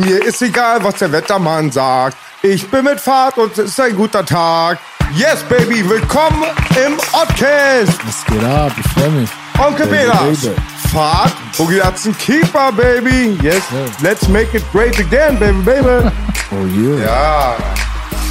Mir ist egal, was der Wettermann sagt. Ich bin mit Fahrt und es ist ein guter Tag. Yes, Baby, willkommen im Oddcast. Was geht ab? Ich freue mich. Onkel Belas. Fahrt, Boogie Hudson Keeper, Baby. Yes, let's make it great again, baby, baby. Oh yeah. Ja,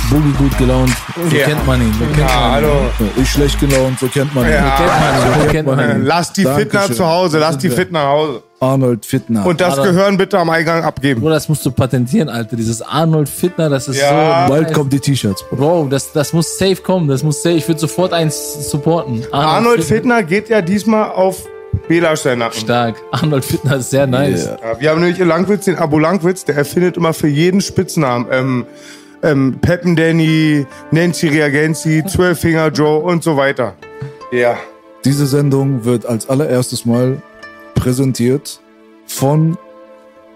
Boogie gut gelaunt. So Ja. kennt man ihn. So kennt ja, man hallo. ihn. Ich schlecht gelaunt. So kennt man ihn. Ja. So kennt man ihn. So kennt man ihn. Lass die. Fitner zu Hause, lass die. Fitner nach Hause. Arnold Fittner. Und das Alter, Gehirn bitte am Eingang abgeben. Bro, das musst du patentieren, Alter. Dieses Arnold Fittner, das ist Ja. so. Bald kommen die T-Shirts. Bro. Bro, das, das muss safe kommen. Das muss safe. Ich würde sofort eins supporten. Arnold Fittner geht ja diesmal auf Bela-Nacken. Stark. Arnold Fittner ist sehr nice. Yeah. Ja, wir haben nämlich in Langwitz den Abo Langwitz, der erfindet immer für jeden Spitznamen. Ähm, ähm, Peppen Danny, Nancy Reagenzi, Zwölffinger Joe und so weiter. Ja. Diese Sendung wird als allererstes Mal präsentiert von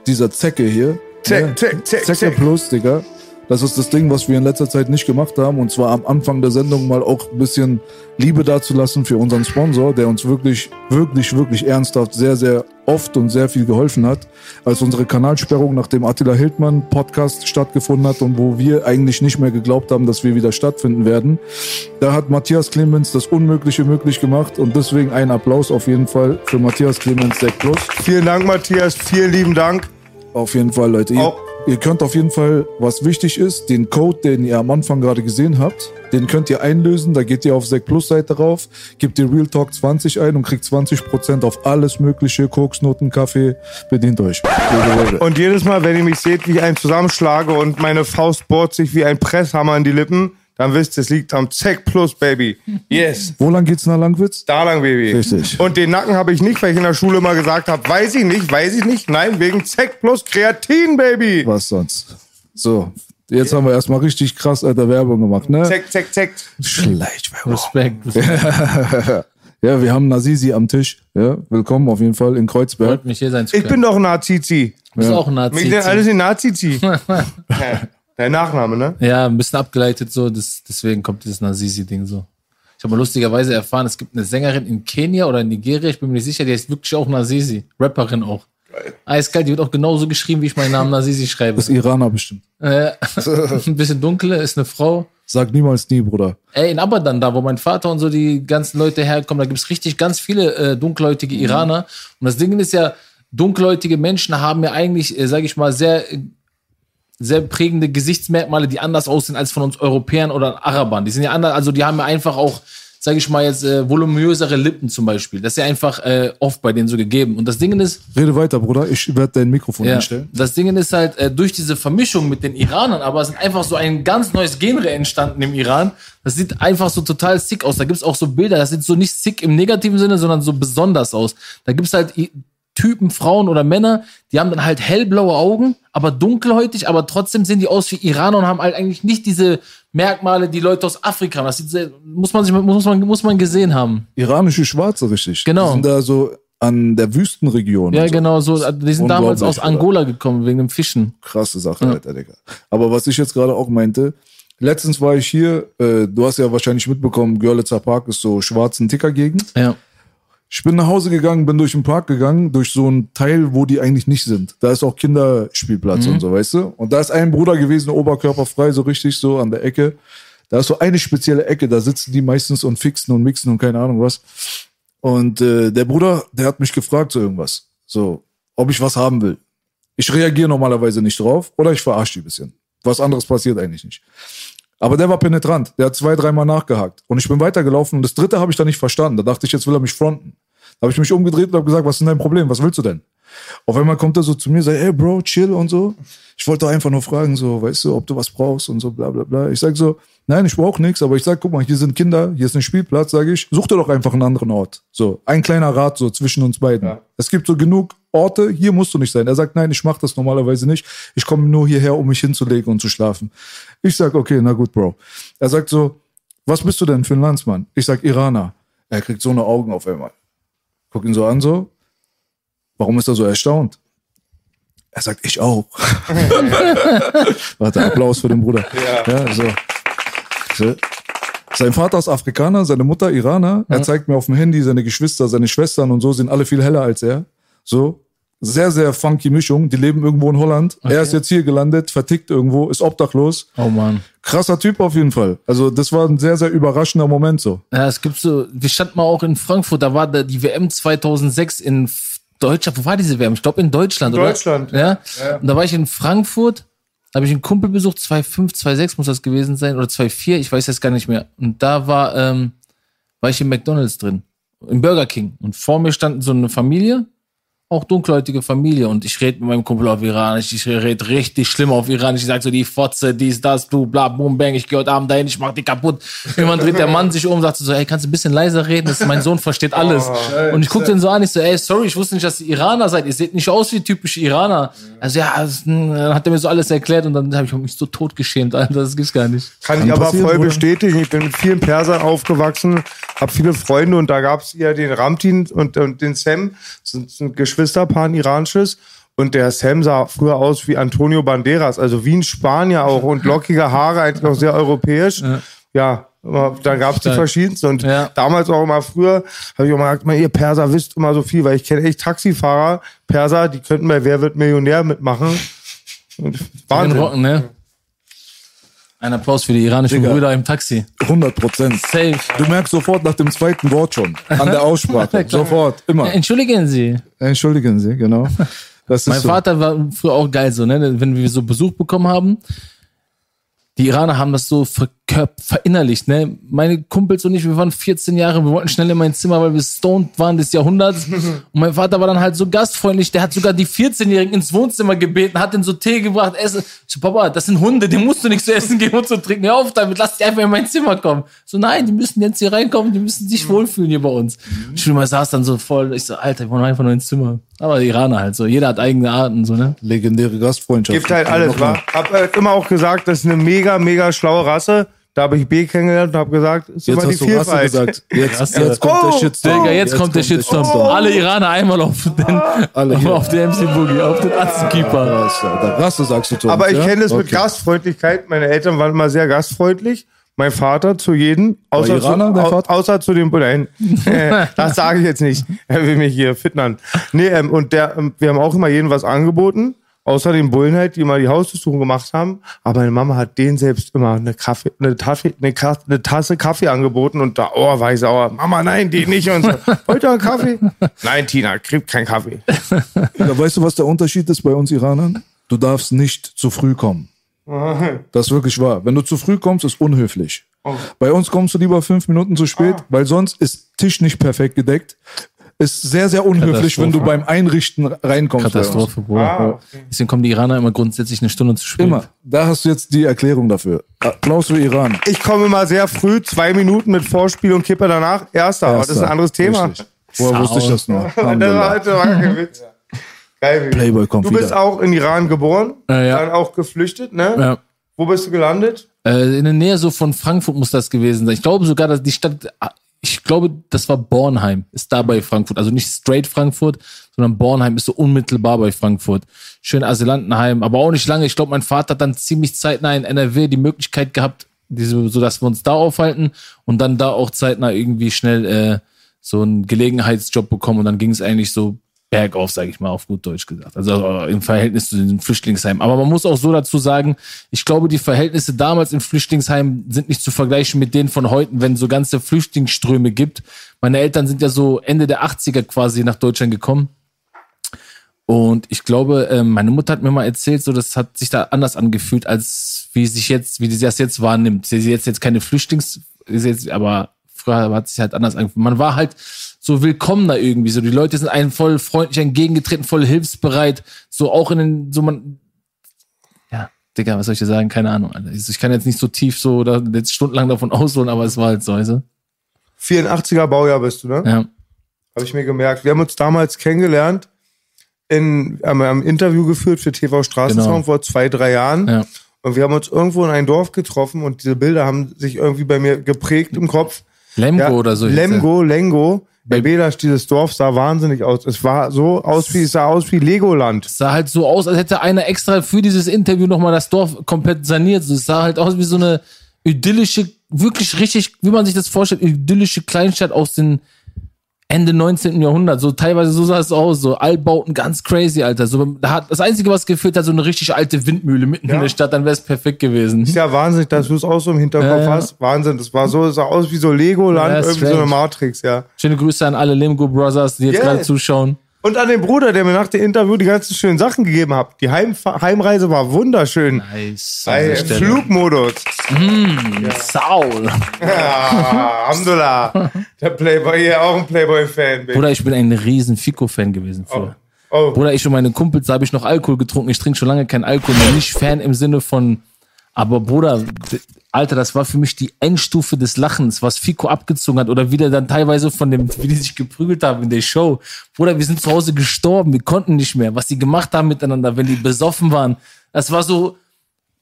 dieser Zecke hier. Zeck, Ne? zeck, zeck, Zecke zeck. Plus, Digga. Das ist das Ding, was wir in letzter Zeit nicht gemacht haben. Und zwar am Anfang der Sendung mal auch ein bisschen Liebe dazulassen für unseren Sponsor, der uns wirklich, wirklich, wirklich ernsthaft sehr, sehr oft und sehr viel geholfen hat. Als unsere Kanalsperrung nach dem Attila Hildmann Podcast stattgefunden hat und wo wir eigentlich nicht mehr geglaubt haben, dass wir wieder stattfinden werden. Da hat Matthias Clemens das Unmögliche möglich gemacht und deswegen ein Applaus auf jeden Fall für Matthias Clemens Sek Plus. Vielen Dank, Matthias. Vielen lieben Dank. Auf jeden Fall, Leute. Auch- ihr könnt auf jeden Fall, was wichtig ist, den Code, den ihr am Anfang gerade gesehen habt, den könnt ihr einlösen. Da geht ihr auf Sek Plus Seite rauf, gebt ihr Real Talk 20 ein und kriegt 20% auf alles mögliche, Koksnoten, Kaffee. Bedient euch. Und jedes Mal, wenn ihr mich seht, wie ich einen zusammenschlage und meine Faust bohrt sich wie ein Presshammer in die Lippen, dann wisst ihr, es liegt am Zeck Plus, Baby. Yes. Wo lang geht's nach Langwitz? Da lang, Baby. Richtig. Und den Nacken habe ich nicht, weil ich in der Schule immer gesagt habe, weiß ich nicht, weiß ich nicht. Nein, wegen Zeck Plus Kreatin, Baby. Was sonst? So, jetzt haben wir erstmal richtig krass alter Werbung gemacht, ne? Zeck, zeck, zeck. Schleichwerbung. Respekt. Respekt. Ja, wir haben Nazizi am Tisch. Ja, willkommen auf jeden Fall in Kreuzberg. Freut mich, hier sein zu Ich können. bin doch ein Nazizi. Du bist auch ein Nazi. Mich nennen alles in Nazizi. Dein Nachname, ne? Ja, ein bisschen abgeleitet so, das, deswegen kommt dieses Nazizi-Ding so. Ich habe mal lustigerweise erfahren, es gibt eine Sängerin in Kenia oder in Nigeria, ich bin mir nicht sicher, die heißt wirklich auch Nazizi. Rapperin auch. Eiskalt, die wird auch genauso geschrieben, wie ich meinen Namen Nazizi schreibe. Das ist Iraner bestimmt. Äh, ein bisschen dunkle, ist eine Frau. Sag niemals nie, Bruder. Ey, in Abadan, da wo mein Vater und so die ganzen Leute herkommen, da gibt's richtig ganz viele äh, dunkelhäutige Iraner. Und das Ding ist ja, dunkelhäutige Menschen haben ja eigentlich, äh, sage ich mal, sehr, äh, sehr prägende Gesichtsmerkmale, die anders aussehen als von uns Europäern oder Arabern. Die sind ja anders, also die haben ja einfach auch, sage ich mal jetzt, äh, voluminösere Lippen zum Beispiel. Das ist ja einfach äh, oft bei denen so gegeben. Und das Ding ist, Rede weiter, Bruder. Ich werde dein Mikrofon ja, einstellen. das Ding ist halt, äh, durch diese Vermischung mit den Iranern, aber es ist einfach so ein ganz neues Genre entstanden im Iran. Das sieht einfach so total sick aus. Da gibt's auch so Bilder, das sieht so nicht sick im negativen Sinne, sondern so besonders aus. Da gibt's halt Typen, Frauen oder Männer, die haben dann halt hellblaue Augen, aber dunkelhäutig, aber trotzdem sehen die aus wie Iraner und haben halt eigentlich nicht diese Merkmale, die Leute aus Afrika haben. Das sehr, muss man sich, muss man, muss man gesehen haben. Iranische Schwarze, richtig. Genau. Die sind da so an der Wüstenregion. Ja, so. genau, so. Die sind damals aus Angola gekommen, wegen dem Fischen. Krasse Sache, Alter, Digga. Aber was ich jetzt gerade auch meinte, letztens war ich hier, äh, du hast ja wahrscheinlich mitbekommen, Görlitzer Park ist so schwarzen Ticker-Gegend. Ja. Ich bin nach Hause gegangen, bin durch den Park gegangen, durch so einen Teil, wo die eigentlich nicht sind. Da ist auch Kinderspielplatz und so, weißt du? Und da ist ein Bruder gewesen, oberkörperfrei, so richtig so an der Ecke. Da ist so eine spezielle Ecke, da sitzen die meistens und fixen und mixen und keine Ahnung was. Und äh, der Bruder, der hat mich gefragt so irgendwas. So, ob ich was haben will. Ich reagiere normalerweise nicht drauf oder ich verarsche die ein bisschen. Was anderes passiert eigentlich nicht. Aber der war penetrant. Der hat zwei, dreimal nachgehakt. Und ich bin weitergelaufen. Und das dritte habe ich dann nicht verstanden. Da dachte ich, jetzt will er mich fronten. Da habe ich mich umgedreht und habe gesagt, was ist denn dein Problem? Was willst du denn? Auf einmal kommt er so zu mir und sagt, hey Bro, chill und so. Ich wollte einfach nur fragen, so, weißt du, ob du was brauchst und so, bla bla bla. Ich sag so, nein, ich brauche nichts, aber ich sag, guck mal, hier sind Kinder, hier ist ein Spielplatz, sage ich, such dir doch einfach einen anderen Ort. So, ein kleiner Rat so zwischen uns beiden. Es gibt so genug Orte, hier musst du nicht sein. Er sagt, nein, ich mache das normalerweise nicht. Ich komme nur hierher, um mich hinzulegen und zu schlafen. Ich sag, okay, na gut, Bro. Er sagt so, was bist du denn für ein Landsmann? Ich sag, Iraner. Er kriegt so eine Augen auf einmal. Guck ihn so an, so. Warum ist er so erstaunt? Er sagt, ich auch. Warte, Applaus für den Bruder. Ja, so. so. Sein Vater ist Afrikaner, seine Mutter Iraner. Er zeigt mir auf dem Handy seine Geschwister, seine Schwestern und so sind alle viel heller als er. So. Sehr, sehr funky Mischung. Die leben irgendwo in Holland. Er ist jetzt hier gelandet, vertickt irgendwo, ist obdachlos. Oh Mann. Krasser Typ auf jeden Fall. Also das war ein sehr, sehr überraschender Moment so. Ja, es gibt so, wir standen mal auch in Frankfurt, da war da die WM 2006 in Deutschland. Wo war diese WM? Ich glaube in Deutschland, oder? Deutschland. Ja? Und da war ich in Frankfurt, da habe ich einen Kumpel besucht, 2,5, 2,6 muss das gewesen sein, oder 2,4, ich weiß jetzt gar nicht mehr. Und da war, ähm, war ich im McDonalds drin, im Burger King. Und vor mir stand so eine Familie, auch dunkelhäutige Familie. Und ich rede mit meinem Kumpel auf Iranisch, ich rede richtig schlimm auf Iranisch. Ich sag so, die Fotze, dies, das, du, bla, boom, bang, ich gehe heute Abend dahin, ich mach die kaputt. Irgendwann dreht der Mann sich um, sagt so, ey, kannst du ein bisschen leiser reden? Das ist, mein Sohn versteht alles. und ich guck den so an, ich so, ey, sorry, ich wusste nicht, dass ihr Iraner seid. Ihr seht nicht aus wie typische Iraner. Also ja, das, mh, dann hat er mir so alles erklärt und dann habe ich mich so tot geschämt, Alter, das gibt's gar nicht. Kann, Kann ich aber voll Bruder. bestätigen. Ich bin mit vielen Persern aufgewachsen, habe viele Freunde und da gab's ja den Ramtin und, und den Sam, das sind, sind Geschwisterpaar, ein iranisches. Und der Sam sah früher aus wie Antonio Banderas, also wie ein Spanier auch und lockige Haare, eigentlich auch sehr europäisch. Ja, aber da gab's die Stark. verschiedensten. Und Ja. damals auch immer früher, habe ich auch mal gesagt, ihr Perser wisst immer so viel, weil ich kenne echt Taxifahrer, Perser, die könnten bei Wer wird Millionär mitmachen. Und Wahnsinn. Rocken, ne? Ein Applaus für die iranischen Digga. Brüder im Taxi. 100 Prozent. Safe. Du merkst sofort nach dem zweiten Wort schon. An der Aussprache. sofort. Immer. Entschuldigen Sie. Entschuldigen Sie, genau. Das ist Mein so. Vater war früher auch geil so, ne? Wenn wir so Besuch bekommen haben, die Iraner haben das so verkörp verinnerlicht, ne? Meine Kumpels und ich, wir waren 14 Jahre, wir wollten schnell in mein Zimmer, weil wir stoned waren des Jahrhunderts. Und mein Vater war dann halt so gastfreundlich, der hat sogar die 14-Jährigen ins Wohnzimmer gebeten, hat denen so Tee gebracht, Essen. Ich so, Papa, das sind Hunde, denen musst du nicht zu essen geben und zu trinken. Hör auf damit, lass die einfach in mein Zimmer kommen. So, nein, die müssen jetzt hier reinkommen, die müssen sich wohlfühlen hier bei uns. Und ich mal saß dann so voll, ich so, Alter, ich wollte einfach nur ins Zimmer. Aber die Iraner halt so, jeder hat eigene Arten, so, ne? Legendäre Gastfreundschaft. Gibt halt alles, wa? Hab halt immer auch gesagt, das ist eine mega, mega schlaue Rasse. Da habe ich B kennengelernt und habe gesagt, ist Jetzt immer die hast du Rasse Vielfalt. gesagt. Jetzt, Rasse. jetzt kommt der Oh, Shitstorm. Digga, jetzt, kommt der Shitstorm. Alle Iraner einmal auf den, Alle hier. auf den MC Boogie, auf den Arztkeeper. Rasse, Alter. Rasse sagst du, Thomas, Aber ich ja? kenne das mit Okay. Gastfreundlichkeit. Meine Eltern waren immer sehr gastfreundlich. Mein Vater zu jedem, außer, Iraner, zu, dein au, Vater? außer zu dem Nein, äh, das sage ich jetzt nicht. Er will mich hier fitnern. Nee, ähm, und der, ähm, wir haben auch immer jedem was angeboten, außer den Bullen halt, die immer die Hausbesuche gemacht haben. Aber meine Mama hat denen selbst immer eine Kaffee, eine Tasse, eine, eine Tasse Kaffee angeboten und da, oh, war ich sauer. Mama, nein, die nicht. Und so, wollt ihr einen Kaffee? Nein, Tina, kriegt keinen Kaffee. Ja, weißt du, was der Unterschied ist bei uns Iranern? Du darfst nicht zu früh kommen. Das ist wirklich wahr. Wenn du zu früh kommst, ist unhöflich. Bei uns kommst du lieber fünf Minuten zu spät, weil sonst ist Tisch nicht perfekt gedeckt. Ist sehr, sehr unhöflich, wenn du beim Einrichten reinkommst. Katastrophe, Bruder. Deswegen kommen die Iraner immer grundsätzlich eine Stunde zu spät. Immer. Da hast du jetzt die Erklärung dafür. Applaus für Iran. Ich komme immer sehr früh, zwei Minuten mit Vorspiel und Kippe danach. Erster, aber das ist ein anderes Thema. Richtig. Woher wusste ich das nur? Das war, war kein Witz. Geil. Playboy kommt Du bist wieder. auch in Iran geboren, Äh, ja. dann auch geflüchtet, ne? Ja. Wo bist du gelandet? Äh, in der Nähe so von Frankfurt muss das gewesen sein. Ich glaube sogar, dass die Stadt, ich glaube, das war Bornheim, ist da bei Frankfurt. Also nicht straight Frankfurt, sondern Bornheim ist so unmittelbar bei Frankfurt. Schön Asylantenheim, aber auch nicht lange. Ich glaube, mein Vater hat dann ziemlich zeitnah in NRW die Möglichkeit gehabt, diese, so dass wir uns da aufhalten und dann da auch zeitnah irgendwie schnell äh, so einen Gelegenheitsjob bekommen und dann ging es eigentlich so bergauf, sage ich mal, auf gut Deutsch gesagt. Also äh, im Verhältnis zu den Flüchtlingsheimen. Aber man muss auch so dazu sagen, ich glaube, die Verhältnisse damals im Flüchtlingsheim sind nicht zu vergleichen mit denen von heute, wenn so ganze Flüchtlingsströme gibt. Meine Eltern sind ja so Ende der 80er quasi nach Deutschland gekommen. Und ich glaube, ähm, meine Mutter hat mir mal erzählt, so das hat sich da anders angefühlt, als wie sich jetzt, wie sie das jetzt wahrnimmt. Sie ist jetzt jetzt keine Flüchtlings, ist jetzt, aber früher hat sich halt anders angefühlt. Man war halt so willkommener irgendwie. So die Leute sind einem voll freundlich entgegengetreten, voll hilfsbereit. So auch in den, so man, ja, Digga, was soll ich dir sagen? Keine Ahnung. Alter. Ich kann jetzt nicht so tief so da jetzt stundenlang davon ausholen, aber es war halt so, weißt du? 84er Baujahr bist du, ne? Ja. Habe ich mir gemerkt. Wir haben uns damals kennengelernt, in, haben wir ein Interview geführt für TV Straßensound Genau. vor zwei, drei Jahren. Ja. Und wir haben uns irgendwo in ein Dorf getroffen und diese Bilder haben sich irgendwie bei mir geprägt im Kopf. Lemgo Ja, oder so. Lemgo, Lengo. Bei Bedasch, dieses Dorf sah wahnsinnig aus. Es war so aus wie, es sah aus wie Legoland. Es sah halt so aus, als hätte einer extra für dieses Interview nochmal das Dorf komplett saniert. Es sah halt aus wie so eine idyllische, wirklich richtig, wie man sich das vorstellt, idyllische Kleinstadt aus den Ende 19. Jahrhundert. So teilweise so sah es aus, so Altbauten, ganz crazy, Alter. So, da hat, das Einzige, was gefehlt hat, so eine richtig alte Windmühle mitten in Ja. der Stadt, dann wäre es perfekt gewesen. Ist ja wahnsinnig, dass du es auch so im Hinterkopf Ja. hast. Wahnsinn. Das war so, es sah aus wie so Legoland, irgendwie so strange. eine Matrix, ja. Schöne Grüße an alle Lemgo Brothers, die jetzt Yeah. gerade zuschauen. Und an den Bruder, der mir nach dem Interview die ganzen schönen Sachen gegeben hat. Die Heim Heimreise war wunderschön. Nice. Bei Flugmodus. Saul. Ja, Alhamdulillah. Der Playboy, hier auch ein Playboy-Fan. Bruder, ich bin ein riesen Fico-Fan gewesen früher. Oh, Bruder, ich und meine Kumpels, da habe ich noch Alkohol getrunken. Ich trinke schon lange keinen Alkohol mehr. Nicht Fan im Sinne von, aber Bruder, Alter, das war für mich die Endstufe des Lachens, was Fico abgezogen hat oder wie der dann teilweise von dem, wie die sich geprügelt haben in der Show. Bruder, wir sind zu Hause gestorben, wir konnten nicht mehr. Was die gemacht haben miteinander, wenn die besoffen waren, das war so,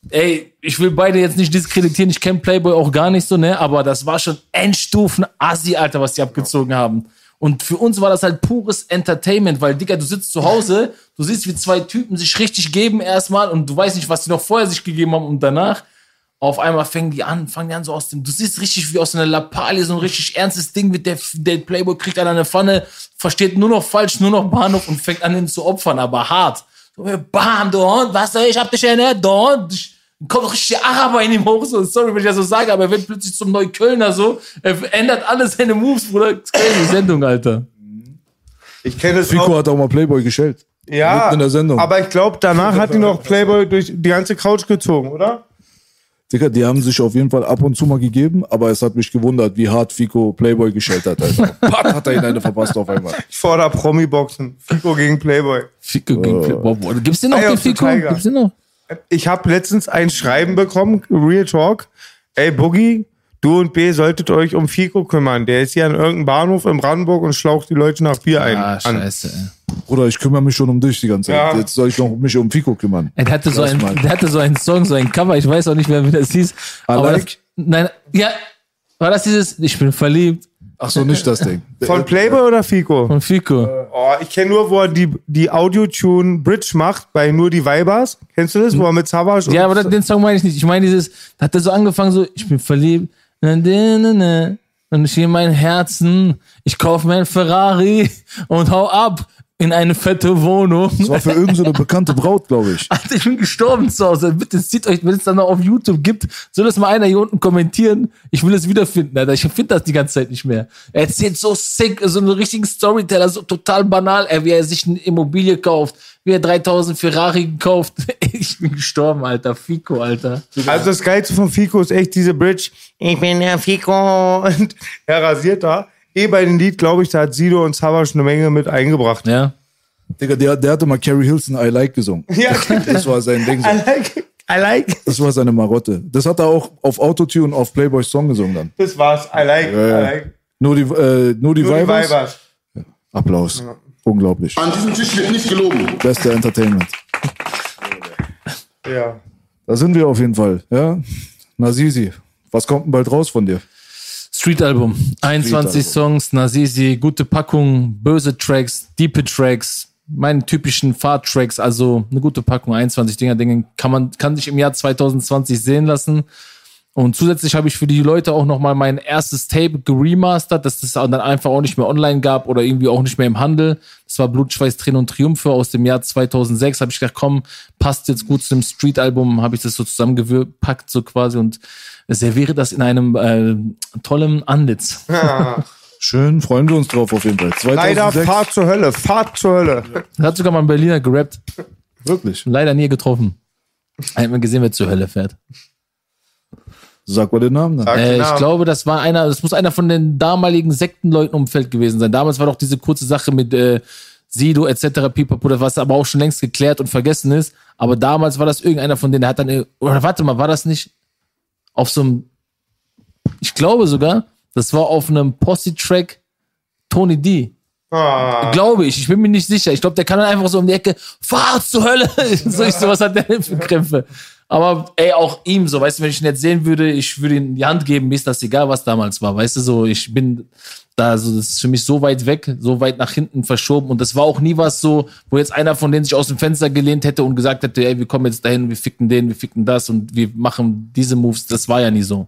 ey, ich will beide jetzt nicht diskreditieren, ich kenne Playboy auch gar nicht so, ne, aber das war schon Endstufen Assi, Alter, was die abgezogen haben. Und für uns war das halt pures Entertainment, weil, Digga, du sitzt zu Hause, du siehst, wie zwei Typen sich richtig geben erstmal und du weißt nicht, was die noch vorher sich gegeben haben und danach. Auf einmal fangen die an, fangen die an so aus dem, du siehst richtig wie aus einer Lappalie, so ein richtig ernstes Ding mit der, der Playboy kriegt an eine Pfanne, versteht nur noch falsch, nur noch Bahnhof und fängt an, ihn zu opfern, aber hart. So, bam, du Hund, was, ich hab dich erinnert, du Hund. Ich- Kommt richtig der Araber in ihm hoch, so, sorry, wenn ich das so sage, aber er wird plötzlich zum Neuköllner, so, er ändert alle seine Moves, Bruder, Das ist crazy Sendung, Alter. ich kenne es Fico auch. hat auch mal Playboy geschellt. Ja, in der Sendung. aber ich glaube, danach hat die noch Playboy durch die ganze Couch gezogen, oder? Digga, die haben sich auf jeden Fall ab und zu mal gegeben, aber es hat mich gewundert, wie hart Fico Playboy geschellt hat. Alter. Pat hat er ihn eine verpasst auf einmal. Ich fordere Promi-Boxen. Fico gegen Playboy. Fico gegen Boah, boah. Gibt's den noch, den Fico? Gibt's den noch? Ich habe letztens ein Schreiben bekommen, Real Talk. Ey, Boogie, du und B solltet euch um Fico kümmern. Der ist hier an irgendeinem Bahnhof in Brandenburg und schlaucht die Leute nach Bier ein. Ah, scheiße, ey. Bruder, ich kümmere mich schon um dich die ganze Zeit. Ja. Jetzt soll ich noch mich um Fico kümmern. Er hatte, so ein, der hatte so einen Song, so ein Cover, ich weiß auch nicht mehr, wie das hieß. Aber like? das, nein, ja, war das dieses, ich bin verliebt Ach so, nicht das Ding. Von Playboy oder Fico? von Fico. Oh, ich kenne nur, wo er die, die Audio-Tune Bridge macht bei Nur die Vibers. Kennst du das? Wo er mit Savage und Ja, aber den Song meine ich nicht. Ich meine dieses, da hat er so angefangen, so, ich bin verliebt. Und ich hier mein Herzen, ich kauf mir ein Ferrari und hau ab in eine fette Wohnung. Das war für irgendeine so bekannte Braut, glaube ich. Alter, ich bin gestorben zu Hause. Bitte zieht euch, wenn es dann noch auf YouTube gibt, soll das mal einer hier unten kommentieren. Ich will es wiederfinden, Alter. Ich finde das die ganze Zeit nicht mehr. Er erzählt so sick, so einen richtigen Storyteller, so total banal, ey, wie er sich eine Immobilie kauft, wie er 3000 Ferrari kauft. Ich bin gestorben, Alter. Fico, Alter. Also das Geilste von Fico ist echt diese Bridge. Ich bin der Fico. Und er rasiert da. Eh bei dem Lied, glaube ich, da hat Sido und Savage eine Menge mit eingebracht. Ja. Digga, der, der hatte mal Carrie Hilson I Like gesungen. Ja, Das war sein Ding. So. I like, I like. Das war seine Marotte. Das hat er auch auf Autotune auf Playboys Song gesungen dann. Das war's. I like, Ja, ja. I like. Nur die, äh, nur die Nur die Vibers. Vibers. Applaus. Unglaublich. An diesem Tisch wird nicht gelogen. Beste Entertainment. Ja. Da sind wir auf jeden Fall. Ja. Nazizi, was kommt denn bald raus von dir? Street-Album. 21 Songs, Nazizi, gute Packung, böse Tracks, diepe Tracks, meine typischen Fahrtracks, also eine gute Packung, 21 Dinger, Dinge kann man, kann sich im Jahr 2020 sehen lassen. Und zusätzlich habe ich für die Leute auch nochmal mein erstes Tape geremastert, dass das dann einfach auch nicht mehr online gab oder irgendwie auch nicht mehr im Handel. Das war Blutschweiß, Tränen und Triumphe aus dem Jahr 2006. Habe ich gedacht, komm, passt jetzt gut zu dem Street-Album, habe ich das so zusammengepackt so quasi und serviere das in einem äh, tollen Anlitz. Schön, freuen wir uns drauf auf jeden Fall. 2006, Leider Fahrt zur Hölle, Fahrt zur Hölle. Hat sogar mal ein Berliner gerappt. Wirklich. Leider nie getroffen. Hat man gesehen, wer zur Hölle fährt. Sag mal den Namen dann. Äh, ich glaube, das war einer, das muss einer von den damaligen Sektenleuten um Feld gewesen sein. Damals war doch diese kurze Sache mit äh, Sido etc. Pipapo, das was aber auch schon längst geklärt und vergessen ist. Aber damals war das irgendeiner von denen, der hat dann, äh, oder warte mal, war das nicht auf so einem, ich glaube sogar, das war auf einem Posse-Track Tony D. Ah, Glaube ich, ich bin mir nicht sicher. Ich glaube, der kann dann einfach so um die Ecke, fahr zur Hölle. so, ich so, was hat der denn für Krämpfe? Aber ey, auch ihm so, weißt du, wenn ich ihn jetzt sehen würde, ich würde ihm die Hand geben, mir ist das egal, was damals war, weißt du, so, ich bin da, so, das ist für mich so weit weg, so weit nach hinten verschoben und das war auch nie was so, wo jetzt einer von denen sich aus dem Fenster gelehnt hätte und gesagt hätte, ey, wir kommen jetzt dahin, wir ficken den, wir ficken das und wir machen diese Moves, das war ja nie so.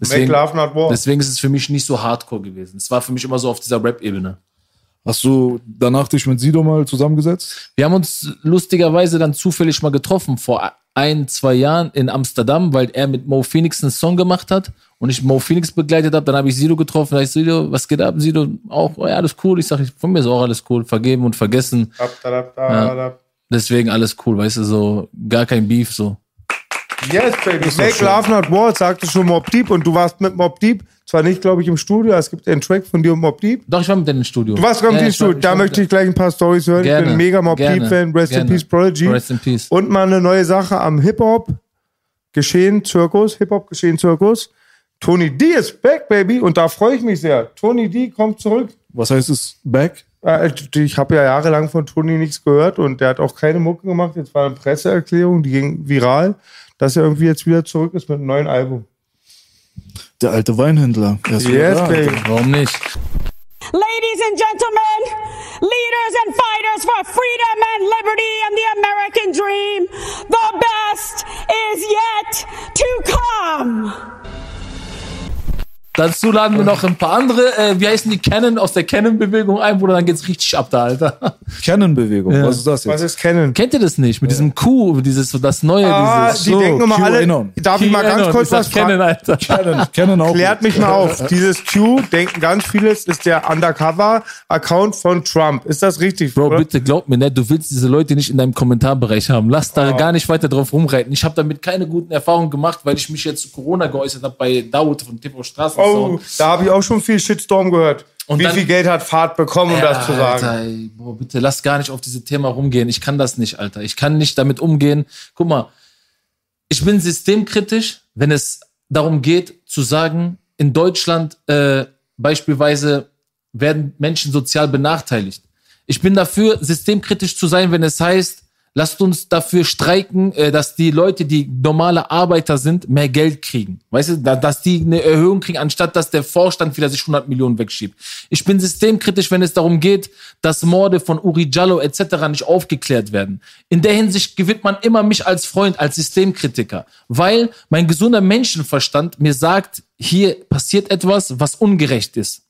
Make love not war. deswegen ist es für mich nicht so hardcore gewesen. Es war für mich immer so auf dieser Rap-Ebene. Hast du danach dich mit Sido mal zusammengesetzt? Wir haben uns lustigerweise dann zufällig mal getroffen vor ein, zwei Jahren in Amsterdam, weil er mit Mo Phoenix einen Song gemacht hat und ich Mo Phoenix begleitet habe. Dann habe ich Sido getroffen. Da ich Sido, was geht ab? Sido auch, oh ja, alles cool. Ich sage, von mir ist auch alles cool. Vergeben und vergessen. Dab. Deswegen alles cool, weißt du, so gar kein Beef, so. Yes, baby. Make love not war, sagte schon Mob Deep und du warst mit Mob Deep, zwar nicht, glaube ich, im Studio, es gibt einen Track von dir und Mob Deep. Doch, ich war mit denen im Studio. Du warst sogar mit Ja, im ich war- Studio. Da möchte ich gleich ein paar Stories hören. Ich Gerne, bin ein mega Mob Deep-Fan. Rest in gerne. Peace, Prodigy. Rest in Peace. Und mal eine neue Sache am Hip-Hop. Geschehen Zirkus, Hip-Hop Geschehen Zirkus. Tony D ist back, baby. Und da freue ich mich sehr. Tony D kommt zurück. Was heißt es? Back? Äh, Ich habe ja jahrelang von Tony nichts gehört und der hat auch keine Mucke gemacht. Jetzt war eine Presseerklärung, die ging viral, dass er irgendwie jetzt wieder zurück ist mit einem neuen Album. Der alte Weinhändler. Er ist Yes, da. Warum nicht? Ladies and gentlemen, leaders and fighters for freedom and liberty and the American dream, the best is yet to come. Dazu laden wir noch ein paar andere, äh, wie heißen die Canon aus der Canon-Bewegung ein, Bruder, dann geht's richtig ab da, Alter. Canon-Bewegung. Was ist das Was jetzt? ist Kennen? Kennt ihr das nicht? Mit diesem Q, dieses, das neue, Ah, dieses. die so, denken immer alle. QAnon. Darf ich mal ganz Canon, kurz ich was Canon, fragen? Alter. Canon, Canon auch. Klärt mich mal auf. Dieses Q denken ganz viele, ist der Undercover-Account von Trump. Ist das richtig? Bro, oder? bitte glaub mir, ne, du willst diese Leute nicht in deinem Kommentarbereich haben. Lass da gar nicht weiter drauf rumreiten. Ich habe damit keine guten Erfahrungen gemacht, weil ich mich jetzt zu Corona geäußert habe bei Dawood von TV Straßen. Oh, da habe ich auch schon viel Shitstorm gehört. Und Wie dann- viel Geld hat Fahrt bekommen, um das zu sagen? Alter, ey, boah, bitte lass gar nicht auf diese Thema rumgehen. Ich kann das nicht, Alter. Ich kann nicht damit umgehen. Guck mal, ich bin systemkritisch, wenn es darum geht, zu sagen, in Deutschland äh, beispielsweise werden Menschen sozial benachteiligt. Ich bin dafür, systemkritisch zu sein, wenn es heißt, lasst uns dafür streiken, äh, dass die Leute, die normale Arbeiter sind, mehr Geld kriegen. Weißt du, da- dass die eine Erhöhung kriegen, anstatt dass der Vorstand wieder sich 100 Millionen wegschiebt. Ich bin systemkritisch, wenn es darum geht, dass Morde von Uri Jallo etc. nicht aufgeklärt werden. In der Hinsicht gewinnt man immer mich als Freund, als Systemkritiker, weil mein gesunder Menschenverstand mir sagt, hier passiert etwas, was ungerecht ist.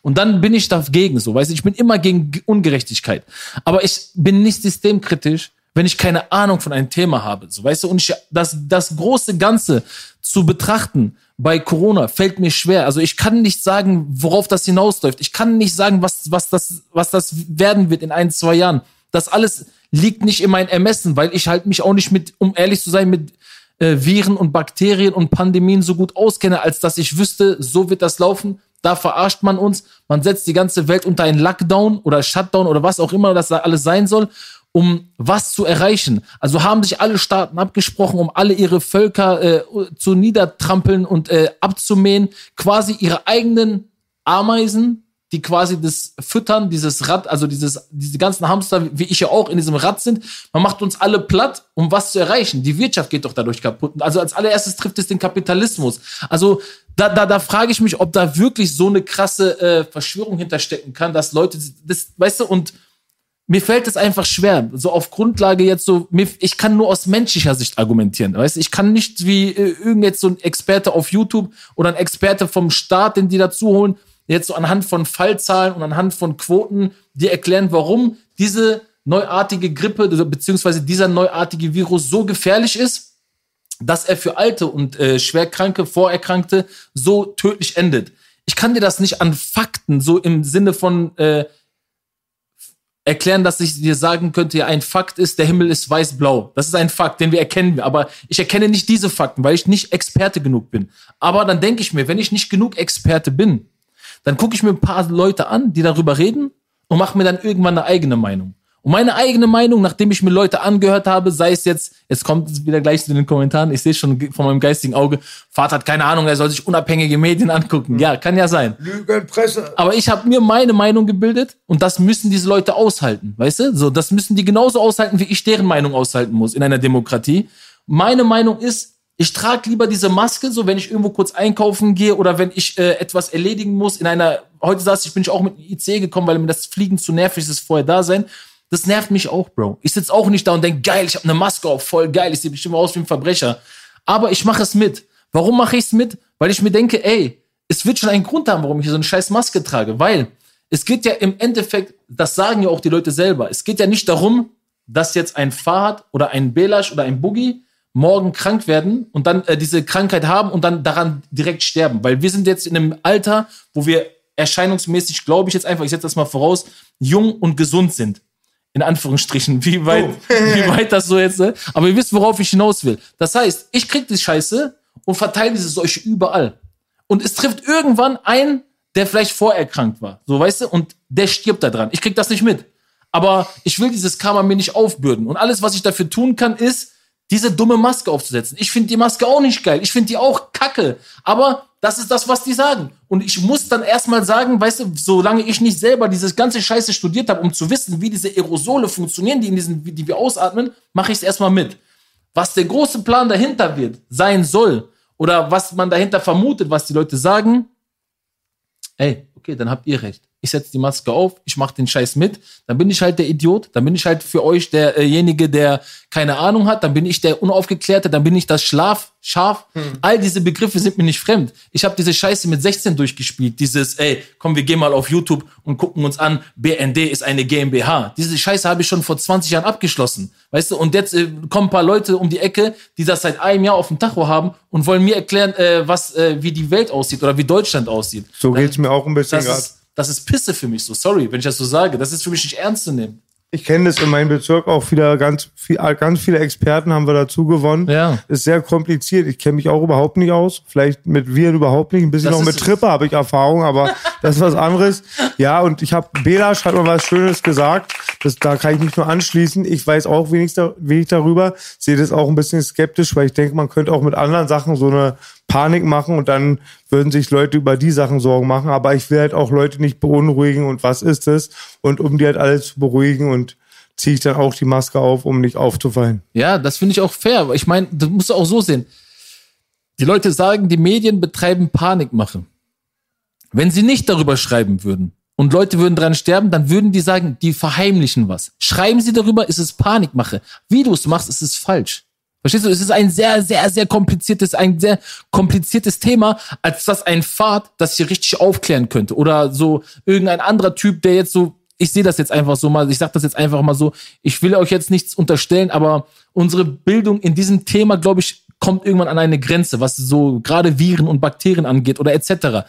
Und dann bin ich dagegen, so, weißt du, ich bin immer gegen Ungerechtigkeit. Aber ich bin nicht systemkritisch, wenn ich keine Ahnung von einem Thema habe, so, weißt du, und ich, das, das große Ganze zu betrachten bei Corona fällt mir schwer. Also ich kann nicht sagen, worauf das hinausläuft. Ich kann nicht sagen, was, was das, was das werden wird in ein, zwei Jahren. Das alles liegt nicht in meinem Ermessen, weil ich halt mich auch nicht mit, um ehrlich zu sein, mit äh, Viren und Bakterien und Pandemien so gut auskenne, als dass ich wüsste, so wird das laufen. Da verarscht man uns. Man setzt die ganze Welt unter einen Lockdown oder Shutdown oder was auch immer das da alles sein soll, um was zu erreichen. Also haben sich alle Staaten abgesprochen, um alle ihre Völker äh, zu niedertrampeln und äh, abzumähen, quasi ihre eigenen Ameisen, die quasi das füttern, dieses Rad, also dieses, diese ganzen Hamster, wie ich ja auch in diesem Rad sind. Man macht uns alle platt, um was zu erreichen. Die Wirtschaft geht doch dadurch kaputt. Also als allererstes trifft es den Kapitalismus. Also da, da, da frage ich mich, ob da wirklich so eine krasse äh, Verschwörung hinterstecken kann, dass Leute, das, weißt du, und mir fällt es einfach schwer, so auf Grundlage jetzt so, mir, ich kann nur aus menschlicher Sicht argumentieren, weißt ich kann nicht wie äh, irgend jetzt so ein Experte auf YouTube oder ein Experte vom Staat, den die dazu holen, jetzt so anhand von Fallzahlen und anhand von Quoten, die erklären, warum diese neuartige Grippe beziehungsweise dieser neuartige Virus so gefährlich ist, dass er für Alte und äh, Schwerkranke, Vorerkrankte so tödlich endet. Ich kann dir das nicht an Fakten, so im Sinne von äh, erklären, dass ich dir sagen könnte, ja, ein Fakt ist, der Himmel ist weiß-blau. Das ist ein Fakt, den wir erkennen. Aber ich erkenne nicht diese Fakten, weil ich nicht Experte genug bin. Aber dann denke ich mir, wenn ich nicht genug Experte bin, dann gucke ich mir ein paar Leute an, die darüber reden und mache mir dann irgendwann eine eigene Meinung. Und meine eigene Meinung, nachdem ich mir Leute angehört habe, sei es jetzt, jetzt kommt es wieder gleich in den Kommentaren, ich sehe schon von meinem geistigen Auge, Vater hat keine Ahnung, er soll sich unabhängige Medien angucken. Ja, kann ja sein. Lügenpresse. Aber ich habe mir meine Meinung gebildet und das müssen diese Leute aushalten, weißt du? So, das müssen die genauso aushalten, wie ich deren Meinung aushalten muss in einer Demokratie. Meine Meinung ist, ich trage lieber diese Maske, so wenn ich irgendwo kurz einkaufen gehe oder wenn ich äh, etwas erledigen muss in einer. Heute saß ich, bin ich auch mit dem IC gekommen, weil mir das Fliegen zu nervig ist, vorher da sein. Das nervt mich auch, Bro. Ich sitze auch nicht da und denke, geil, ich habe eine Maske auf, voll geil, ich sehe bestimmt aus wie ein Verbrecher. Aber ich mache es mit. Warum mache ich es mit? Weil ich mir denke, ey, es wird schon einen Grund haben, warum ich so eine scheiß Maske trage. Weil es geht ja im Endeffekt, das sagen ja auch die Leute selber, es geht ja nicht darum, dass jetzt ein Fahrrad oder ein Belash oder ein Boogie morgen krank werden und dann äh, diese Krankheit haben und dann daran direkt sterben. Weil wir sind jetzt in einem Alter, wo wir erscheinungsmäßig, glaube ich jetzt einfach, ich setze das mal voraus, jung und gesund sind in Anführungsstrichen, wie weit, oh. wie weit das so jetzt, ne? aber ihr wisst, worauf ich hinaus will. Das heißt, ich krieg die Scheiße und verteile diese Seuche überall. Und es trifft irgendwann einen, der vielleicht vorerkrankt war, so weißt du, und der stirbt da dran. Ich krieg das nicht mit. Aber ich will dieses Karma mir nicht aufbürden. Und alles, was ich dafür tun kann, ist, diese dumme Maske aufzusetzen. Ich finde die Maske auch nicht geil. Ich finde die auch kacke. Aber das ist das, was die sagen. Und ich muss dann erstmal sagen, weißt du, solange ich nicht selber dieses ganze Scheiße studiert habe, um zu wissen, wie diese Aerosole funktionieren, die in diesen, die wir ausatmen, mache ich es erstmal mit. Was der große Plan dahinter wird, sein soll, oder was man dahinter vermutet, was die Leute sagen, ey, okay, dann habt ihr recht ich setze die Maske auf, ich mache den Scheiß mit, dann bin ich halt der Idiot, dann bin ich halt für euch derjenige, der keine Ahnung hat, dann bin ich der Unaufgeklärte, dann bin ich das Schlaf, Schaf. Hm. All diese Begriffe sind mir nicht fremd. Ich habe diese Scheiße mit 16 durchgespielt, dieses, ey, komm, wir gehen mal auf YouTube und gucken uns an, BND ist eine GmbH. Diese Scheiße habe ich schon vor 20 Jahren abgeschlossen, weißt du, und jetzt äh, kommen ein paar Leute um die Ecke, die das seit einem Jahr auf dem Tacho haben und wollen mir erklären, äh, was, äh, wie die Welt aussieht oder wie Deutschland aussieht. So geht's mir auch ein bisschen gerade das ist Pisse für mich so. Sorry, wenn ich das so sage. Das ist für mich nicht ernst zu nehmen. Ich kenne das in meinem Bezirk auch wieder ganz viel, ganz viele Experten haben wir dazu gewonnen. Ja. Ist sehr kompliziert. Ich kenne mich auch überhaupt nicht aus. Vielleicht mit Viren überhaupt nicht. Ein bisschen das noch mit Tripper habe ich Erfahrung, aber das ist was anderes. Ja, und ich habe, Belasch hat mal was Schönes gesagt. Das, da kann ich mich nur anschließen. Ich weiß auch wenig, wenig darüber. Sehe das auch ein bisschen skeptisch, weil ich denke, man könnte auch mit anderen Sachen so eine Panik machen und dann würden sich Leute über die Sachen Sorgen machen. Aber ich will halt auch Leute nicht beunruhigen und was ist es? Und um die halt alle zu beruhigen und ziehe ich dann auch die Maske auf, um nicht aufzufallen. Ja, das finde ich auch fair. Ich meine, das musst du auch so sehen. Die Leute sagen, die Medien betreiben Panikmache. Wenn sie nicht darüber schreiben würden und Leute würden dran sterben, dann würden die sagen, die verheimlichen was. Schreiben sie darüber, ist es Panikmache. Wie du es machst, ist es falsch. Verstehst du? Es ist ein sehr, sehr, sehr kompliziertes, ein sehr kompliziertes Thema, als das ein Pfad, das hier richtig aufklären könnte. Oder so irgendein anderer Typ, der jetzt so, ich sehe das jetzt einfach so mal, ich sage das jetzt einfach mal so, ich will euch jetzt nichts unterstellen, aber unsere Bildung in diesem Thema, glaube ich, kommt irgendwann an eine Grenze, was so gerade Viren und Bakterien angeht oder etc.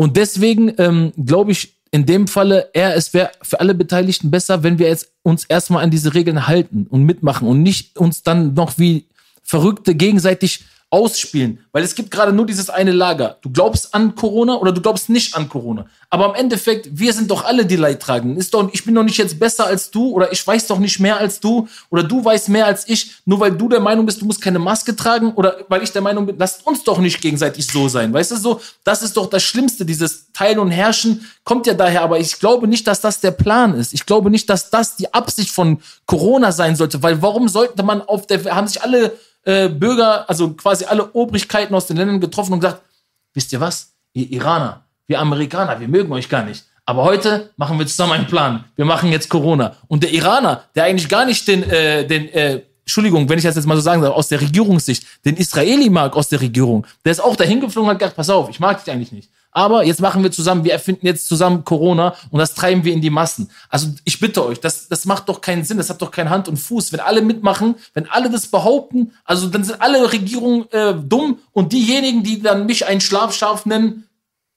Und deswegen ähm, glaube ich, in dem Falle eher, es wäre für alle Beteiligten besser, wenn wir jetzt uns erstmal an diese Regeln halten und mitmachen und nicht uns dann noch wie Verrückte gegenseitig ausspielen, weil es gibt gerade nur dieses eine Lager. Du glaubst an Corona oder du glaubst nicht an Corona. Aber im Endeffekt, wir sind doch alle die Leidtragenden. Ist doch, ich bin doch nicht jetzt besser als du oder ich weiß doch nicht mehr als du oder du weißt mehr als ich, nur weil du der Meinung bist, du musst keine Maske tragen oder weil ich der Meinung bin, lasst uns doch nicht gegenseitig so sein. Weißt du so? Das ist doch das Schlimmste, dieses Teilen und Herrschen kommt ja daher, aber ich glaube nicht, dass das der Plan ist. Ich glaube nicht, dass das die Absicht von Corona sein sollte, weil warum sollte man auf der, haben sich alle äh, Bürger, also quasi alle Obrigkeiten aus den Ländern getroffen und gesagt, wisst ihr was, ihr Iraner, wir Amerikaner, wir mögen euch gar nicht. Aber heute machen wir zusammen einen Plan. Wir machen jetzt Corona. Und der Iraner, der eigentlich gar nicht den, äh, den äh, Entschuldigung, wenn ich das jetzt mal so sagen darf, aus der Regierungssicht, den Israeli mag aus der Regierung, der ist auch dahin geflogen und hat gesagt, pass auf, ich mag dich eigentlich nicht. Aber jetzt machen wir zusammen, wir erfinden jetzt zusammen Corona und das treiben wir in die Massen. Also ich bitte euch, das, das macht doch keinen Sinn, das hat doch keine Hand und Fuß. Wenn alle mitmachen, wenn alle das behaupten, also dann sind alle Regierungen äh, dumm und diejenigen, die dann mich einen Schlafschaf nennen,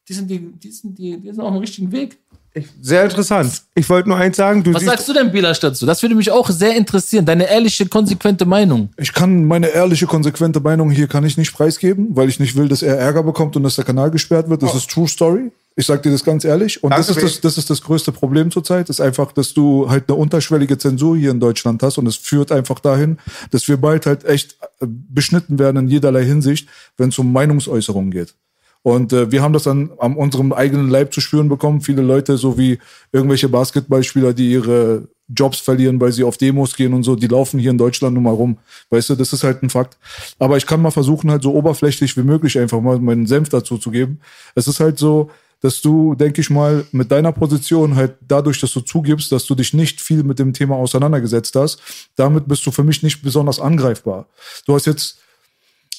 die sind, die, die, sind, die, die sind auf dem richtigen Weg. Ich, sehr interessant. Ich wollte nur eins sagen. Du Was sagst du denn, Bilasch, dazu? Das würde mich auch sehr interessieren. Deine ehrliche, konsequente Meinung. Ich kann meine ehrliche, konsequente Meinung hier kann ich nicht preisgeben, weil ich nicht will, dass er Ärger bekommt und dass der Kanal gesperrt wird. Das ist True Story. Ich sag dir das ganz ehrlich. Und das ist das, das ist das größte Problem zurzeit. Ist einfach, dass du halt eine unterschwellige Zensur hier in Deutschland hast und es führt einfach dahin, dass wir bald halt echt beschnitten werden in jederlei Hinsicht, wenn es um Meinungsäußerungen geht. Und äh, wir haben das dann an unserem eigenen Leib zu spüren bekommen. Viele Leute, so wie irgendwelche Basketballspieler, die ihre Jobs verlieren, weil sie auf Demos gehen und so, die laufen hier in Deutschland nun mal rum. Weißt du, das ist halt ein Fakt. Aber ich kann mal versuchen, halt so oberflächlich wie möglich einfach mal meinen Senf dazu zu geben. Es ist halt so, dass du, denke ich mal, mit deiner Position halt dadurch, dass du zugibst, dass du dich nicht viel mit dem Thema auseinandergesetzt hast, damit bist du für mich nicht besonders angreifbar. Du hast jetzt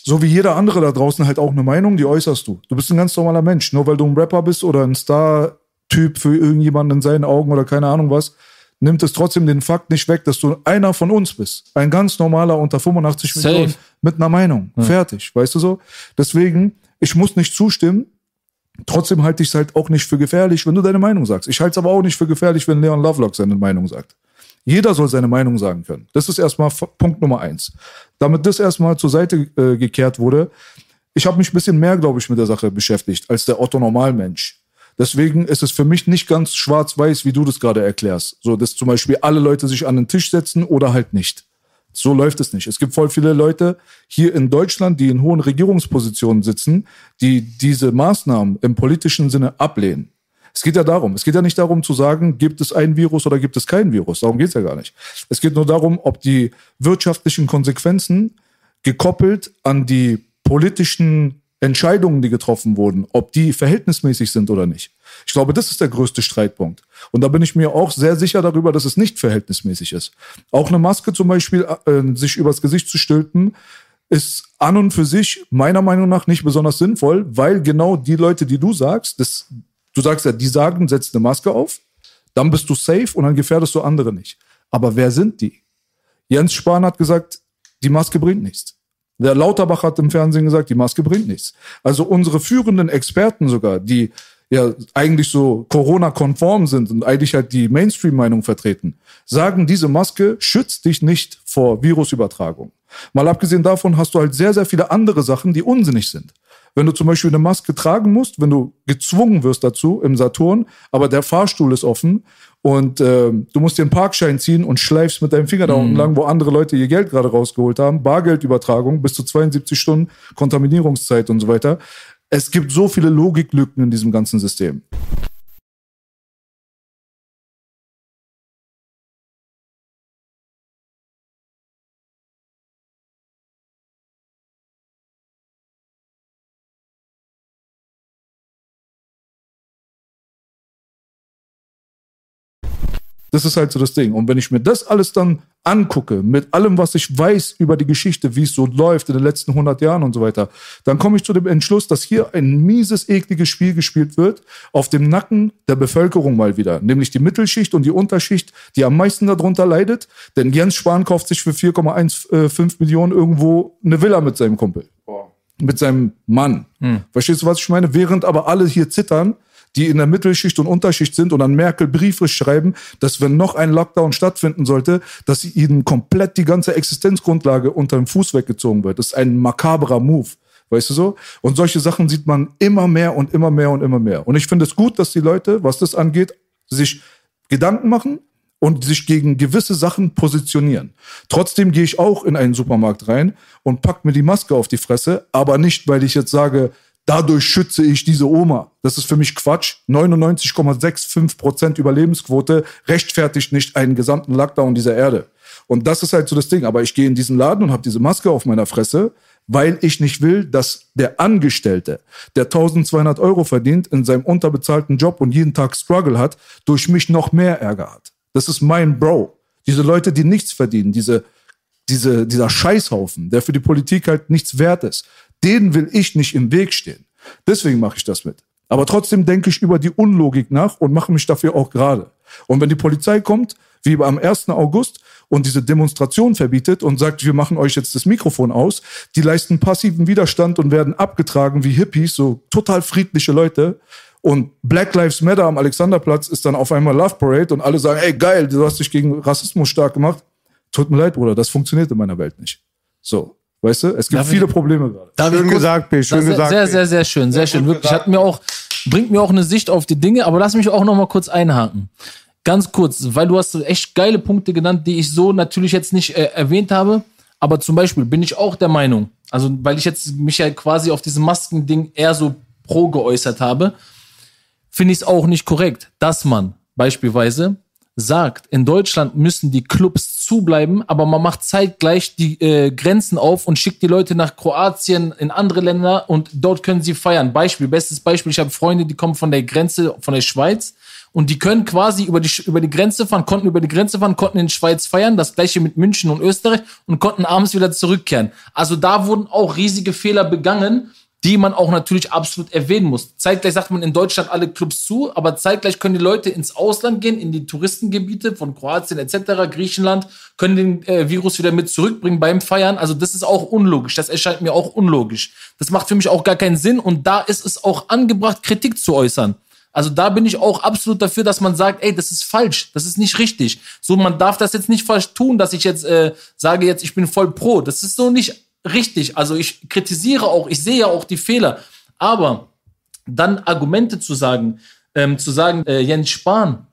so wie jeder andere da draußen halt auch eine Meinung, die äußerst du. Du bist ein ganz normaler Mensch. Nur weil du ein Rapper bist oder ein Star-Typ für irgendjemanden in seinen Augen oder keine Ahnung was, nimmt es trotzdem den Fakt nicht weg, dass du einer von uns bist. Ein ganz normaler unter 85 Safe. Millionen mit einer Meinung. Fertig. Weißt du so? Deswegen, ich muss nicht zustimmen. Trotzdem halte ich es halt auch nicht für gefährlich, wenn du deine Meinung sagst. Ich halte es aber auch nicht für gefährlich, wenn Leon Lovelock seine Meinung sagt. Jeder soll seine Meinung sagen können. Das ist erstmal Punkt Nummer eins. Damit das erstmal zur Seite äh, gekehrt wurde, ich habe mich ein bisschen mehr, glaube ich, mit der Sache beschäftigt als der Otto Normalmensch. Deswegen ist es für mich nicht ganz schwarz-weiß, wie du das gerade erklärst. So, dass zum Beispiel alle Leute sich an den Tisch setzen oder halt nicht. So läuft es nicht. Es gibt voll viele Leute hier in Deutschland, die in hohen Regierungspositionen sitzen, die diese Maßnahmen im politischen Sinne ablehnen. Es geht ja darum. Es geht ja nicht darum zu sagen, gibt es ein Virus oder gibt es kein Virus. Darum geht es ja gar nicht. Es geht nur darum, ob die wirtschaftlichen Konsequenzen gekoppelt an die politischen Entscheidungen, die getroffen wurden, ob die verhältnismäßig sind oder nicht. Ich glaube, das ist der größte Streitpunkt. Und da bin ich mir auch sehr sicher darüber, dass es nicht verhältnismäßig ist. Auch eine Maske zum Beispiel, äh, sich übers Gesicht zu stülpen, ist an und für sich meiner Meinung nach nicht besonders sinnvoll, weil genau die Leute, die du sagst, das, du sagst ja, die sagen, setz eine Maske auf, dann bist du safe und dann gefährdest du andere nicht. Aber wer sind die? Jens Spahn hat gesagt, die Maske bringt nichts. Der Lauterbach hat im Fernsehen gesagt, die Maske bringt nichts. Also unsere führenden Experten sogar, die ja eigentlich so Corona-konform sind und eigentlich halt die Mainstream-Meinung vertreten, sagen, diese Maske schützt dich nicht vor Virusübertragung. Mal abgesehen davon hast du halt sehr, sehr viele andere Sachen, die unsinnig sind. Wenn du zum Beispiel eine Maske tragen musst, wenn du gezwungen wirst dazu im Saturn, aber der Fahrstuhl ist offen und äh, du musst dir einen Parkschein ziehen und schleifst mit deinem Finger da unten lang, wo andere Leute ihr Geld gerade rausgeholt haben, Bargeldübertragung bis zu 72 Stunden, Kontaminierungszeit und so weiter. Es gibt so viele Logiklücken in diesem ganzen System. Das ist halt so das Ding. Und wenn ich mir das alles dann angucke, mit allem, was ich weiß über die Geschichte, wie es so läuft in den letzten 100 Jahren und so weiter, dann komme ich zu dem Entschluss, dass hier ein mieses, ekliges Spiel gespielt wird, auf dem Nacken der Bevölkerung mal wieder. Nämlich die Mittelschicht und die Unterschicht, die am meisten darunter leidet. Denn Jens Spahn kauft sich für 4,15 Millionen irgendwo eine Villa mit seinem Kumpel. Mit seinem Mann. Verstehst du, was ich meine? Während aber alle hier zittern, die in der Mittelschicht und Unterschicht sind und an Merkel Briefe schreiben, dass wenn noch ein Lockdown stattfinden sollte, dass ihnen komplett die ganze Existenzgrundlage unter dem Fuß weggezogen wird. Das ist ein makaberer Move. Weißt du so? Und solche Sachen sieht man immer mehr und immer mehr und immer mehr. Und ich finde es gut, dass die Leute, was das angeht, sich Gedanken machen und sich gegen gewisse Sachen positionieren. Trotzdem gehe ich auch in einen Supermarkt rein und pack mir die Maske auf die Fresse, aber nicht, weil ich jetzt sage, dadurch schütze ich diese Oma. Das ist für mich Quatsch. 99,65 Prozent Überlebensquote rechtfertigt nicht einen gesamten Lockdown dieser Erde. Und das ist halt so das Ding. Aber ich gehe in diesen Laden und habe diese Maske auf meiner Fresse, weil ich nicht will, dass der Angestellte, der 1200 Euro verdient, in seinem unterbezahlten Job und jeden Tag Struggle hat, durch mich noch mehr Ärger hat. Das ist mein Bro. Diese Leute, die nichts verdienen, diese, diese, dieser Scheißhaufen, der für die Politik halt nichts wert ist, denen will ich nicht im Weg stehen. Deswegen mache ich das mit. Aber trotzdem denke ich über die Unlogik nach und mache mich dafür auch gerade. Und wenn die Polizei kommt, wie am 1. August, und diese Demonstration verbietet und sagt, wir machen euch jetzt das Mikrofon aus, die leisten passiven Widerstand und werden abgetragen wie Hippies, so total friedliche Leute. Und Black Lives Matter am Alexanderplatz ist dann auf einmal Love Parade und alle sagen, ey geil, du hast dich gegen Rassismus stark gemacht. Tut mir leid, Bruder, das funktioniert in meiner Welt nicht. So, weißt du, es gibt Darf viele ich- Probleme gerade. Schön gesagt, B, schön gesagt. Sehr, B. sehr, sehr schön, sehr, schön. gut Wirklich, gesagt. hat mir auch, bringt mir auch eine Sicht auf die Dinge, aber lass mich auch noch mal kurz einhaken. Ganz kurz, weil du hast echt geile Punkte genannt, die ich so natürlich jetzt nicht äh, erwähnt habe. Aber zum Beispiel bin ich auch der Meinung, also weil ich jetzt mich ja quasi auf diesem Maskending eher so pro geäußert habe, finde ich es auch nicht korrekt, dass man beispielsweise sagt, in Deutschland müssen die Clubs zubleiben, aber man macht zeitgleich die äh, Grenzen auf und schickt die Leute nach Kroatien, in andere Länder und dort können sie feiern. Beispiel, bestes Beispiel, ich habe Freunde, die kommen von der Grenze, von der Schweiz und die können quasi über die, über die Grenze fahren, konnten über die Grenze fahren, konnten in Schweiz feiern, das gleiche mit München und Österreich und konnten abends wieder zurückkehren. Also da wurden auch riesige Fehler begangen, die man auch natürlich absolut erwähnen muss. Zeitgleich sagt man in Deutschland alle Clubs zu, aber zeitgleich können die Leute ins Ausland gehen, in die Touristengebiete von Kroatien etc., Griechenland, können den äh, Virus wieder mit zurückbringen beim Feiern. Also das ist auch unlogisch. Das erscheint mir auch unlogisch. Das macht für mich auch gar keinen Sinn und da ist es auch angebracht, Kritik zu äußern. Also da bin ich auch absolut dafür, dass man sagt, ey, das ist falsch, das ist nicht richtig. So, man darf das jetzt nicht falsch tun, dass ich jetzt äh, sage jetzt, ich bin voll pro. Das ist so nicht richtig. Also ich kritisiere auch, ich sehe ja auch die Fehler. Aber dann Argumente zu sagen, ähm, zu sagen, äh, Jens Spahn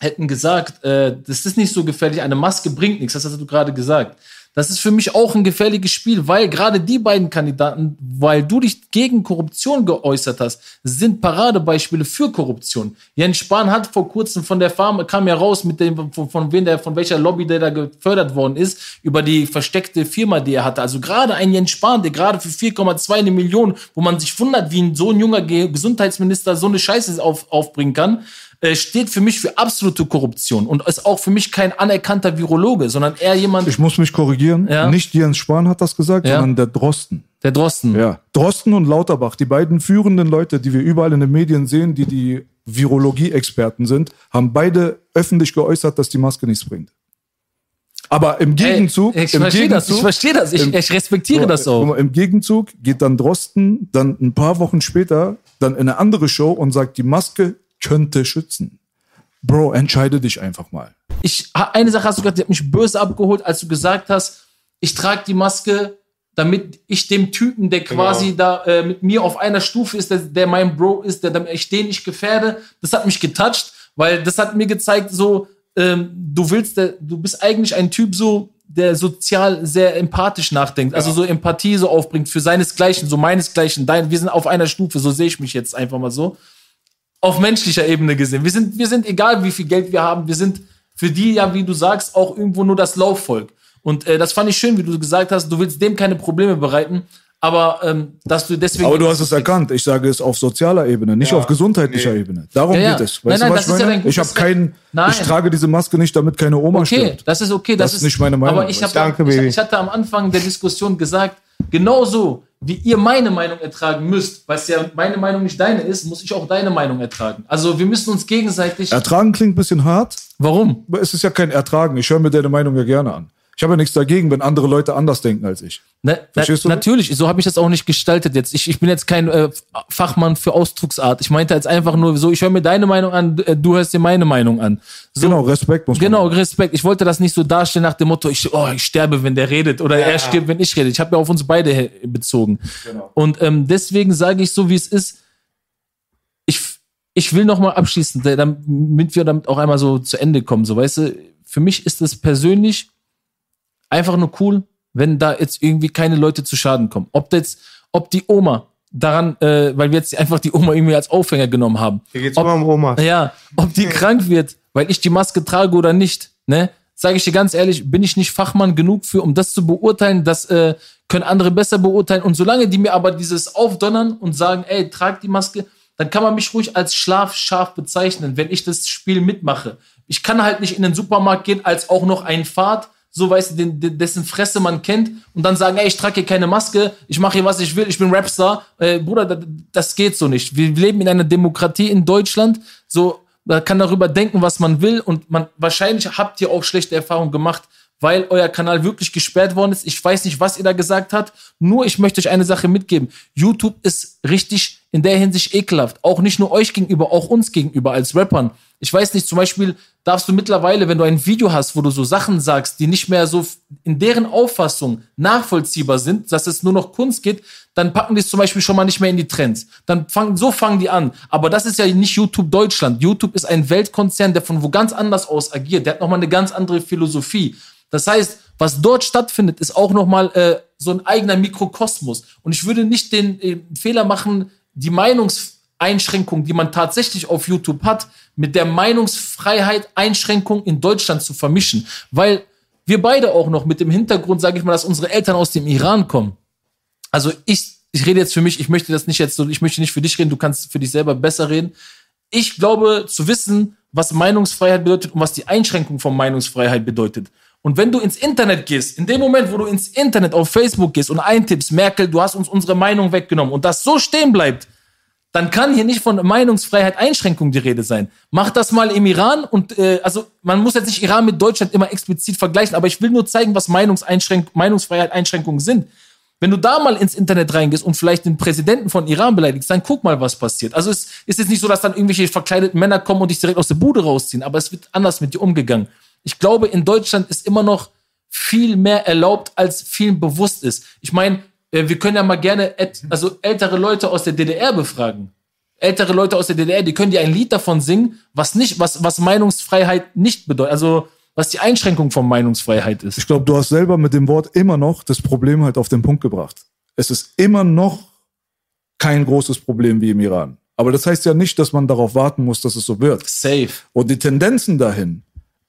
hätten gesagt, äh, das ist nicht so gefährlich, eine Maske bringt nichts, das hast du gerade gesagt. Das ist für mich auch ein gefährliches Spiel, weil gerade die beiden Kandidaten, weil du dich gegen Korruption geäußert hast, sind Paradebeispiele für Korruption. Jens Spahn hat vor kurzem von der Farm, kam ja raus mit dem, von, von wem der, von welcher Lobby der da gefördert worden ist, über die versteckte Firma, die er hatte. Also gerade ein Jens Spahn, der gerade für 4,2 eine Million, wo man sich wundert, wie ein so ein junger Ge- Gesundheitsminister so eine Scheiße auf, aufbringen kann, äh, steht für mich für absolute Korruption und ist auch für mich kein anerkannter Virologe, sondern eher jemand, Ich muss mich korrigieren. Ja. Nicht Jens Spahn hat das gesagt, Ja. sondern der Drosten. der Drosten. Ja. Drosten und Lauterbach, die beiden führenden Leute, die wir überall in den Medien sehen, die die Virologie-Experten sind, haben beide öffentlich geäußert, dass die Maske nichts bringt. Aber im Ey, Gegenzug, ich im verstehe das, ich verstehe das, ich, im- ich respektiere das Guck auch. mal, Im Gegenzug geht dann Drosten dann ein paar Wochen später dann in eine andere Show und sagt, die Maske könnte schützen. Bro, entscheide dich einfach mal. Ich, eine Sache hast du gesagt, die hat mich böse abgeholt, als du gesagt hast, ich trage die Maske, damit ich dem Typen, der quasi da äh, mit mir auf einer Stufe ist, der, der mein Bro ist, der, damit ich den nicht gefährde, das hat mich getoucht, weil das hat mir gezeigt, so, ähm, du willst, der, du bist eigentlich ein Typ so, der sozial sehr empathisch nachdenkt, also so Empathie so aufbringt für seinesgleichen, so meinesgleichen, dein, wir sind auf einer Stufe, so sehe ich mich jetzt einfach mal so auf menschlicher Ebene gesehen. Wir sind, wir sind egal, wie viel Geld wir haben, wir sind für die ja, wie du sagst, auch irgendwo nur das Laufvolk. Und äh, das fand ich schön, wie du gesagt hast, du willst dem keine Probleme bereiten, aber ähm, dass du deswegen. Aber du hast es erkannt. Ich sage es auf sozialer Ebene, nicht auf gesundheitlicher nee. Ebene. Darum Ja, ja. geht es. Nein, Weißt nein, du, das was ist ja ich meine? Ich habe keinen, Nein. ich trage diese Maske nicht, damit keine Oma Okay, stirbt. das ist okay. Das ist nicht meine Meinung, Aber ich, hab, du. Danke, ich, Baby. ich hatte am Anfang der Diskussion gesagt, genauso wie ihr meine Meinung ertragen müsst, weil es ja meine Meinung nicht deine ist, muss ich auch deine Meinung ertragen. Also wir müssen uns gegenseitig. Ertragen klingt ein bisschen hart, Warum? aber es ist ja kein Ertragen. Ich höre mir deine Meinung ja gerne an. Ich habe ja nichts dagegen, wenn andere Leute anders denken als ich. Na, na, Verstehst du? natürlich, so habe ich das auch nicht gestaltet jetzt. Ich, ich bin jetzt kein äh, Fachmann für Ausdrucksart. Ich meinte jetzt einfach nur so, ich höre mir deine Meinung an, äh, du hörst dir meine Meinung an. So, Genau, Respekt muss man Genau, haben. Respekt. Ich wollte das nicht so darstellen nach dem Motto, ich, oh, ich sterbe, wenn der redet oder er stirbt, wenn ich rede. Ich habe ja auf uns beide bezogen. Genau. Und ähm, deswegen sage ich so, wie es ist. Ich, ich will noch mal abschließen, da- damit wir damit auch einmal so zu Ende kommen. So, weißt du, für mich ist es persönlich einfach nur cool, wenn da jetzt irgendwie keine Leute zu Schaden kommen. Ob jetzt, ob die Oma daran, äh, weil wir jetzt einfach die Oma irgendwie als Aufhänger genommen haben. Hier geht's Ob- immer um Oma. Ja, ob die krank wird, weil ich die Maske trage oder nicht, ne? sage ich dir ganz ehrlich, bin ich nicht Fachmann genug für, um das zu beurteilen. Das äh, können andere besser beurteilen. Und solange die mir aber dieses aufdonnern und sagen, ey, trag die Maske, dann kann man mich ruhig als schlafscharf bezeichnen, wenn ich das Spiel mitmache. Ich kann halt nicht in den Supermarkt gehen als auch noch ein Fahrt, so weißt du, den, den, dessen Fresse man kennt und dann sagen, ey, ich trage hier keine Maske, ich mache hier was ich will, ich bin Rapstar. Äh, Bruder, das, das geht so nicht. Wir leben in einer Demokratie in Deutschland, so man kann darüber denken, was man will und man wahrscheinlich habt ihr auch schlechte Erfahrungen gemacht, weil euer Kanal wirklich gesperrt worden ist. Ich weiß nicht, was ihr da gesagt habt. Nur ich möchte euch eine Sache mitgeben. YouTube ist richtig in der Hinsicht ekelhaft. Auch nicht nur euch gegenüber, auch uns gegenüber als Rappern. Ich weiß nicht, zum Beispiel darfst du mittlerweile, wenn du ein Video hast, wo du so Sachen sagst, die nicht mehr so in deren Auffassung nachvollziehbar sind, dass es nur noch Kunst geht, dann packen die es zum Beispiel schon mal nicht mehr in die Trends. Dann fangen, so fangen die an. Aber das ist ja nicht YouTube Deutschland. YouTube ist ein Weltkonzern, der von wo ganz anders aus agiert. Der hat nochmal eine ganz andere Philosophie. Das heißt, was dort stattfindet, ist auch nochmal äh, so ein eigener Mikrokosmos. Und ich würde nicht den äh, Fehler machen, die Meinungseinschränkung, die man tatsächlich auf YouTube hat, mit der Meinungsfreiheit Einschränkung in Deutschland zu vermischen. Weil wir beide auch noch mit dem Hintergrund, sage ich mal, dass unsere Eltern aus dem Iran kommen. Also ich, ich rede jetzt für mich, ich möchte das nicht jetzt so, ich möchte nicht für dich reden, du kannst für dich selber besser reden. Ich glaube zu wissen, was Meinungsfreiheit bedeutet und was die Einschränkung von Meinungsfreiheit bedeutet. Und wenn du ins Internet gehst, in dem Moment, wo du ins Internet auf Facebook gehst und eintippst, Merkel, du hast uns unsere Meinung weggenommen und das so stehen bleibt, dann kann hier nicht von Meinungsfreiheit Einschränkung die Rede sein. Mach das mal im Iran und äh, also man muss jetzt nicht Iran mit Deutschland immer explizit vergleichen, aber ich will nur zeigen, was Meinungseinschränk Meinungsfreiheit Einschränkungen sind. Wenn du da mal ins Internet reingehst und vielleicht den Präsidenten von Iran beleidigst, dann guck mal, was passiert. Also es ist jetzt nicht so, dass dann irgendwelche verkleideten Männer kommen und dich direkt aus der Bude rausziehen, aber es wird anders mit dir umgegangen ich glaube, in Deutschland ist immer noch viel mehr erlaubt, als vielen bewusst ist. Ich meine, wir können ja mal gerne also ältere Leute aus der DDR befragen. Ältere Leute aus der DDR, die können dir ein Lied davon singen, was nicht, was, was Meinungsfreiheit nicht bedeutet. Also, was die Einschränkung von Meinungsfreiheit ist. Ich glaube, du hast selber mit dem Wort immer noch das Problem halt auf den Punkt gebracht. Es ist immer noch kein großes Problem wie im Iran. Aber das heißt ja nicht, dass man darauf warten muss, dass es so wird. Safe. Und die Tendenzen dahin,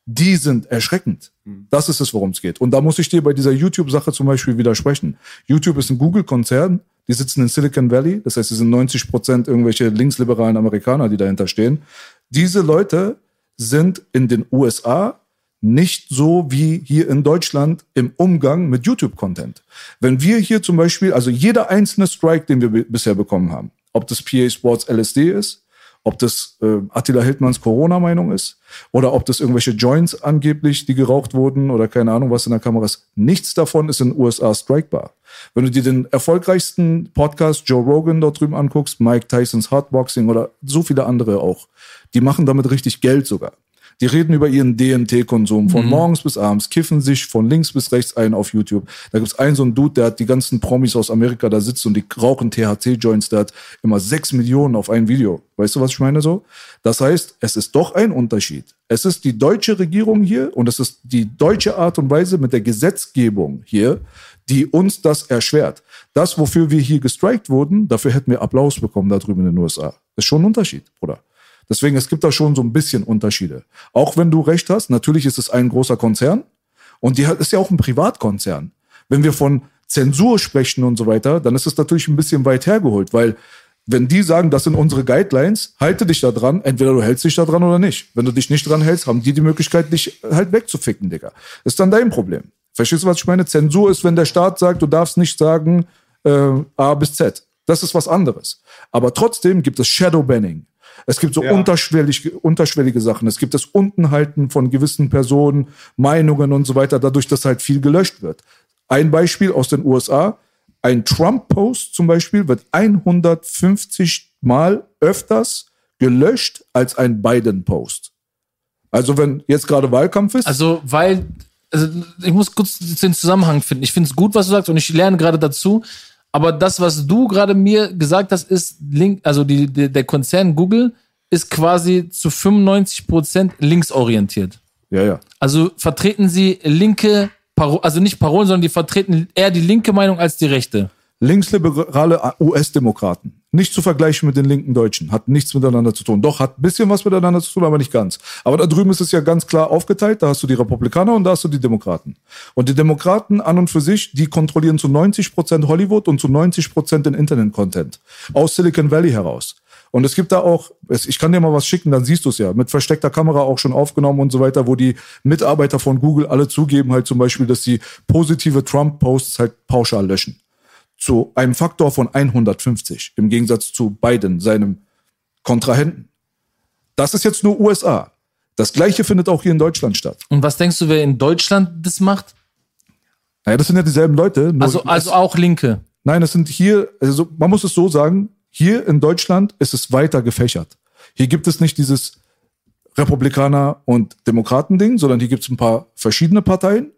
die sind erschreckend. Das ist es, worum es geht. Und da muss ich dir bei dieser YouTube-Sache zum Beispiel widersprechen. YouTube ist ein Google-Konzern, die sitzen in Silicon Valley, das heißt, sie sind 90 Prozent irgendwelche linksliberalen Amerikaner, die dahinter stehen. Diese Leute sind in den USA nicht so wie hier in Deutschland im Umgang mit YouTube-Content. Wenn wir hier zum Beispiel, also jeder einzelne Strike, den wir bisher bekommen haben, ob das PA Sports LSD ist, ob das äh, Attila Hildmanns Corona-Meinung ist oder ob das irgendwelche Joints angeblich, die geraucht wurden oder keine Ahnung, was in der Kamera ist. Nichts davon ist in den USA strikebar. Wenn du dir den erfolgreichsten Podcast Joe Rogan dort drüben anguckst, Mike Tysons Hardboxing oder so viele andere auch, die machen damit richtig Geld sogar. Die reden über ihren DMT-Konsum von mhm. morgens bis abends, kiffen sich von links bis rechts ein auf YouTube. Da gibt's einen so einen Dude, der hat die ganzen Promis aus Amerika da sitzt und die rauchen THC-Joints, der hat immer sechs Millionen auf ein Video. Weißt du, was ich meine so? Das heißt, es ist doch ein Unterschied. Es ist die deutsche Regierung hier und es ist die deutsche Art und Weise mit der Gesetzgebung hier, die uns das erschwert. Das, wofür wir hier gestrikt wurden, dafür hätten wir Applaus bekommen da drüben in den USA. Das ist schon ein Unterschied, Bruder. Deswegen, es gibt da schon so ein bisschen Unterschiede. Auch wenn du recht hast, natürlich ist es ein großer Konzern und die ist ja auch ein Privatkonzern. Wenn wir von Zensur sprechen und so weiter, dann ist es natürlich ein bisschen weit hergeholt, weil wenn die sagen, das sind unsere Guidelines, halte dich da dran, entweder du hältst dich da dran oder nicht. Wenn du dich nicht dran hältst, haben die die Möglichkeit, dich halt wegzuficken, Digga. ist dann dein Problem. Verstehst du, was ich meine? Zensur ist, wenn der Staat sagt, du darfst nicht sagen äh, A bis Z. Das ist was anderes. Aber trotzdem gibt es Shadowbanning. Es gibt so ja. unterschwellig, unterschwellige Sachen. Es gibt das Untenhalten von gewissen Personen, Meinungen und so weiter, dadurch, dass halt viel gelöscht wird. Ein Beispiel aus den USA. Ein Trump-Post zum Beispiel wird 150 Mal öfters gelöscht als ein Biden-Post. Also wenn jetzt gerade Wahlkampf ist. Also weil, also ich muss kurz den Zusammenhang finden. Ich finde es gut, was du sagst und ich lerne gerade dazu. Aber das, was du gerade mir gesagt hast, ist Link, also die, die, der Konzern Google ist quasi zu 95 Prozent linksorientiert. Ja, ja. Also vertreten sie linke, Paro also nicht Parolen, sondern die vertreten eher die linke Meinung als die rechte. Linksliberale US-Demokraten. Nicht zu vergleichen mit den linken Deutschen. Hat nichts miteinander zu tun. Doch, hat ein bisschen was miteinander zu tun, aber nicht ganz. Aber da drüben ist es ja ganz klar aufgeteilt. Da hast du die Republikaner und da hast du die Demokraten. Und die Demokraten an und für sich, die kontrollieren zu 90 Prozent Hollywood und zu 90 Prozent den Internet-Content. Aus Silicon Valley heraus. Und es gibt da auch, ich kann dir mal was schicken, dann siehst du es ja, mit versteckter Kamera auch schon aufgenommen und so weiter, wo die Mitarbeiter von Google alle zugeben halt zum Beispiel, dass sie positive Trump-Posts halt pauschal löschen. Zu einem Faktor von 150, im Gegensatz zu Biden, seinem Kontrahenten. Das ist jetzt nur USA. Das gleiche findet auch hier in Deutschland statt. Und was denkst du, wer in Deutschland das macht? Naja, das sind ja dieselben Leute. Also, also auch Linke. Nein, es sind hier, also man muss es so sagen, hier in Deutschland ist es weiter gefächert. Hier gibt es nicht dieses Republikaner- und Demokraten-Ding, sondern hier gibt es ein paar verschiedene Parteien.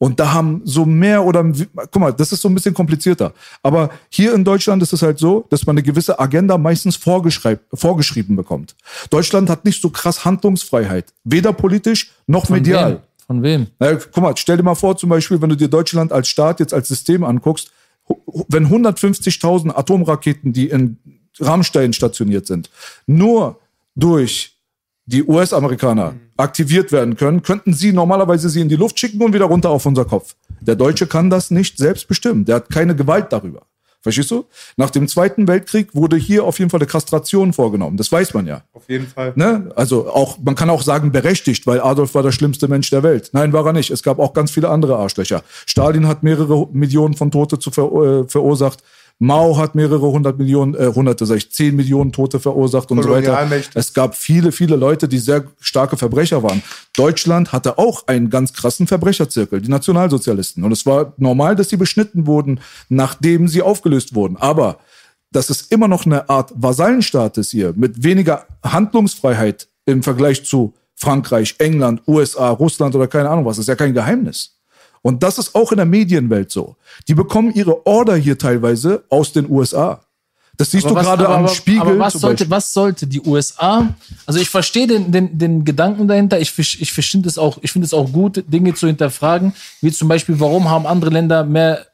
Und da haben so mehr oder, guck mal, das ist so ein bisschen komplizierter. Aber hier in Deutschland ist es halt so, dass man eine gewisse Agenda meistens vorgeschrieben bekommt. Deutschland hat nicht so krass Handlungsfreiheit. Weder politisch noch Von medial. wem? Von wem? Na, guck mal, stell dir mal vor, zum Beispiel, wenn du dir Deutschland als Staat jetzt als System anguckst, wenn 150.000 Atomraketen, die in Rammstein stationiert sind, nur durch die US-Amerikaner aktiviert werden können, könnten sie normalerweise sie in die Luft schicken und wieder runter auf unser Kopf. Der Deutsche kann das nicht selbst bestimmen. Der hat keine Gewalt darüber. Verstehst du? Nach dem Zweiten Weltkrieg wurde hier auf jeden Fall eine Kastration vorgenommen. Das weiß man ja. Auf jeden Fall. Ne? Also auch, man kann auch sagen berechtigt, weil Adolf war der schlimmste Mensch der Welt. Nein, war er nicht. Es gab auch ganz viele andere Arschlöcher. Stalin hat mehrere Millionen von Tote zu ver äh, verursacht. Mao hat mehrere hundert Millionen, äh, hunderte, sag ich, zehn Millionen Tote verursacht und so weiter. Es gab viele, viele Leute, die sehr starke Verbrecher waren. Deutschland hatte auch einen ganz krassen Verbrecherzirkel, die Nationalsozialisten. Und es war normal, dass sie beschnitten wurden, nachdem sie aufgelöst wurden. Aber dass es immer noch eine Art Vasallenstaat ist hier, mit weniger Handlungsfreiheit im Vergleich zu Frankreich, England, USA, Russland oder keine Ahnung was, ist ja kein Geheimnis. Und das ist auch in der Medienwelt so. Die bekommen ihre Order hier teilweise aus den USA. Das siehst Aber du was- gerade aber- am Spiegel. Aber was sollte, was sollte die USA? Also ich verstehe den, den, den Gedanken dahinter. Ich, fisch- ich finde es auch, ich finde es auch gut, Dinge zu hinterfragen, wie zum Beispiel, warum haben andere Länder mehr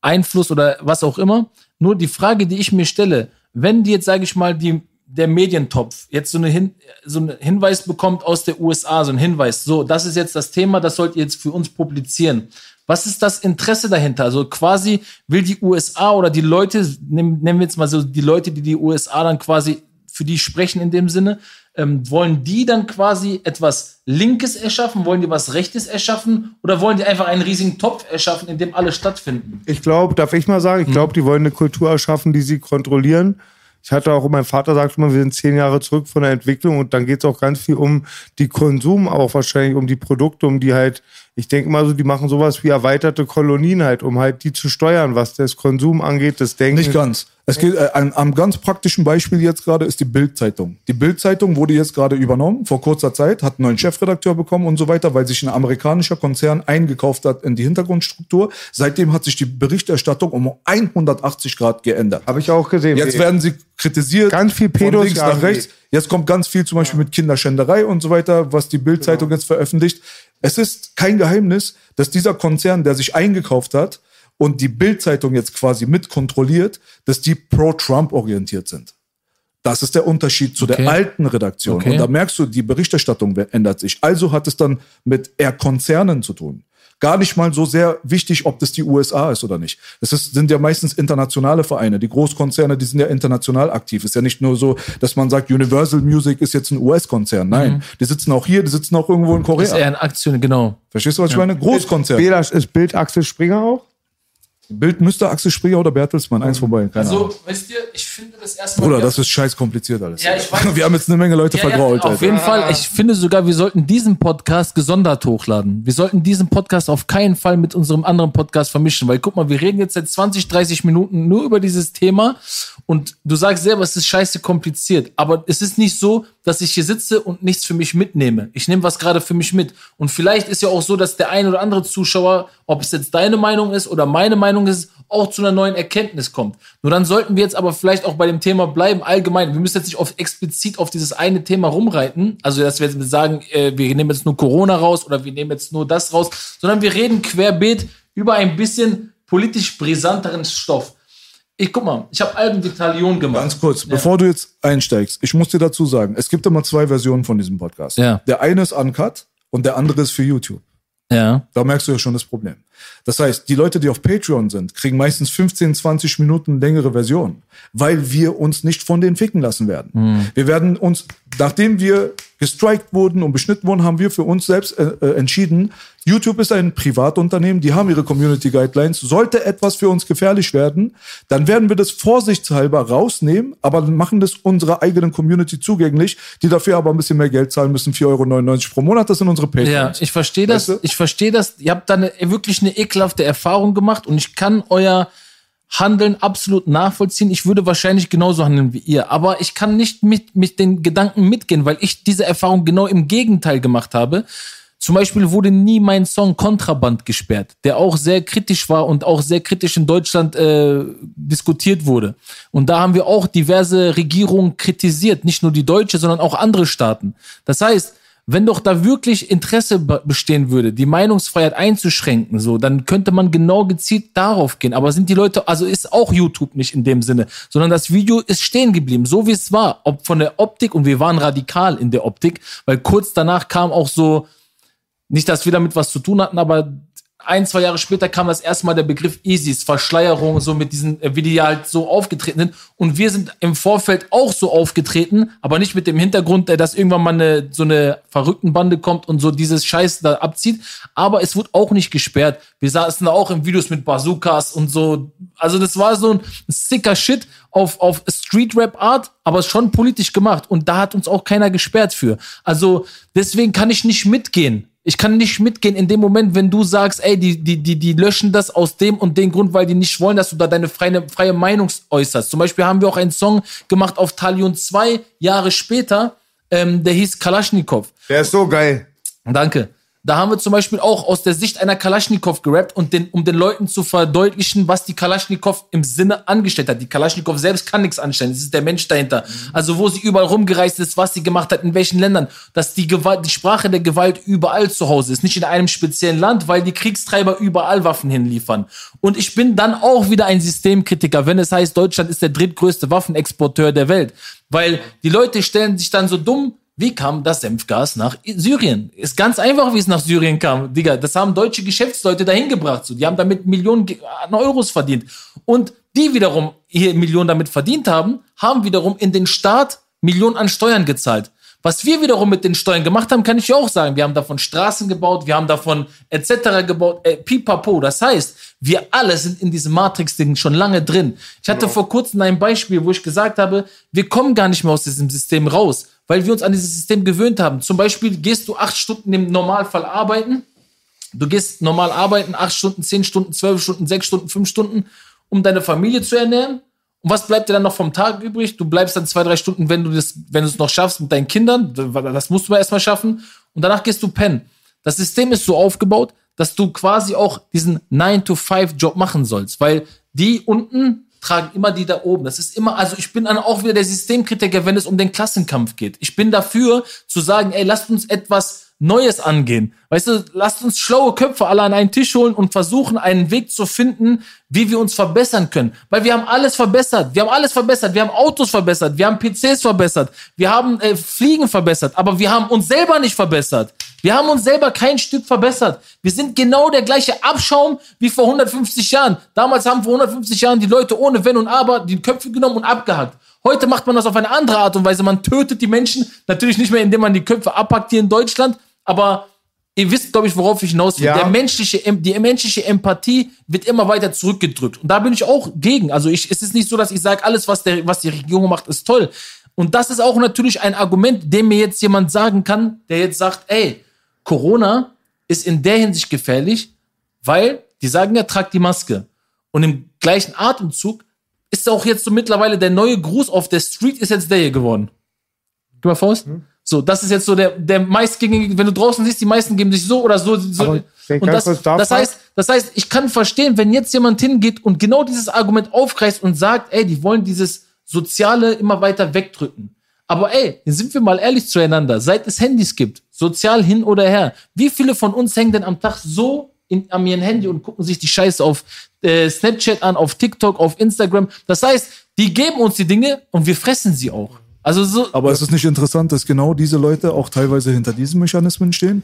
Einfluss oder was auch immer. Nur die Frage, die ich mir stelle, wenn die jetzt, sage ich mal, die, der Medientopf jetzt so, eine Hin, so einen Hinweis bekommt aus der USA, so ein Hinweis, so, das ist jetzt das Thema, das sollt ihr jetzt für uns publizieren. Was ist das Interesse dahinter? Also quasi will die USA oder die Leute, nehmen, nehmen wir jetzt mal so die Leute, die die USA dann quasi für die sprechen in dem Sinne, ähm, wollen die dann quasi etwas Linkes erschaffen? Wollen die was Rechtes erschaffen? Oder wollen die einfach einen riesigen Topf erschaffen, in dem alle stattfinden? Ich glaube, darf ich mal sagen, ich glaube, die wollen eine Kultur erschaffen, die sie kontrollieren. Ich hatte auch, mein Vater sagt immer, wir sind zehn Jahre zurück von der Entwicklung und dann geht es auch ganz viel um die Konsum, auch wahrscheinlich um die Produkte, um die halt, ich denke mal so, die machen sowas wie erweiterte Kolonien halt, um halt die zu steuern, was das Konsum angeht, das Denken. Nicht ganz. Es geht, äh, am, am ganz praktischen Beispiel jetzt gerade ist die Bild-Zeitung. Die Bild-Zeitung wurde jetzt gerade übernommen, vor kurzer Zeit, hat einen neuen Chefredakteur bekommen und so weiter, weil sich ein amerikanischer Konzern eingekauft hat in die Hintergrundstruktur. Seitdem hat sich die Berichterstattung um 180 Grad geändert. Habe ich auch gesehen. Jetzt werden sie kritisiert. Ganz viel von Pedos links nach rechts. Jetzt kommt ganz viel zum Beispiel mit Kinderschänderei und so weiter, was die Bild-Zeitung Genau. jetzt veröffentlicht. Es ist kein Geheimnis, dass dieser Konzern, der sich eingekauft hat und die Bild-Zeitung jetzt quasi mit kontrolliert, dass die pro-Trump orientiert sind. Das ist der Unterschied zu Okay. der alten Redaktion. Okay. Und da merkst du, die Berichterstattung ändert sich. Also hat es dann mit eher Konzernen zu tun. Gar nicht mal so sehr wichtig, ob das die USA ist oder nicht. Es ist, sind ja meistens internationale Vereine. Die Großkonzerne, die sind ja international aktiv. Ist ja nicht nur so, dass man sagt, Universal Music ist jetzt ein US-Konzern. Nein, die sitzen auch hier, die sitzen auch irgendwo in Mhm. Das ist eher Korea. ein Aktion, genau. Verstehst du, was ich meine? Großkonzern. Belasch ist Bild Axel Springer auch? Bild müsste Axel Springer oder Bertelsmann, eins vorbei. Keine Ahnung. Also, wisst ihr, ich finde das erstmal. Bruder, das ist scheiß kompliziert alles. Ja, ich weiß. Wir haben jetzt eine Menge Leute Ja, ja, vergrault. auf Alter. jeden Fall. Ich finde sogar, wir sollten diesen Podcast gesondert hochladen. Wir sollten diesen Podcast auf keinen Fall mit unserem anderen Podcast vermischen, weil guck mal, wir reden jetzt seit 20, 30 Minuten nur über dieses Thema und du sagst selber, es ist scheiße kompliziert. Aber es ist nicht so, dass ich hier sitze und nichts für mich mitnehme. Ich nehme was gerade für mich mit. Und vielleicht ist ja auch so, dass der ein oder andere Zuschauer, ob es jetzt deine Meinung ist oder meine Meinung ist, auch zu einer neuen Erkenntnis kommt. Nur dann sollten wir jetzt aber vielleicht auch bei dem Thema bleiben, allgemein. Wir müssen jetzt nicht auf, explizit auf dieses eine Thema rumreiten. Also, dass wir jetzt sagen, äh, wir nehmen jetzt nur Corona raus oder wir nehmen jetzt nur das raus, sondern wir reden querbeet über ein bisschen politisch brisanteren Stoff. Ich guck mal, ich habe Alben wie Talion gemacht. Ganz kurz, bevor du jetzt einsteigst, ich muss dir dazu sagen, es gibt immer zwei Versionen von diesem Podcast. Ja. Der eine ist uncut und der andere ist für YouTube. Ja. Da merkst du ja schon das Problem. Das heißt, die Leute, die auf Patreon sind, kriegen meistens 15, 20 Minuten längere Versionen, weil wir uns nicht von denen ficken lassen werden. Wir werden uns, nachdem wir gestrikt wurden und beschnitten wurden, haben wir für uns selbst äh, äh, entschieden, YouTube ist ein Privatunternehmen, die haben ihre Community Guidelines. Sollte etwas für uns gefährlich werden, dann werden wir das vorsichtshalber rausnehmen, aber machen das unserer eigenen Community zugänglich, die dafür aber ein bisschen mehr Geld zahlen müssen, 4,99 Euro pro Monat. Das sind unsere Patreons. Ja, ich verstehe das. Weißt du? Ich verstehe das. Ihr habt da eine, wirklich eine ekelhafte Erfahrung gemacht und ich kann euer Handeln absolut nachvollziehen. Ich würde wahrscheinlich genauso handeln wie ihr, aber ich kann nicht mit, mit den Gedanken mitgehen, weil ich diese Erfahrung genau im Gegenteil gemacht habe. Zum Beispiel wurde nie mein Song Kontraband gesperrt, der auch sehr kritisch war und auch sehr kritisch in Deutschland äh, diskutiert wurde. Und da haben wir auch diverse Regierungen kritisiert, nicht nur die deutsche, sondern auch andere Staaten. Das heißt, wenn doch da wirklich Interesse be- bestehen würde, die Meinungsfreiheit einzuschränken, so, dann könnte man genau gezielt darauf gehen. Aber sind die Leute, also ist auch YouTube nicht in dem Sinne, sondern das Video ist stehen geblieben, so wie es war, ob von der Optik und wir waren radikal in der Optik, weil kurz danach kam auch so, nicht, dass wir damit was zu tun hatten, aber ein, zwei Jahre später kam das erste Mal der Begriff ISIS, Verschleierung, so mit diesen, äh, wie die halt so aufgetreten sind. Und wir sind im Vorfeld auch so aufgetreten, aber nicht mit dem Hintergrund, dass irgendwann mal eine, so eine verrückten Bande kommt und so dieses Scheiß da abzieht. Aber es wurde auch nicht gesperrt. Wir saßen da auch in Videos mit Bazookas und so. Also das war so ein sicker Shit auf, auf Street-Rap-Art, aber schon politisch gemacht. Und da hat uns auch keiner gesperrt für. Also deswegen kann ich nicht mitgehen. Ich kann nicht mitgehen in dem Moment, wenn du sagst, ey, die, die, die, die löschen das aus dem und dem Grund, weil die nicht wollen, dass du da deine freie, freie Meinung äußerst. Zum Beispiel haben wir auch einen Song gemacht auf Talion zwei Jahre später, ähm, der hieß Kalaschnikow. Der ist so geil. Danke. Da haben wir zum Beispiel auch aus der Sicht einer Kalaschnikow gerappt und den, um den Leuten zu verdeutlichen, was die Kalaschnikow im Sinne angestellt hat. Die Kalaschnikow selbst kann nichts anstellen. Es ist der Mensch dahinter. Also wo sie überall rumgereist ist, was sie gemacht hat, in welchen Ländern. Dass die Gewalt, die Sprache der Gewalt überall zu Hause ist. Nicht in einem speziellen Land, weil die Kriegstreiber überall Waffen hinliefern. Und ich bin dann auch wieder ein Systemkritiker, wenn es heißt, Deutschland ist der drittgrößte Waffenexporteur der Welt. Weil die Leute stellen sich dann so dumm, wie kam das Senfgas nach Syrien? Ist ganz einfach, wie es nach Syrien kam. Digga, das haben deutsche Geschäftsleute dahin gebracht. So. Die haben damit Millionen an Euros verdient. Und die wiederum hier Millionen damit verdient haben, haben wiederum in den Staat Millionen an Steuern gezahlt. Was wir wiederum mit den Steuern gemacht haben, kann ich ja auch sagen. Wir haben davon Straßen gebaut, wir haben davon etc. gebaut, äh, pipapo. Das heißt, wir alle sind in diesem Matrix-Ding schon lange drin. Ich hatte vor kurzem ein Beispiel, wo ich gesagt habe, wir kommen gar nicht mehr aus diesem System raus, weil wir uns an dieses System gewöhnt haben. Zum Beispiel gehst du acht Stunden im Normalfall arbeiten, Du gehst normal arbeiten, acht Stunden, zehn Stunden, zwölf Stunden, sechs Stunden, fünf Stunden, um deine Familie zu ernähren. Und was bleibt dir dann noch vom Tag übrig? Du bleibst dann zwei, drei Stunden, wenn du das, wenn du es noch schaffst mit deinen Kindern. Das musst du erstmal schaffen. Und danach gehst du pennen. Das System ist so aufgebaut, dass du quasi auch diesen 9-to-5-Job machen sollst, weil die unten tragen immer die da oben. Das ist immer, also ich bin dann auch wieder der Systemkritiker, wenn es um den Klassenkampf geht. Ich bin dafür zu sagen, ey, lasst uns etwas Neues angehen. Weißt du, lasst uns schlaue Köpfe alle an einen Tisch holen und versuchen, einen Weg zu finden, wie wir uns verbessern können. Weil wir haben alles verbessert. Wir haben alles verbessert. Wir haben Autos verbessert. Wir haben PCs verbessert. Wir haben äh, Fliegen verbessert. Aber wir haben uns selber nicht verbessert. Wir haben uns selber kein Stück verbessert. Wir sind genau der gleiche Abschaum wie vor 150 Jahren. Damals haben vor 150 Jahren die Leute ohne Wenn und Aber die Köpfe genommen und abgehackt. Heute macht man das auf eine andere Art und Weise. Man tötet die Menschen. Natürlich nicht mehr, indem man die Köpfe abhackt hier in Deutschland. Aber ihr wisst, glaube ich, worauf ich hinaus will. Ja. Der menschliche, die menschliche Empathie wird immer weiter zurückgedrückt. Und da bin ich auch gegen. Also ich, es ist nicht so, dass ich sage, alles, was, der, was die Regierung macht, ist toll. Und das ist auch natürlich ein Argument, dem mir jetzt jemand sagen kann, der jetzt sagt, ey, Corona ist in der Hinsicht gefährlich, weil die sagen ja, tragt die Maske. Und im gleichen Atemzug ist auch jetzt so mittlerweile der neue Gruß auf der Street ist jetzt der hier geworden. Gib mal Faust. So, das ist jetzt so der, der meistgängige, wenn du draußen siehst, die meisten geben sich so oder so. so. Aber Und das, das heißt, das heißt, ich kann verstehen, wenn jetzt jemand hingeht und genau dieses Argument aufgreift und sagt, ey, die wollen dieses Soziale immer weiter wegdrücken. Aber ey, sind wir mal ehrlich zueinander, seit es Handys gibt, sozial hin oder her, wie viele von uns hängen denn am Tag so in, an ihrem Handy und gucken sich die Scheiße auf äh, Snapchat an, auf TikTok, auf Instagram. Das heißt, die geben uns die Dinge und wir fressen sie auch. Also so, Aber ist es nicht interessant, dass genau diese Leute auch teilweise hinter diesen Mechanismen stehen?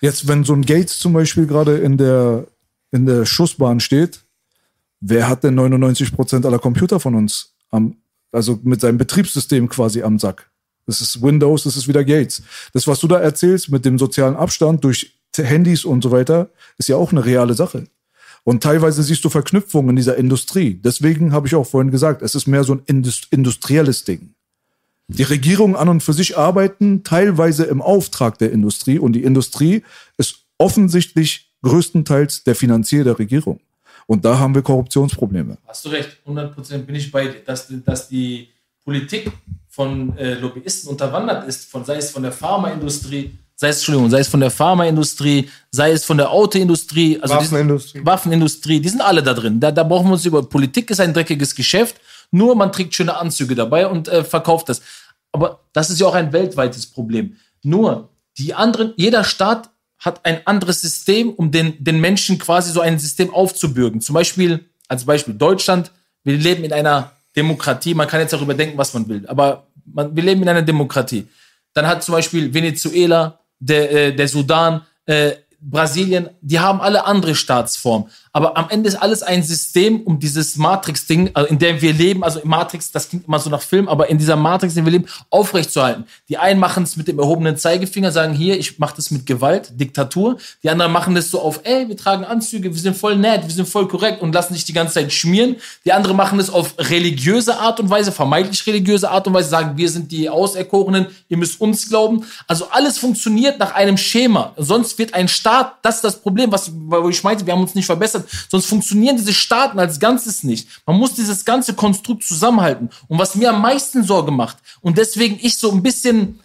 Jetzt, wenn so ein Gates zum Beispiel gerade in der, in der Schussbahn steht, wer hat denn 99 Prozent aller Computer von uns am, also mit seinem Betriebssystem quasi am Sack? Das ist Windows, das ist wieder Gates. Das, was du da erzählst mit dem sozialen Abstand durch Handys und so weiter, ist ja auch eine reale Sache. Und teilweise siehst du Verknüpfungen in dieser Industrie. Deswegen habe ich auch vorhin gesagt, es ist mehr so ein Indus industrielles Ding. Die Regierungen an und für sich arbeiten teilweise im Auftrag der Industrie und die Industrie ist offensichtlich größtenteils der Finanzier der Regierung. Und da haben wir Korruptionsprobleme. Hast du recht, 100% bin ich bei dir, dass, dass die Politik von äh, Lobbyisten unterwandert ist, von, sei es von der Pharmaindustrie, sei es, Entschuldigung, sei es von der Pharmaindustrie, sei es von der Autoindustrie, also Waffenindustrie. Waffenindustrie, die sind alle da drin. Da, da brauchen wir uns über Politik ist ein dreckiges Geschäft, nur man trägt schöne Anzüge dabei und äh, verkauft das. Aber das ist ja auch ein weltweites Problem. Nur die anderen, jeder Staat hat ein anderes System, um den, den Menschen quasi so ein System aufzubürgen. Zum Beispiel, als Beispiel Deutschland, wir leben in einer Demokratie, man kann jetzt darüber denken, was man will, aber man, wir leben in einer Demokratie. Dann hat zum Beispiel Venezuela, der, äh, der Sudan, äh, Brasilien, die haben alle andere Staatsformen. Aber am Ende ist alles ein System, um dieses Matrix-Ding, also in dem wir leben, also Matrix, das klingt immer so nach Film, aber in dieser Matrix, in der wir leben, aufrechtzuerhalten. Die einen machen es mit dem erhobenen Zeigefinger, sagen hier, ich mache das mit Gewalt, Diktatur. Die anderen machen das so auf, ey, wir tragen Anzüge, wir sind voll nett, wir sind voll korrekt und lassen sich die ganze Zeit schmieren. Die anderen machen es auf religiöse Art und Weise, vermeintlich religiöse Art und Weise, sagen, wir sind die Auserkorenen, ihr müsst uns glauben. Also alles funktioniert nach einem Schema. Sonst wird ein Staat, das ist das Problem, was, wo ich meinte, wir haben uns nicht verbessert, sonst funktionieren diese Staaten als Ganzes nicht. Man muss dieses ganze Konstrukt zusammenhalten. Und was mir am meisten Sorge macht, und deswegen ich so ein bisschen,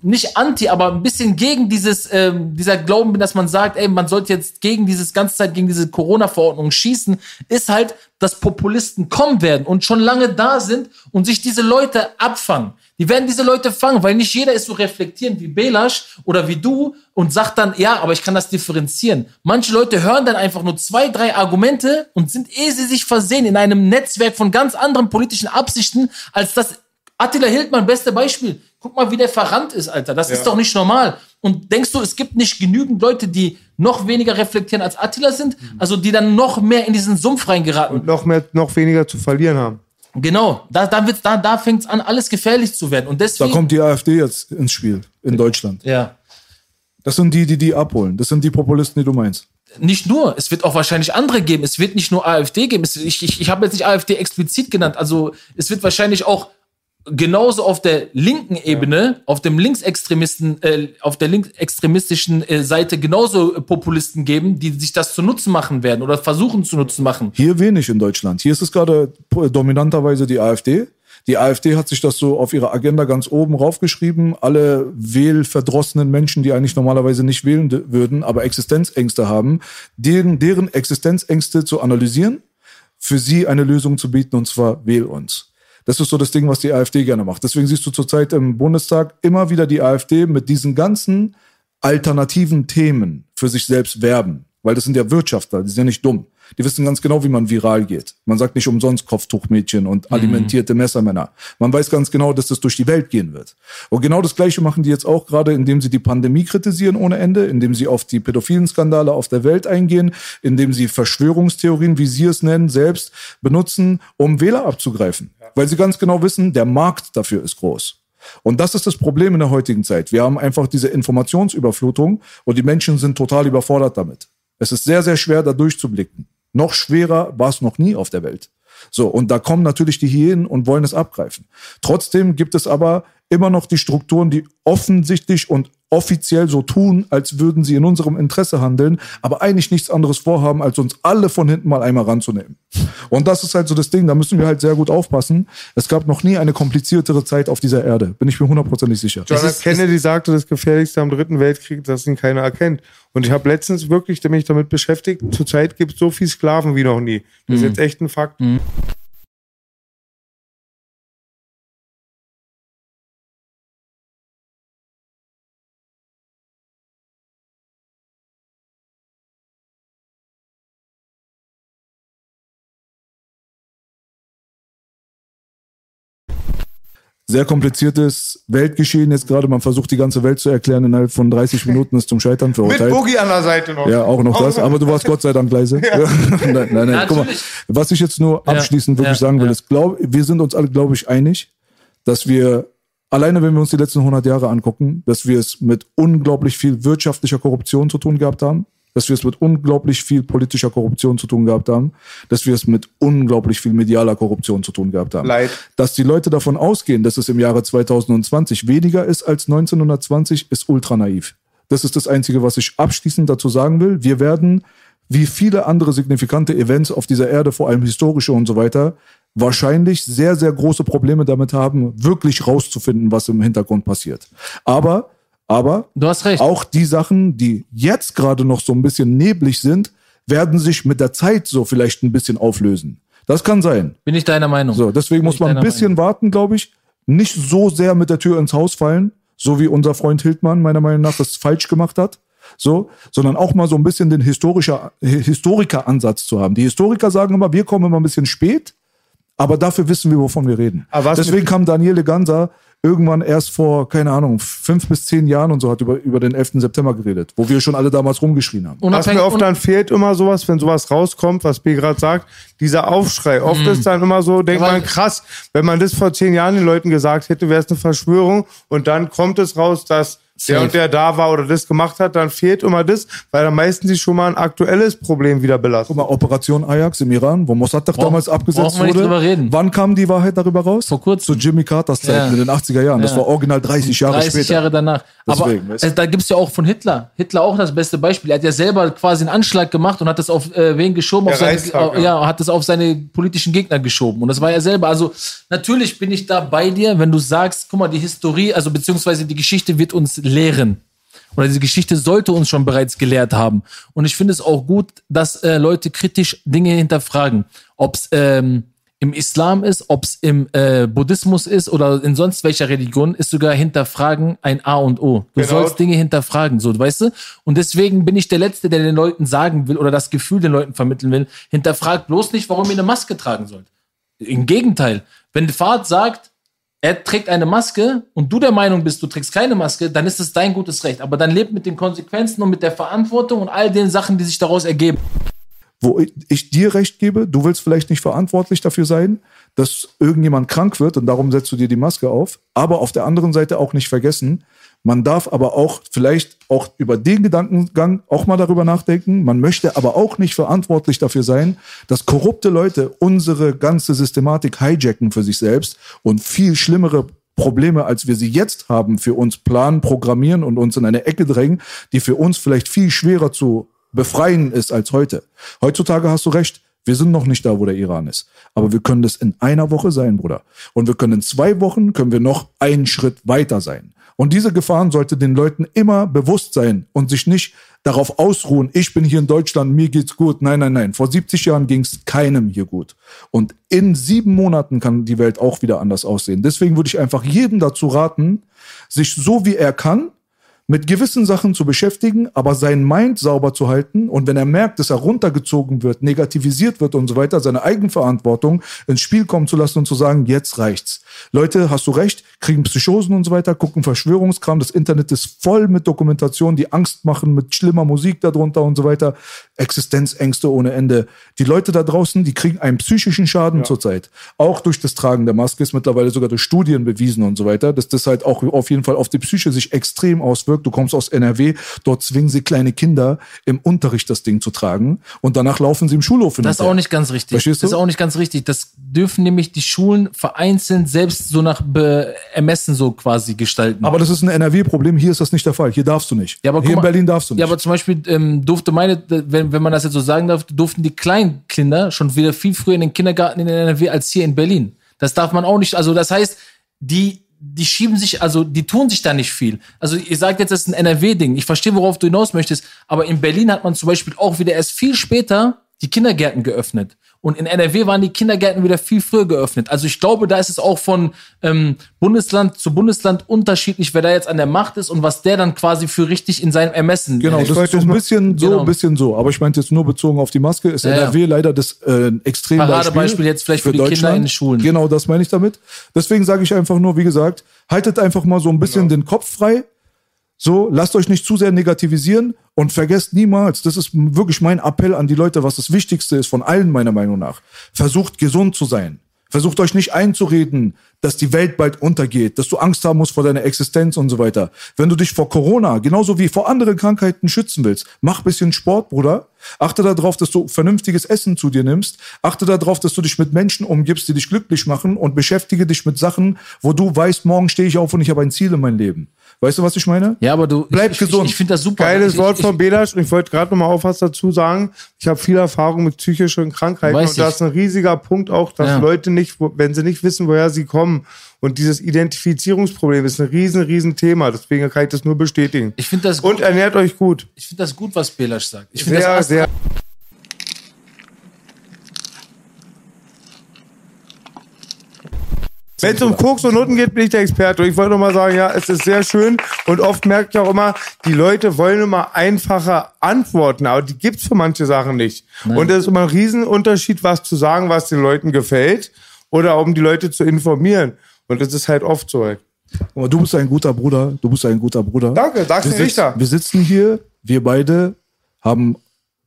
nicht anti, aber ein bisschen gegen dieses, ähm, dieser Glauben bin, dass man sagt, ey, man sollte jetzt gegen dieses ganze Zeit gegen diese Corona-Verordnung schießen, ist halt, dass Populisten kommen werden und schon lange da sind und sich diese Leute abfangen. Die werden diese Leute fangen, weil nicht jeder ist so reflektierend wie Belasch oder wie du und sagt dann, ja, aber ich kann das differenzieren. Manche Leute hören dann einfach nur zwei, drei Argumente und sind, ehe sie sich versehen, in einem Netzwerk von ganz anderen politischen Absichten, als das Attila Hildmann, beste Beispiel. Guck mal, wie der verrannt ist, Alter. Das ist doch nicht normal. Und denkst du, es gibt nicht genügend Leute, die noch weniger reflektieren als Attila sind? Also die dann noch mehr in diesen Sumpf reingeraten. noch mehr, noch weniger zu verlieren haben. Genau, da, da, wird's- da, da fängt es an, alles gefährlich zu werden. Und Da deswegen. kommt die AfD jetzt ins Spiel in Deutschland. ja. Das sind die, die die abholen. Das sind die Populisten, die du meinst. Nicht nur, es wird auch wahrscheinlich andere geben. Es wird nicht nur AfD geben. Es, ich ich, ich habe jetzt nicht AfD explizit genannt. Also es wird wahrscheinlich auch genauso auf der linken Ebene, auf dem Linksextremisten, äh, auf der linksextremistischen äh, Seite genauso äh, Populisten geben, die sich das zu Nutzen machen werden oder versuchen zu Nutzen machen. Hier wenig in Deutschland. Hier ist es gerade dominanterweise die AfD. Die AfD hat sich das so auf ihre Agenda ganz oben raufgeschrieben. Alle wählverdrossenen Menschen, die eigentlich normalerweise nicht wählen würden, aber Existenzängste haben, deren, deren Existenzängste zu analysieren, für sie eine Lösung zu bieten, und zwar wähl uns. Das ist so das Ding, was die AfD gerne macht. Deswegen siehst du zurzeit im Bundestag immer wieder die AfD mit diesen ganzen alternativen Themen für sich selbst werben. Weil das sind ja Wirtschaftler, die sind ja nicht dumm. Die wissen ganz genau, wie man viral geht. Man sagt nicht umsonst Kopftuchmädchen und alimentierte Messermänner. Man weiß ganz genau, dass das durch die Welt gehen wird. Und genau das Gleiche machen die jetzt auch gerade, indem sie die Pandemie kritisieren ohne Ende, indem sie auf die pädophilen Skandale auf der Welt eingehen, indem sie Verschwörungstheorien, wie sie es nennen, selbst benutzen, um Wähler abzugreifen. Weil sie ganz genau wissen, der Markt dafür ist groß. Und das ist das Problem in der heutigen Zeit. Wir haben einfach diese Informationsüberflutung und die Menschen sind total überfordert damit. Es ist sehr, sehr schwer, da durchzublicken. Noch schwerer war es noch nie auf der Welt. So, und da kommen natürlich die Hyänen und wollen es abgreifen. Trotzdem gibt es aber immer noch die Strukturen, die offensichtlich und offiziell so tun, als würden sie in unserem Interesse handeln, aber eigentlich nichts anderes vorhaben, als uns alle von hinten mal einmal ranzunehmen. Und das ist halt so das Ding, da müssen wir halt sehr gut aufpassen. Es gab noch nie eine kompliziertere Zeit auf dieser Erde, bin ich mir hundertprozentig sicher. John F. ist- Kennedy sagte, das Gefährlichste am Dritten Weltkrieg, dass ihn keiner erkennt. Und ich habe letztens wirklich mich damit beschäftigt, zurzeit gibt es so viel Sklaven wie noch nie. Das ist jetzt echt ein Fakt. Sehr kompliziertes Weltgeschehen jetzt gerade. Man versucht die ganze Welt zu erklären innerhalb von 30 Minuten ist zum Scheitern Mit verurteilt. Boogie an der Seite noch. Ja, auch noch das. Aber du warst Gott sei Dank leise. nein, nein, nein. Ja, Guck mal, was ich jetzt nur Ja, abschließend wirklich ja, sagen will, ja. ist, glaub, wir sind uns alle, glaube ich, einig, dass wir alleine, wenn wir uns die letzten 100 Jahre angucken, dass wir es mit unglaublich viel wirtschaftlicher Korruption zu tun gehabt haben, dass wir es mit unglaublich viel politischer Korruption zu tun gehabt haben, dass wir es mit unglaublich viel medialer Korruption zu tun gehabt haben. Leid. Dass die Leute davon ausgehen, dass es im Jahre 2020 weniger ist als 1920, ist ultra naiv. Das ist das Einzige, was ich abschließend dazu sagen will. Wir werden, wie viele andere signifikante Events auf dieser Erde, vor allem historische und so weiter, wahrscheinlich sehr, sehr große Probleme damit haben, wirklich rauszufinden, was im Hintergrund passiert. Aber, aber, Du hast recht. auch die Sachen, die jetzt gerade noch so ein bisschen neblig sind, werden sich mit der Zeit so vielleicht ein bisschen auflösen. Das kann sein. Bin ich deiner Meinung. So, deswegen muss ich man ein bisschen warten, glaube ich. Nicht so sehr mit der Tür ins Haus fallen, so wie unser Freund Hildmann meiner Meinung nach das falsch gemacht hat. So, sondern auch mal so ein bisschen den historischer, Historiker-Ansatz zu haben. Die Historiker sagen immer, wir kommen immer ein bisschen spät, aber dafür wissen wir, wovon wir reden. Aber was Deswegen kam Daniele Ganser irgendwann erst vor, keine Ahnung, fünf bis zehn Jahren und so hat über, über den 11. September geredet, wo wir schon alle damals rumgeschrien haben. Was mir oft dann fehlt immer sowas, wenn sowas rauskommt, was B gerade sagt, dieser Aufschrei. Oft ist dann immer so, denkt Aber- man, krass, wenn man das vor zehn Jahren den Leuten gesagt hätte, wäre es eine Verschwörung und dann kommt es raus, dass der und der da war oder das gemacht hat, dann fehlt immer das, weil dann meistens sich schon mal ein aktuelles Problem wieder belastet. Guck mal, Operation Ajax im Iran, wo Mossadegh Brauch- damals abgesetzt wir wurde. drüber reden. Wann kam die Wahrheit darüber raus? Vor kurzem. Zu Jimmy Carters Zeiten Ja. in den 80er Jahren. Das Ja. war original 30 Jahre 30 später. Jahre danach. Deswegen, Aber weißt du? da gibt's ja auch von Hitler. Hitler auch das beste Beispiel. Er hat ja selber quasi einen Anschlag gemacht und hat das auf äh, wen geschoben? Auf seine, Reichstag, äh, ja. ja, hat das auf seine politischen Gegner geschoben. Und das war er selber. Also natürlich bin ich da bei dir, wenn du sagst, guck mal, die Historie, also beziehungsweise die Geschichte wird uns lehren. Oder diese Geschichte sollte uns schon bereits gelehrt haben. Und ich finde es auch gut, dass äh, Leute kritisch Dinge hinterfragen. Ob es ähm, im Islam ist, ob es im äh, Buddhismus ist oder in sonst welcher Religion, ist sogar hinterfragen ein A und O. Du Genau. sollst Dinge hinterfragen, so, weißt du? Und deswegen bin ich der Letzte, der den Leuten sagen will oder das Gefühl den Leuten vermitteln will, hinterfragt bloß nicht, warum ihr eine Maske tragen sollt. Im Gegenteil, wenn Fahrt sagt, er trägt eine Maske und du der Meinung bist, du trägst keine Maske, dann ist es dein gutes Recht. Aber dann lebt mit den Konsequenzen und mit der Verantwortung und all den Sachen, die sich daraus ergeben. Wo ich, ich dir recht gebe, du willst vielleicht nicht verantwortlich dafür sein, dass irgendjemand krank wird und darum setzt du dir die Maske auf. Aber auf der anderen Seite auch nicht vergessen, man darf aber auch vielleicht auch über den Gedankengang auch mal darüber nachdenken. Man möchte aber auch nicht verantwortlich dafür sein, dass korrupte Leute unsere ganze Systematik hijacken für sich selbst und viel schlimmere Probleme, als wir sie jetzt haben, für uns planen, programmieren und uns in eine Ecke drängen, die für uns vielleicht viel schwerer zu befreien ist als heute. Heutzutage hast du recht. Wir sind noch nicht da, wo der Iran ist. Aber wir können das in einer Woche sein, Bruder. Und wir können in zwei Wochen, können wir noch einen Schritt weiter sein. Und diese Gefahren sollte den Leuten immer bewusst sein und sich nicht darauf ausruhen, ich bin hier in Deutschland, mir geht's gut. Nein, nein, nein. Vor 70 Jahren ging's keinem hier gut. Und in sieben Monaten kann die Welt auch wieder anders aussehen. Deswegen würde ich einfach jedem dazu raten, sich so wie er kann, mit gewissen Sachen zu beschäftigen, aber sein Mind sauber zu halten und wenn er merkt, dass er runtergezogen wird, negativisiert wird und so weiter, seine Eigenverantwortung ins Spiel kommen zu lassen und zu sagen, jetzt reicht's. Leute, hast du recht, kriegen Psychosen und so weiter, gucken Verschwörungskram, das Internet ist voll mit Dokumentationen, die Angst machen, mit schlimmer Musik darunter und so weiter, Existenzängste ohne Ende. Die Leute da draußen, die kriegen einen psychischen Schaden zurzeit. Auch durch das Tragen der Maske ist mittlerweile sogar durch Studien bewiesen und so weiter, dass das halt auch auf jeden Fall auf die Psyche sich extrem auswirkt. Du kommst aus NRW, dort zwingen sie kleine Kinder im Unterricht das Ding zu tragen und danach laufen sie im Schulhof hin Das ist auch nicht ganz richtig. Verstehst du? Das ist auch nicht ganz richtig. Das dürfen nämlich die Schulen vereinzelt selbst so nach Be Ermessen so quasi gestalten. Aber das ist ein NRW-Problem, hier ist das nicht der Fall. Hier darfst du nicht. Ja, aber hier in Berlin darfst du nicht. Ja, aber zum Beispiel ähm, durfte meine, wenn, wenn man das jetzt so sagen darf, durften die Kleinkinder schon wieder viel früher in den Kindergarten in NRW als hier in Berlin. Das darf man auch nicht. Also das heißt, die die schieben sich, also die tun sich da nicht viel. Also ihr sagt jetzt, das ist ein NRW-Ding. Ich verstehe, worauf du hinaus möchtest. Aber in Berlin hat man zum Beispiel auch wieder erst viel später die Kindergärten geöffnet. Und in NRW waren die Kindergärten wieder viel früher geöffnet. Also ich glaube, da ist es auch von ähm, Bundesland zu Bundesland unterschiedlich, wer da jetzt an der Macht ist und was der dann quasi für richtig in seinem Ermessen Genau, das ist so ein bisschen so, Genau. ein bisschen so. Aber ich meinte jetzt nur bezogen auf die Maske, ist Ja, ja. NRW leider das äh, Extrembeispiel. Paradebeispiel jetzt vielleicht für die Kinder in den Schulen. Genau, das meine ich damit. Deswegen sage ich einfach nur, wie gesagt, haltet einfach mal so ein bisschen Genau. den Kopf frei. So, lasst euch nicht zu sehr negativisieren und vergesst niemals, das ist wirklich mein Appell an die Leute, was das Wichtigste ist von allen meiner Meinung nach. Versucht gesund zu sein. Versucht euch nicht einzureden, dass die Welt bald untergeht, dass du Angst haben musst vor deiner Existenz und so weiter. Wenn du dich vor Corona, genauso wie vor anderen Krankheiten schützen willst, mach bisschen Sport, Bruder. Achte darauf, dass du vernünftiges Essen zu dir nimmst. Achte darauf, dass du dich mit Menschen umgibst, die dich glücklich machen und beschäftige dich mit Sachen, wo du weißt, morgen stehe ich auf und ich habe ein Ziel in meinem Leben. Weißt du, was ich meine? Ja, aber du Bleib ich, gesund. Ich, ich finde das super. Geiles ich, Wort von Belasch und ich wollte gerade noch mal auf was dazu sagen. Ich habe viel Erfahrung mit psychischen Krankheiten Weiß und das ist ein riesiger Punkt auch, dass Ja. Leute nicht, wenn sie nicht wissen, woher sie kommen und dieses Identifizierungsproblem ist ein riesen, riesen Thema. Deswegen kann ich das nur bestätigen. Ich finde das, Und ernährt euch gut. ich finde das gut, was Belasch sagt. Ich finde Sehr, das sehr. Wenn es um Koks und Nutten geht, bin ich der Experte. Und ich wollte noch mal sagen, ja, es ist sehr schön. Und oft merke ich auch immer, die Leute wollen immer einfache Antworten, aber die gibt's für manche Sachen nicht. Und es ist immer ein Riesenunterschied, was zu sagen, was den Leuten gefällt oder um die Leute zu informieren. Und das ist halt oft so. Halt. Aber du bist ein guter Bruder. Du bist ein guter Bruder. Danke, sag's wir, Richter. wir sitzen hier, wir beide haben,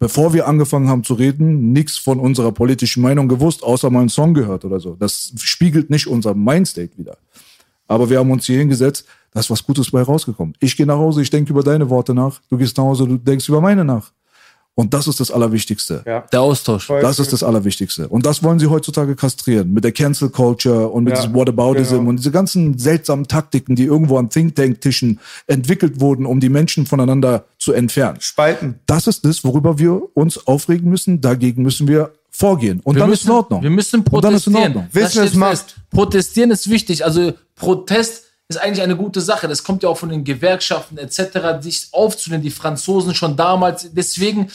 bevor wir angefangen haben zu reden, nichts von unserer politischen Meinung gewusst, außer mal einen Song gehört oder so. Das spiegelt nicht unser Mindstate wieder. Aber wir haben uns hier hingesetzt, da ist was Gutes bei rausgekommen. Ich gehe nach Hause, ich denke über deine Worte nach. Du gehst nach Hause, du denkst über meine nach. Und das ist das Allerwichtigste. Ja. der Austausch. Das ist das Allerwichtigste. Und das wollen sie heutzutage kastrieren. Mit der Cancel Culture und mit Ja, diesem Whataboutism genau. und diese ganzen seltsamen Taktiken, die irgendwo an Think Tank Tischen entwickelt wurden, um die Menschen voneinander zu entfernen. Spalten. Das ist das, worüber wir uns aufregen müssen. Dagegen müssen wir vorgehen. Und Wir dann müssen, ist in Ordnung. Wir müssen Und dann ist in protestieren. Ordnung. Wissen, es macht. Protestieren ist wichtig. Also Protest ist eigentlich eine gute Sache. Das kommt ja auch von den Gewerkschaften etc., sich aufzunehmen. Die Franzosen schon damals. Deswegen,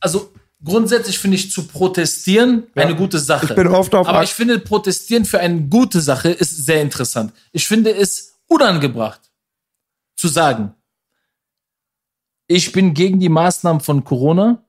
also grundsätzlich finde ich zu protestieren eine gute Sache. Ich bin oft auf Aber ich finde protestieren für eine gute Sache ist sehr interessant. Ich finde es unangebracht zu sagen, ich bin gegen die Maßnahmen von Corona.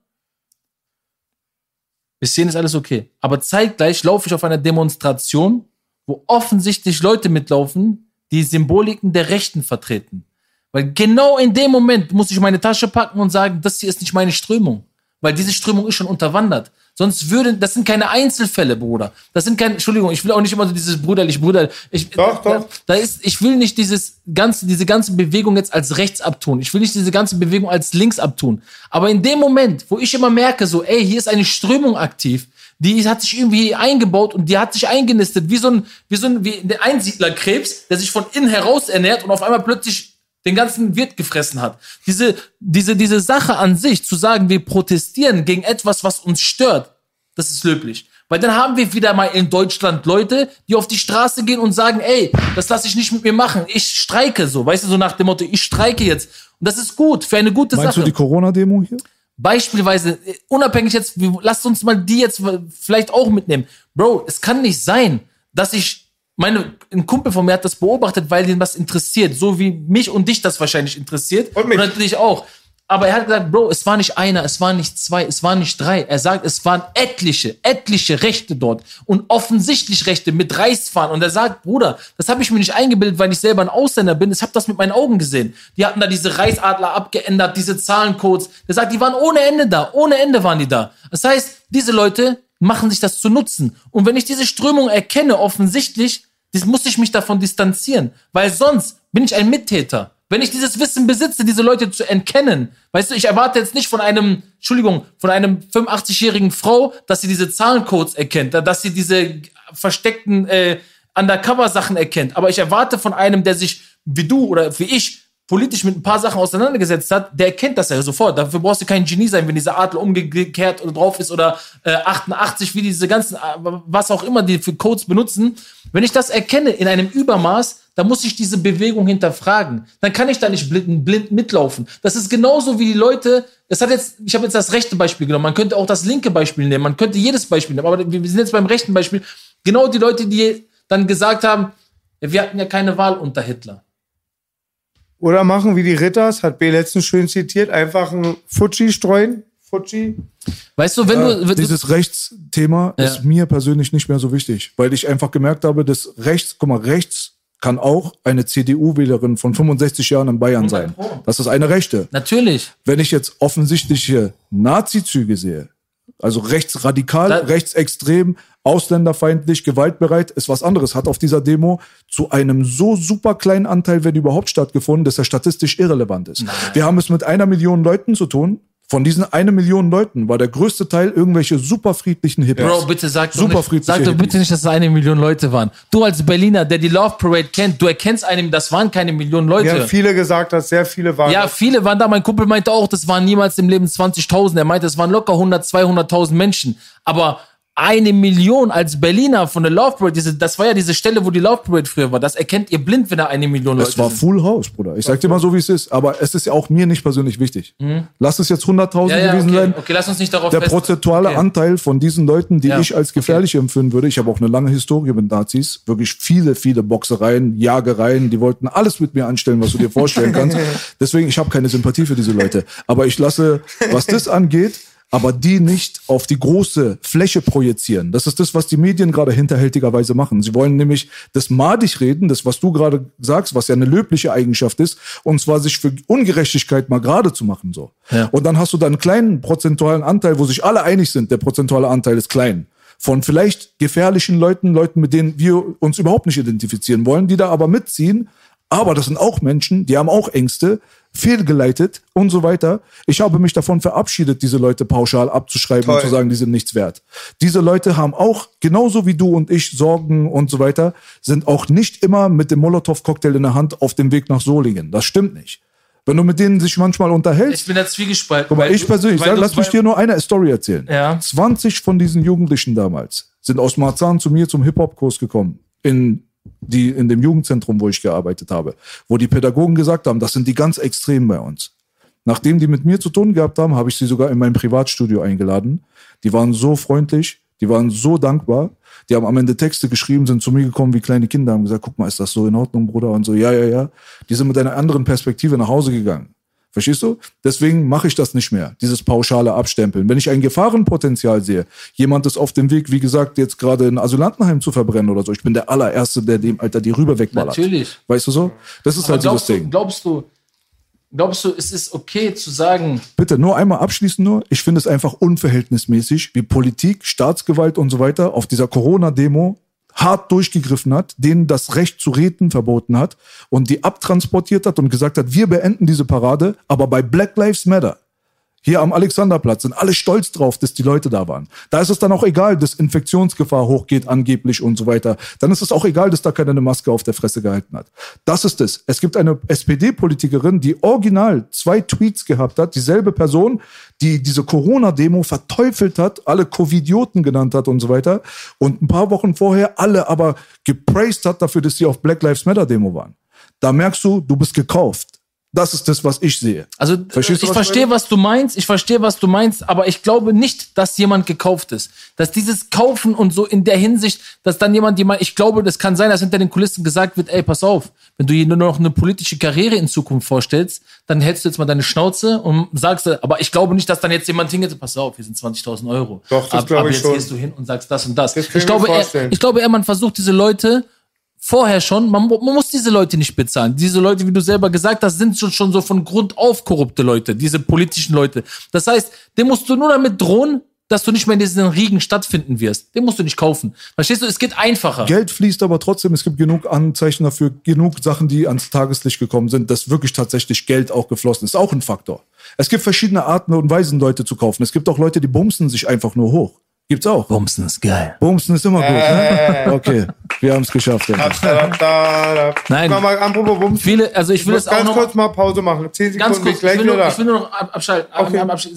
Bis hierhin ist alles okay. Aber zeitgleich laufe ich auf einer Demonstration, wo offensichtlich Leute mitlaufen, die Symboliken der Rechten vertreten. Weil genau in dem Moment muss ich meine Tasche packen und sagen, das hier ist nicht meine Strömung. Weil diese Strömung ist schon unterwandert. Sonst würden, das sind keine Einzelfälle, Bruder. Das sind keine, Entschuldigung, ich will auch nicht immer so dieses brüderlich, Bruder. Ich, Doch, da, doch. Da ist, ich will nicht dieses ganze, diese ganze Bewegung jetzt als rechts abtun. Ich will nicht diese ganze Bewegung als links abtun. Aber in dem Moment, wo ich immer merke, so, ey, hier ist eine Strömung aktiv, die hat sich irgendwie eingebaut und die hat sich eingenistet, wie so ein, wie so ein, wie der Einsiedlerkrebs, der sich von innen heraus ernährt und auf einmal plötzlich den ganzen Wirt gefressen hat. Diese, diese, diese Sache an sich, zu sagen, wir protestieren gegen etwas, was uns stört, das ist löblich. Weil dann haben wir wieder mal in Deutschland Leute, die auf die Straße gehen und sagen, ey, das lasse ich nicht mit mir machen. Ich streike so, weißt du, so nach dem Motto, ich streike jetzt. Und das ist gut, für eine gute Meinst Sache. du die Corona-Demo hier? Beispielsweise, äh, unabhängig jetzt, lasst uns mal die jetzt vielleicht auch mitnehmen. Bro, es kann nicht sein, dass ich, meine, ein Kumpel von mir hat das beobachtet, weil den was interessiert, so wie mich und dich das wahrscheinlich interessiert. Und mich. natürlich auch. Aber er hat gesagt, Bro, es war nicht einer, es waren nicht zwei, es waren nicht drei. Er sagt, es waren etliche, etliche Rechte dort und offensichtlich Rechte mit Reichsfahren. Und er sagt, Bruder, das habe ich mir nicht eingebildet, weil ich selber ein Ausländer bin. Ich habe das mit meinen Augen gesehen. Die hatten da diese Reichsadler abgeändert, diese Zahlencodes. Der sagt, die waren ohne Ende da, ohne Ende waren die da. Das heißt, diese Leute machen sich das zu nutzen. Und wenn ich diese Strömung erkenne, offensichtlich, das muss ich mich davon distanzieren, weil sonst bin ich ein Mittäter. Wenn ich dieses Wissen besitze, diese Leute zu erkennen, weißt du, ich erwarte jetzt nicht von einem, Entschuldigung, von einem 85-jährigen Frau, dass sie diese Zahlencodes erkennt, dass sie diese versteckten äh, Undercover-Sachen erkennt. Aber ich erwarte von einem, der sich wie du oder wie ich politisch mit ein paar Sachen auseinandergesetzt hat, der erkennt das ja sofort. Dafür brauchst du kein Genie sein, wenn dieser Adler umgekehrt oder drauf ist oder äh, 88, wie diese ganzen, äh, was auch immer die für Codes benutzen. Wenn ich das erkenne in einem Übermaß, dann muss ich diese Bewegung hinterfragen. Dann kann ich da nicht blind, blind mitlaufen. Das ist genauso wie die Leute, das hat jetzt, ich habe jetzt das rechte Beispiel genommen, man könnte auch das linke Beispiel nehmen, man könnte jedes Beispiel nehmen, aber wir sind jetzt beim rechten Beispiel. Genau die Leute, die dann gesagt haben, wir hatten ja keine Wahl unter Hitler. Oder machen wie die Ritters, hat B letztens schön zitiert, einfach ein Fuji streuen. Fuji. Weißt du, wenn du, wenn du Dieses Rechtsthema Ja. ist mir persönlich nicht mehr so wichtig, weil ich einfach gemerkt habe, dass rechts, guck mal, rechts kann auch eine CDU-Wählerin von 65 Jahren in Bayern sein. Das ist eine Rechte. natürlich, Wenn ich jetzt offensichtliche Nazi-Züge sehe, also rechtsradikal, Da- rechtsextrem, ausländerfeindlich, gewaltbereit, ist was anderes. Hat auf dieser Demo zu einem so super kleinen Anteil, wenn überhaupt stattgefunden, dass er statistisch irrelevant ist. Wir haben es mit einer Million Leuten zu tun. Von diesen eine Million Leuten war der größte Teil irgendwelche super friedlichen Hippies. Bro, bitte sag doch, Super nicht, friedliche sag doch bitte nicht, dass es eine Million Leute waren. Du als Berliner, der die Love Parade kennt, du erkennst einem, das waren keine Million Wir haben Leute. viele gesagt, dass sehr viele waren. Ja, viele waren da. Mein Kumpel meinte auch, das waren niemals im Leben 20.000. Er meinte, es waren locker 100, 200.000 Menschen. Aber eine Million als Berliner von der Love Parade, diese, das war ja diese Stelle, wo die Love Parade früher war. Das erkennt ihr blind, wenn da eine Million Leute Es war sind. Full House, Bruder. Ich sag dir mal so, wie es ist. Aber es ist ja auch mir nicht persönlich wichtig. Lass es jetzt 100.000 Mhm. Ja, ja, gewesen okay. sein. okay, lass uns nicht darauf Der fest- prozentuale Okay. Anteil von diesen Leuten, die Ja, ich als gefährlich empfinden würde, ich habe auch eine lange Historie mit Nazis, wirklich viele, viele Boxereien, Jagereien, die wollten alles mit mir anstellen, was du dir vorstellen kannst. Deswegen, ich habe keine Sympathie für diese Leute. Aber ich lasse, was das angeht, aber die nicht auf die große Fläche projizieren. Das ist das, was die Medien gerade hinterhältigerweise machen. Sie wollen nämlich das madig reden, das, was du gerade sagst, was ja eine löbliche Eigenschaft ist, und zwar sich für Ungerechtigkeit mal gerade zu machen, so. Ja. Und dann hast du da einen kleinen prozentualen Anteil, wo sich alle einig sind, der prozentuale Anteil ist klein. Von vielleicht gefährlichen Leuten, Leuten, mit denen wir uns überhaupt nicht identifizieren wollen, die da aber mitziehen. Aber das sind auch Menschen, die haben auch Ängste, fehlgeleitet und so weiter. Ich habe mich davon verabschiedet, diese Leute pauschal abzuschreiben und Toll. zu sagen, die sind nichts wert. Diese Leute haben auch, genauso wie du und ich, Sorgen und so weiter, sind auch nicht immer mit dem Molotow-Cocktail in der Hand auf dem Weg nach Solingen. Das stimmt nicht. Wenn du mit denen sich manchmal Ich unterhältst, bin da zwiegespalten. Guck mal, weil ich du- persönlich, weil sag, du- lass mich dir nur eine Story erzählen. Ja. 20 von diesen Jugendlichen damals sind aus Marzahn zu mir zum Hip-Hop-Kurs gekommen. In, die, in dem Jugendzentrum, wo ich gearbeitet habe. Wo die Pädagogen gesagt haben, das sind die ganz Extremen bei uns. Nachdem die mit mir zu tun gehabt haben, habe ich sie sogar in mein Privatstudio eingeladen. Die waren so freundlich, die waren so dankbar. Die haben am Ende Texte geschrieben, sind zu mir gekommen wie kleine Kinder, haben gesagt, guck mal, ist das so in Ordnung, Bruder? Und so, ja, ja, ja. Die sind mit einer anderen Perspektive nach Hause gegangen. Verstehst du? Deswegen mache ich das nicht mehr, dieses pauschale Abstempeln. Wenn ich ein Gefahrenpotenzial sehe, jemand ist auf dem Weg, wie gesagt, jetzt gerade ein Asylantenheim zu verbrennen oder so, ich bin der allererste, der dem Alter die Rübe wegballert. Natürlich. Weißt du so? Das ist Aber halt glaubst, du, Ding. glaubst du, glaubst du, es ist okay zu sagen, Bitte nur einmal abschließen nur. Ich finde es einfach unverhältnismäßig, wie Politik, Staatsgewalt und so weiter auf dieser Corona-Demo hart durchgegriffen hat, denen das Recht zu reden verboten hat und die abtransportiert hat und gesagt hat, wir beenden diese Parade, aber bei Black Lives Matter hier am Alexanderplatz sind alle stolz drauf, dass die Leute da waren. Da ist es dann auch egal, dass Infektionsgefahr hochgeht angeblich und so weiter. Dann ist es auch egal, dass da keiner eine Maske auf der Fresse gehalten hat. Das ist es. Es gibt eine SPD-Politikerin, die original zwei Tweets gehabt hat, dieselbe Person, die diese Corona-Demo verteufelt hat, alle Covidioten genannt hat und so weiter und ein paar Wochen vorher alle aber gepraised hat dafür, dass sie auf Black Lives Matter-Demo waren. Da merkst du, du bist gekauft. Das ist das, was ich sehe. Also Verstehst du, ich was ich verstehe, meine? was du meinst, ich verstehe, was du meinst, aber ich glaube nicht, dass jemand gekauft ist. Dass dieses Kaufen und so in der Hinsicht, dass dann jemand jemand, ich glaube, das kann sein, dass hinter den Kulissen gesagt wird, ey, pass auf, wenn du hier nur noch eine politische Karriere in Zukunft vorstellst, dann hältst du jetzt mal deine Schnauze und sagst, aber ich glaube nicht, dass dann jetzt jemand hingeht, pass auf, hier sind 20.000 Euro. Doch, das ab, glaube ab ich jetzt schon. gehst du hin und sagst das und das. Das ich glaube, er, ich glaube, er, man versucht diese Leute vorher schon, man, man muss diese Leute nicht bezahlen. Diese Leute, wie du selber gesagt hast, sind schon, schon so von Grund auf korrupte Leute, diese politischen Leute. Das heißt, dem musst du nur damit drohen, dass du nicht mehr in diesen Riegen stattfinden wirst. Den musst du nicht kaufen. Verstehst du? Es geht einfacher. Geld fließt aber trotzdem, es gibt genug Anzeichen dafür, genug Sachen, die ans Tageslicht gekommen sind, dass wirklich tatsächlich Geld auch geflossen ist. Auch ein Faktor. Es gibt verschiedene Arten und Weisen, Leute zu kaufen. Es gibt auch Leute, die bumsen sich einfach nur hoch. Gibt's auch. Bumsen ist geil. Bumsen ist immer gut, ne? Okay, wir haben es geschafft. Ja. Da, da, da. Nein. Mal, mal, apropos Bums. Viele, also ich Ich will muss das auch ganz noch kurz mal Pause machen. Zehn ganz Sekunden bin kurz, ich gleich ich will, nur, wieder ich will nur noch ab, abschalten. ab- Okay.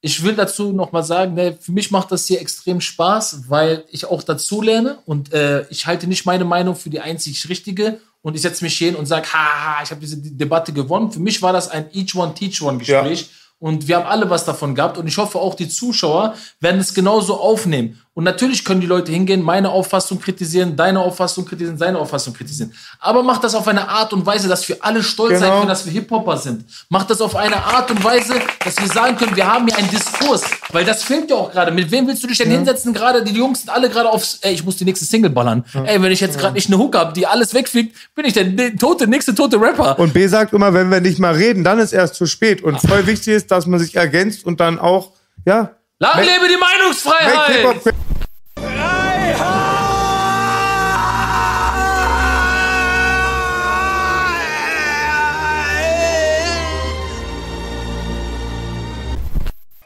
Ich will dazu noch mal sagen, ne, für mich macht das hier extrem Spaß, weil ich auch dazu lerne und äh, ich halte nicht meine Meinung für die einzig richtige und ich setze mich hin und sage, haha, ich habe diese Debatte gewonnen. Für mich war das ein Each One Teach One Gespräch. Und wir haben alle was davon gehabt. Und ich hoffe, auch die Zuschauer werden es genauso aufnehmen. Und natürlich können die Leute hingehen, meine Auffassung kritisieren, deine Auffassung kritisieren, seine Auffassung kritisieren. Aber macht das auf eine Art und Weise, dass wir alle stolz sein Genau. können, dass wir Hip-Hopper sind. Macht das auf eine Art und Weise, dass wir sagen können, wir haben hier einen Diskurs. Weil das fehlt ja auch gerade. Mit wem willst du dich denn hinsetzen? Gerade die Jungs sind alle gerade aufs, ey, ich muss die nächste Single ballern. Ey, wenn ich jetzt gerade nicht eine Hook habe, die alles wegfliegt, bin ich der tote, nächste tote Rapper. Und B sagt immer, wenn wir nicht mal reden, dann ist erst zu spät. Und voll wichtig ist, dass man sich ergänzt und dann auch, ja. Lang lebe die Meinungsfreiheit!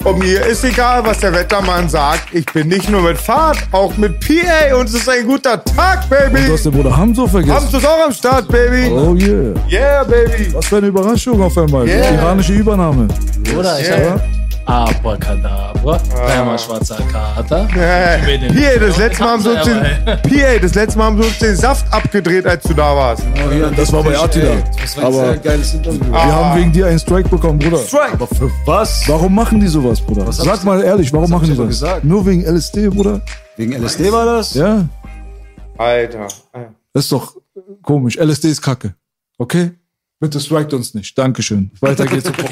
Und mir ist egal, was der Wettermann sagt. Ich bin nicht nur mit Fahrt, auch mit PA und es ist ein guter Tag, Baby. Du hast den Bruder Haben vergessen. Sie es auch am Start, Baby? Oh yeah. Yeah, Baby. Was für eine Überraschung auf einmal. Yeah. Iranische Übernahme. Oder? Ich Yeah. hab Abracadabra, dreimal schwarzer Kater. Den- PA, das letzte Mal haben sie uns den, Ja, das letzte Mal haben sie uns den Saft abgedreht, als du da warst. Das war bei Attila. Das war ein Aber geiles Interview. wir haben wegen dir einen Strike bekommen, Bruder. Strike. Aber für was? Warum machen die sowas, Bruder? Sag mal ehrlich, warum machen die das? gesagt? Nur wegen LSD, Bruder? Wegen LSD war das? Ja, Alter. das ist doch komisch. LSD ist Kacke. Okay? Bitte strikt uns nicht. Dankeschön. Weiter geht's.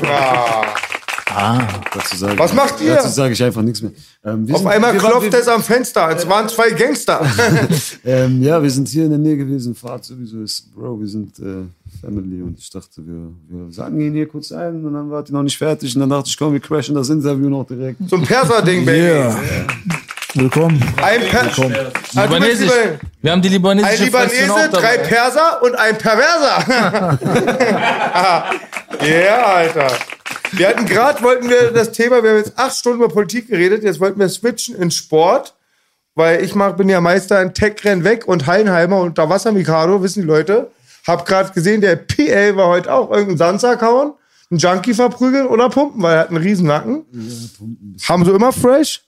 Ah. Dazu sage Was ich- macht ihr? Dazu sage ich einfach nichts mehr. Ähm, wir Auf sind- einmal wir waren- klopft es am Fenster. Es waren zwei Gangster. Ähm, ja, wir sind hier in der Nähe gewesen. Fahrt sowieso ist, Bro, wir sind äh, Family und ich dachte, wir, wir sagen ihn hier kurz ein und dann war die noch nicht fertig und dann dachte ich, komm, wir crashen das Interview noch direkt. Zum Perser-Ding, Baby. Yeah. Willkommen. Ein, per Ah, du bist Libanesisch. Wir haben die ein libanesische Fraktion Libanese, drei. Perser und ein Perverser. Ja, Alter. Wir hatten gerade, wollten wir das Thema, wir haben jetzt acht Stunden über Politik geredet, jetzt wollten wir switchen in Sport, weil ich mach, bin ja Meister in Tech-Renn weg und Heidenheimer und Wasser Mikado, wissen die Leute. Hab gerade gesehen, der PA war heute auch irgendeinen Sandsack hauen, einen Junkie verprügeln oder pumpen, weil er hat einen riesen Nacken. Haben sie immer fresh?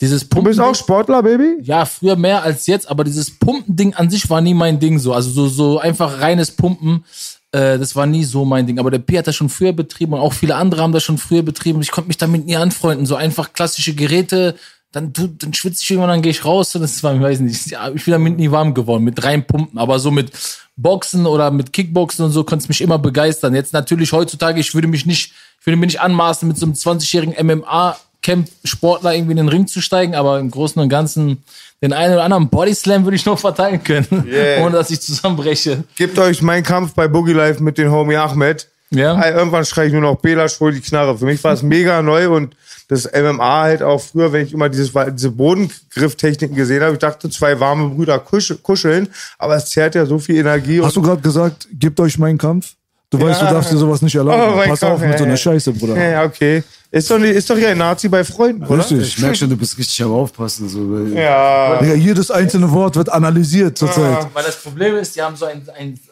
Dieses Du bist Pumpen. auch Sportler, Baby? Ja, früher mehr als jetzt, aber dieses Pumpending an sich war nie mein Ding so. Also so, so einfach reines Pumpen, äh, das war nie so mein Ding. Aber der P hat das schon früher betrieben und auch viele andere haben das schon früher betrieben. Ich konnte mich damit nie anfreunden. So einfach klassische Geräte, dann, dann schwitze ich irgendwann, dann gehe ich raus und das war, ich weiß nicht, ich bin damit nie warm geworden, mit rein Pumpen. Aber so mit Boxen oder mit Kickboxen und so konnte es mich immer begeistern. Jetzt natürlich heutzutage, ich würde mich nicht, ich würde mir nicht anmaßen, mit so einem 20-jährigen MMA Camp-Sportler irgendwie in den Ring zu steigen, aber im Großen und Ganzen den einen oder anderen Bodyslam würde ich noch verteilen können, Yeah. ohne dass ich zusammenbreche. Gebt euch meinen Kampf bei Boogie Life mit den Homie Ahmed. Ja. Ey, irgendwann schreie ich nur noch Bela, hol die Knarre. Für mich war es mega neu und das MMA halt auch früher, wenn ich immer dieses, diese Bodengrifftechniken gesehen habe, ich dachte, zwei warme Brüder kusch, kuscheln, aber es zehrt ja so viel Energie. Hast du gerade gesagt, gebt euch meinen Kampf? Du weißt, du darfst dir sowas nicht erlauben. Oh Pass Gott, auf mit so ja, einer ja. Scheiße, Bruder. ja, ja, okay. Ist doch, nicht, ist doch hier ein Nazi bei Freunden, oder? Richtig. Ich merke schon, du bist richtig am Aufpassen. So, Ja. Digga, jedes einzelne Wort wird analysiert zurzeit. Weil das Problem ist, die haben so einen,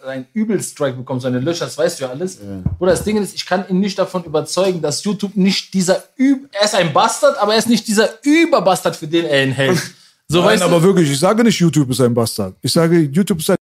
einen Übelstrike bekommen, so eine Löcher, das weißt du ja alles. Oder das Ding ist, ich kann ihn nicht davon überzeugen, dass YouTube nicht dieser Üb er ist ein Bastard, aber er ist nicht dieser Überbastard, für den er ihn hält. So Nein, weißt aber du? wirklich, ich sage nicht, YouTube ist ein Bastard. Ich sage, YouTube ist ein.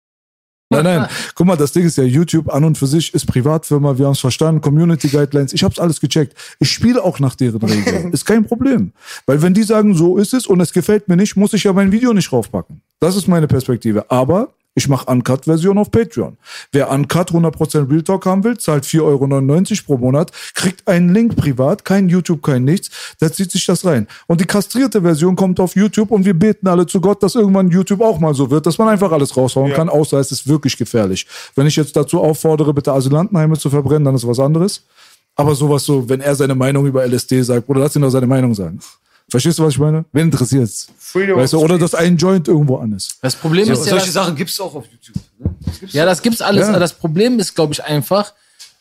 Nein, nein. Guck mal, das Ding ist ja, YouTube an und für sich ist Privatfirma, wir haben es verstanden, Community Guidelines, ich hab's alles gecheckt. Ich spiele auch nach deren Regeln. Ist kein Problem. Weil wenn die sagen, so ist es und es gefällt mir nicht, muss ich ja mein Video nicht raufpacken. Das ist meine Perspektive. Aber ich mache Uncut-Version auf Patreon. Wer Uncut 100% Real Talk haben will, zahlt 4,99 Euro pro Monat, kriegt einen Link privat, kein YouTube, kein nichts, da zieht sich das rein. Und die kastrierte Version kommt auf YouTube und wir beten alle zu Gott, dass irgendwann YouTube auch mal so wird, dass man einfach alles raushauen kann, außer es ist wirklich gefährlich. Wenn ich jetzt dazu auffordere, bitte Asylantenheime zu verbrennen, dann ist was anderes. Aber sowas so, wenn er seine Meinung über LSD sagt, oder lass ihn doch seine Meinung sagen. Verstehst du, was ich meine? Wen interessiert's? Freedom Weißt du, oder dass ein Joint irgendwo an ist. Das Problem So, ist ja, solche Sachen gibt es auch auf YouTube. Ne? Das gibt's Ja, das gibt's alles. Ja. aber Das Problem ist, glaube ich, einfach,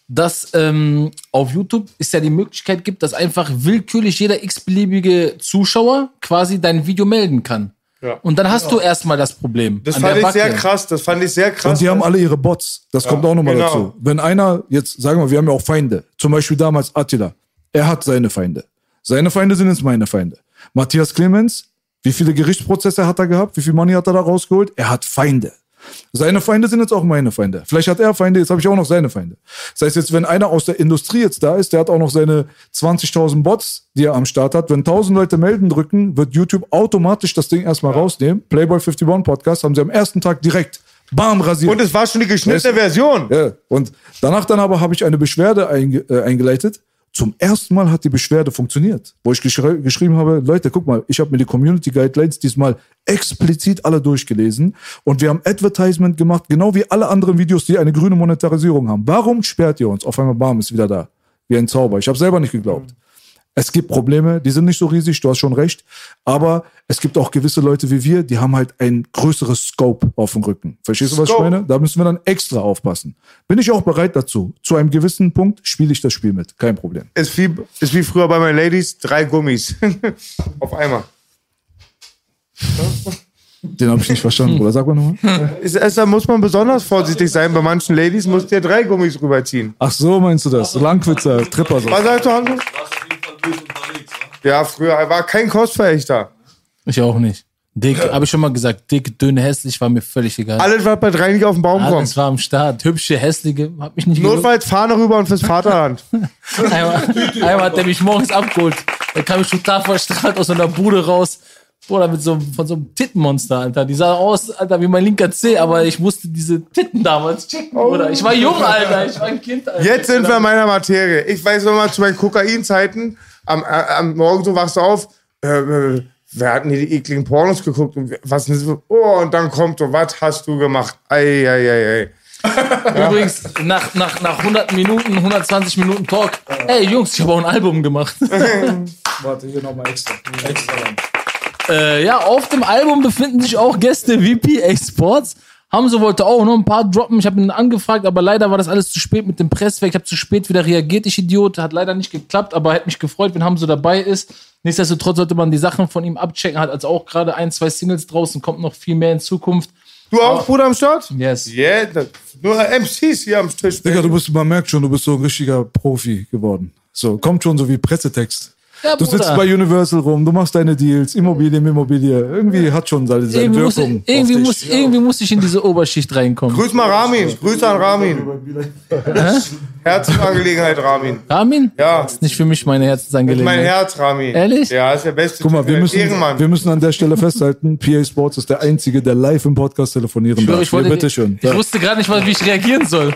dass ähm, auf YouTube es ja die Möglichkeit gibt, dass einfach willkürlich jeder x-beliebige Zuschauer quasi dein Video melden kann. Ja. Und dann hast du erstmal das Problem. Das an fand ich sehr krass. Das fand ich sehr krass. Und die haben alle ihre Bots. Das kommt auch nochmal genau. dazu. Wenn einer, jetzt sagen wir, wir haben ja auch Feinde. Zum Beispiel damals Attila. Er hat seine Feinde. Seine Feinde sind jetzt meine Feinde. Matthias Clemens, wie viele Gerichtsprozesse hat er gehabt? Wie viel Money hat er da rausgeholt? Er hat Feinde. Seine Feinde sind jetzt auch meine Feinde. Vielleicht hat er Feinde, jetzt habe ich auch noch seine Feinde. Das heißt jetzt, wenn einer aus der Industrie jetzt da ist, der hat auch noch seine 20.000 Bots, die er am Start hat. Wenn 1000 Leute melden drücken, wird YouTube automatisch das Ding erstmal rausnehmen. Playboy 51 Podcast haben sie am ersten Tag direkt bam rasiert. Und es war schon die geschnittene Version. Ja, und danach dann aber habe ich eine Beschwerde einge äh, eingeleitet. Zum ersten Mal hat die Beschwerde funktioniert, wo ich geschri geschrieben habe, Leute, guck mal, ich habe mir die Community Guidelines diesmal explizit alle durchgelesen und wir haben Advertisement gemacht, genau wie alle anderen Videos, die eine grüne Monetarisierung haben. Warum sperrt ihr uns? Auf einmal, bam, ist wieder da. Wie ein Zauber. Ich habe selber nicht geglaubt. Es gibt Probleme, die sind nicht so riesig, du hast schon recht. Aber es gibt auch gewisse Leute wie wir, die haben halt ein größeres Scope auf dem Rücken. Verstehst du, was ich Scope. meine? Da müssen wir dann extra aufpassen. Bin ich auch bereit dazu. Zu einem gewissen Punkt spiele ich das Spiel mit. Kein Problem. Ist wie, ist wie früher bei meinen Ladies, drei Gummis. Auf einmal. Den habe ich nicht verstanden, Bruder. Sag mal nochmal. Ist, ist, da muss man besonders vorsichtig sein. Bei manchen Ladies muss der drei Gummis rüberziehen. Ach so, meinst du das? Langwitzer, Tripper. So. Was sagst du, Hanno? Ja, früher er war kein Kostverächter. Ich auch nicht. Dick, habe ich schon mal gesagt, dick, dünn, hässlich, war mir völlig egal. Alles, was bei drei nicht auf den Baum Alles kommt. war am Start. Hübsche, hässliche, hab mich nicht. Notfalls Fahne rüber und fürs Vaterland. Einmal, einmal hat der mich morgens abgeholt. Da kam ich total verstrahlt aus so einer Bude raus. Bruder, mit so, einem- von so einem Tittenmonster, Alter. Die sah aus, Alter, wie mein linker Zeh, aber ich musste diese Titten damals checken, Bruder. Ich war jung, Alter. Ich war ein Kind, Alter. Jetzt sind wir in meiner Materie. Ich weiß noch mal zu meinen Kokainzeiten, am, äh, am Morgen so wachst du auf, äh, äh, wer hat denn hier die ekligen Pornos geguckt? Und was denn so? Oh, und dann kommt so, was hast du gemacht? Ei, ei, ei, ei. Übrigens, nach, nach, nach 100 Minuten, 120 Minuten Talk. Ey, Jungs, ich habe auch ein Album gemacht. Warte, hier nochmal extra. extra. Äh, ja, auf dem Album befinden sich auch Gäste wie PA Sports. Hamso wollte auch noch ein paar droppen. Ich habe ihn angefragt, aber leider war das alles zu spät mit dem Presswerk. Ich habe zu spät wieder reagiert, ich Idiot. Hat leider nicht geklappt, aber hätte mich gefreut, wenn Hamso dabei ist. Nichtsdestotrotz sollte man die Sachen von ihm abchecken. Hat also auch gerade ein, zwei Singles draußen, kommt noch viel mehr in Zukunft. Du auch, Bruder, am Start? Yes. Yeah, nur MCs hier am Tisch. Digga, du bist, man merkt schon, du bist so ein richtiger Profi geworden. So, kommt schon so wie Pressetext. Ja, Du sitzt bei Universal rum, du machst deine Deals, Immobilien, Immobilie. Irgendwie hat schon seine, seine Irgendwie muss, Wirkung. irgendwie, auf muss, dich. irgendwie muss ich in diese Oberschicht reinkommen. Grüß mal Ramin. Grüß an Ramin. Herzensangelegenheit, Ramin. Ramin? Ja. Das ist nicht für mich meine Mein Herzensangelegenheit. Herz, Ramin. Ehrlich? Ja, ist der beste Guck mal, wir müssen, Ehrenmann. wir müssen an der Stelle festhalten, PA Sports ist der Einzige, der live im Podcast telefonieren darf. ich, wollte, Hier, bitteschön. ich wusste gerade nicht mal, wie ich reagieren soll.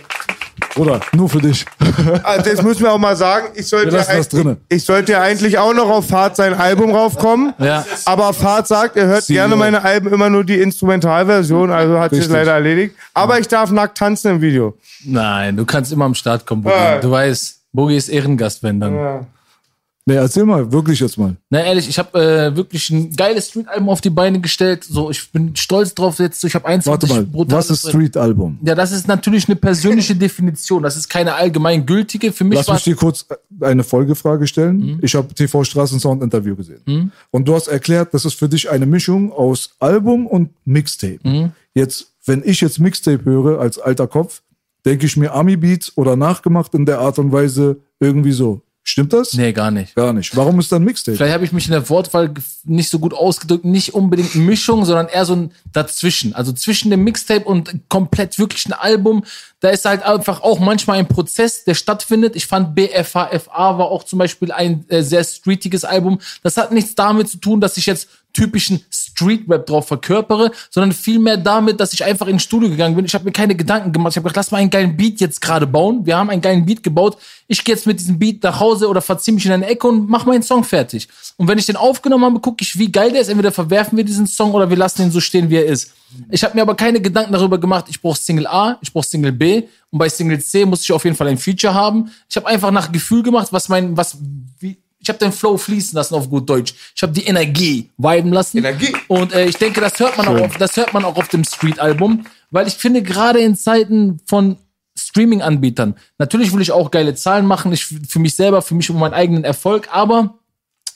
Bruder, nur für dich. Also das müssen wir auch mal sagen. Ich sollte, ja drinne. ich sollte ja eigentlich auch noch auf Fahrt sein Album raufkommen. Ja. Aber Fahrt sagt, er hört CEO. gerne meine Alben immer nur die Instrumentalversion, also hat sich leider erledigt. Aber ich darf nackt tanzen im Video. Nein, du kannst immer am Start kommen, Boogie. Ja. Du weißt, Boogie ist Ehrengast, wenn dann. Nee, erzähl mal, wirklich jetzt mal. Na ehrlich, ich habe äh, wirklich ein geiles Street-Album auf die Beine gestellt. So, ich bin stolz drauf jetzt. Ich habe 21 Warte mal, was ist Street-Album? Ja, das ist natürlich eine persönliche Definition. Das ist keine allgemeingültige. Für mich Lass mich dir kurz eine Folgefrage stellen. Mhm. Ich habe TV Straßensound Interview gesehen. Und du hast erklärt, das ist für dich eine Mischung aus Album und Mixtape. Mhm. Jetzt, wenn ich jetzt Mixtape höre als alter Kopf, denke ich mir Ami Beats oder nachgemacht in der Art und Weise irgendwie so. Stimmt das? Nee, gar nicht. Gar nicht. Warum ist dann Mixtape? Vielleicht habe ich mich in der Wortwahl nicht so gut ausgedrückt. Nicht unbedingt Mischung, sondern eher so ein dazwischen. Also zwischen dem Mixtape und komplett wirklich ein Album. Da ist halt einfach auch manchmal ein Prozess, der stattfindet. Ich fand BFHFA war auch zum Beispiel ein äh, sehr streetiges Album. Das hat nichts damit zu tun, dass ich jetzt typischen Street-Rap drauf verkörpere, sondern vielmehr damit, dass ich einfach ins Studio gegangen bin. Ich habe mir keine Gedanken gemacht. Ich habe gedacht, lass mal einen geilen Beat jetzt gerade bauen. Wir haben einen geilen Beat gebaut. Ich gehe jetzt mit diesem Beat nach Hause oder verziehe mich in eine Ecke und mach meinen Song fertig. Und wenn ich den aufgenommen habe, gucke ich, wie geil der ist. Entweder verwerfen wir diesen Song oder wir lassen ihn so stehen, wie er ist. Ich habe mir aber keine Gedanken darüber gemacht, ich brauche Single A, ich brauche Single B und bei Single C muss ich auf jeden Fall ein Feature haben. Ich habe einfach nach Gefühl gemacht, was mein, was, wie, ich habe den Flow fließen lassen auf gut Deutsch. Ich habe die Energie viben lassen. Energie. Und äh, ich denke, das hört man auch auf, das hört man auch auf dem Street-Album, weil ich finde gerade in Zeiten von Streaming-Anbietern. Natürlich will ich auch geile Zahlen machen, ich für mich selber, für mich um meinen eigenen Erfolg, aber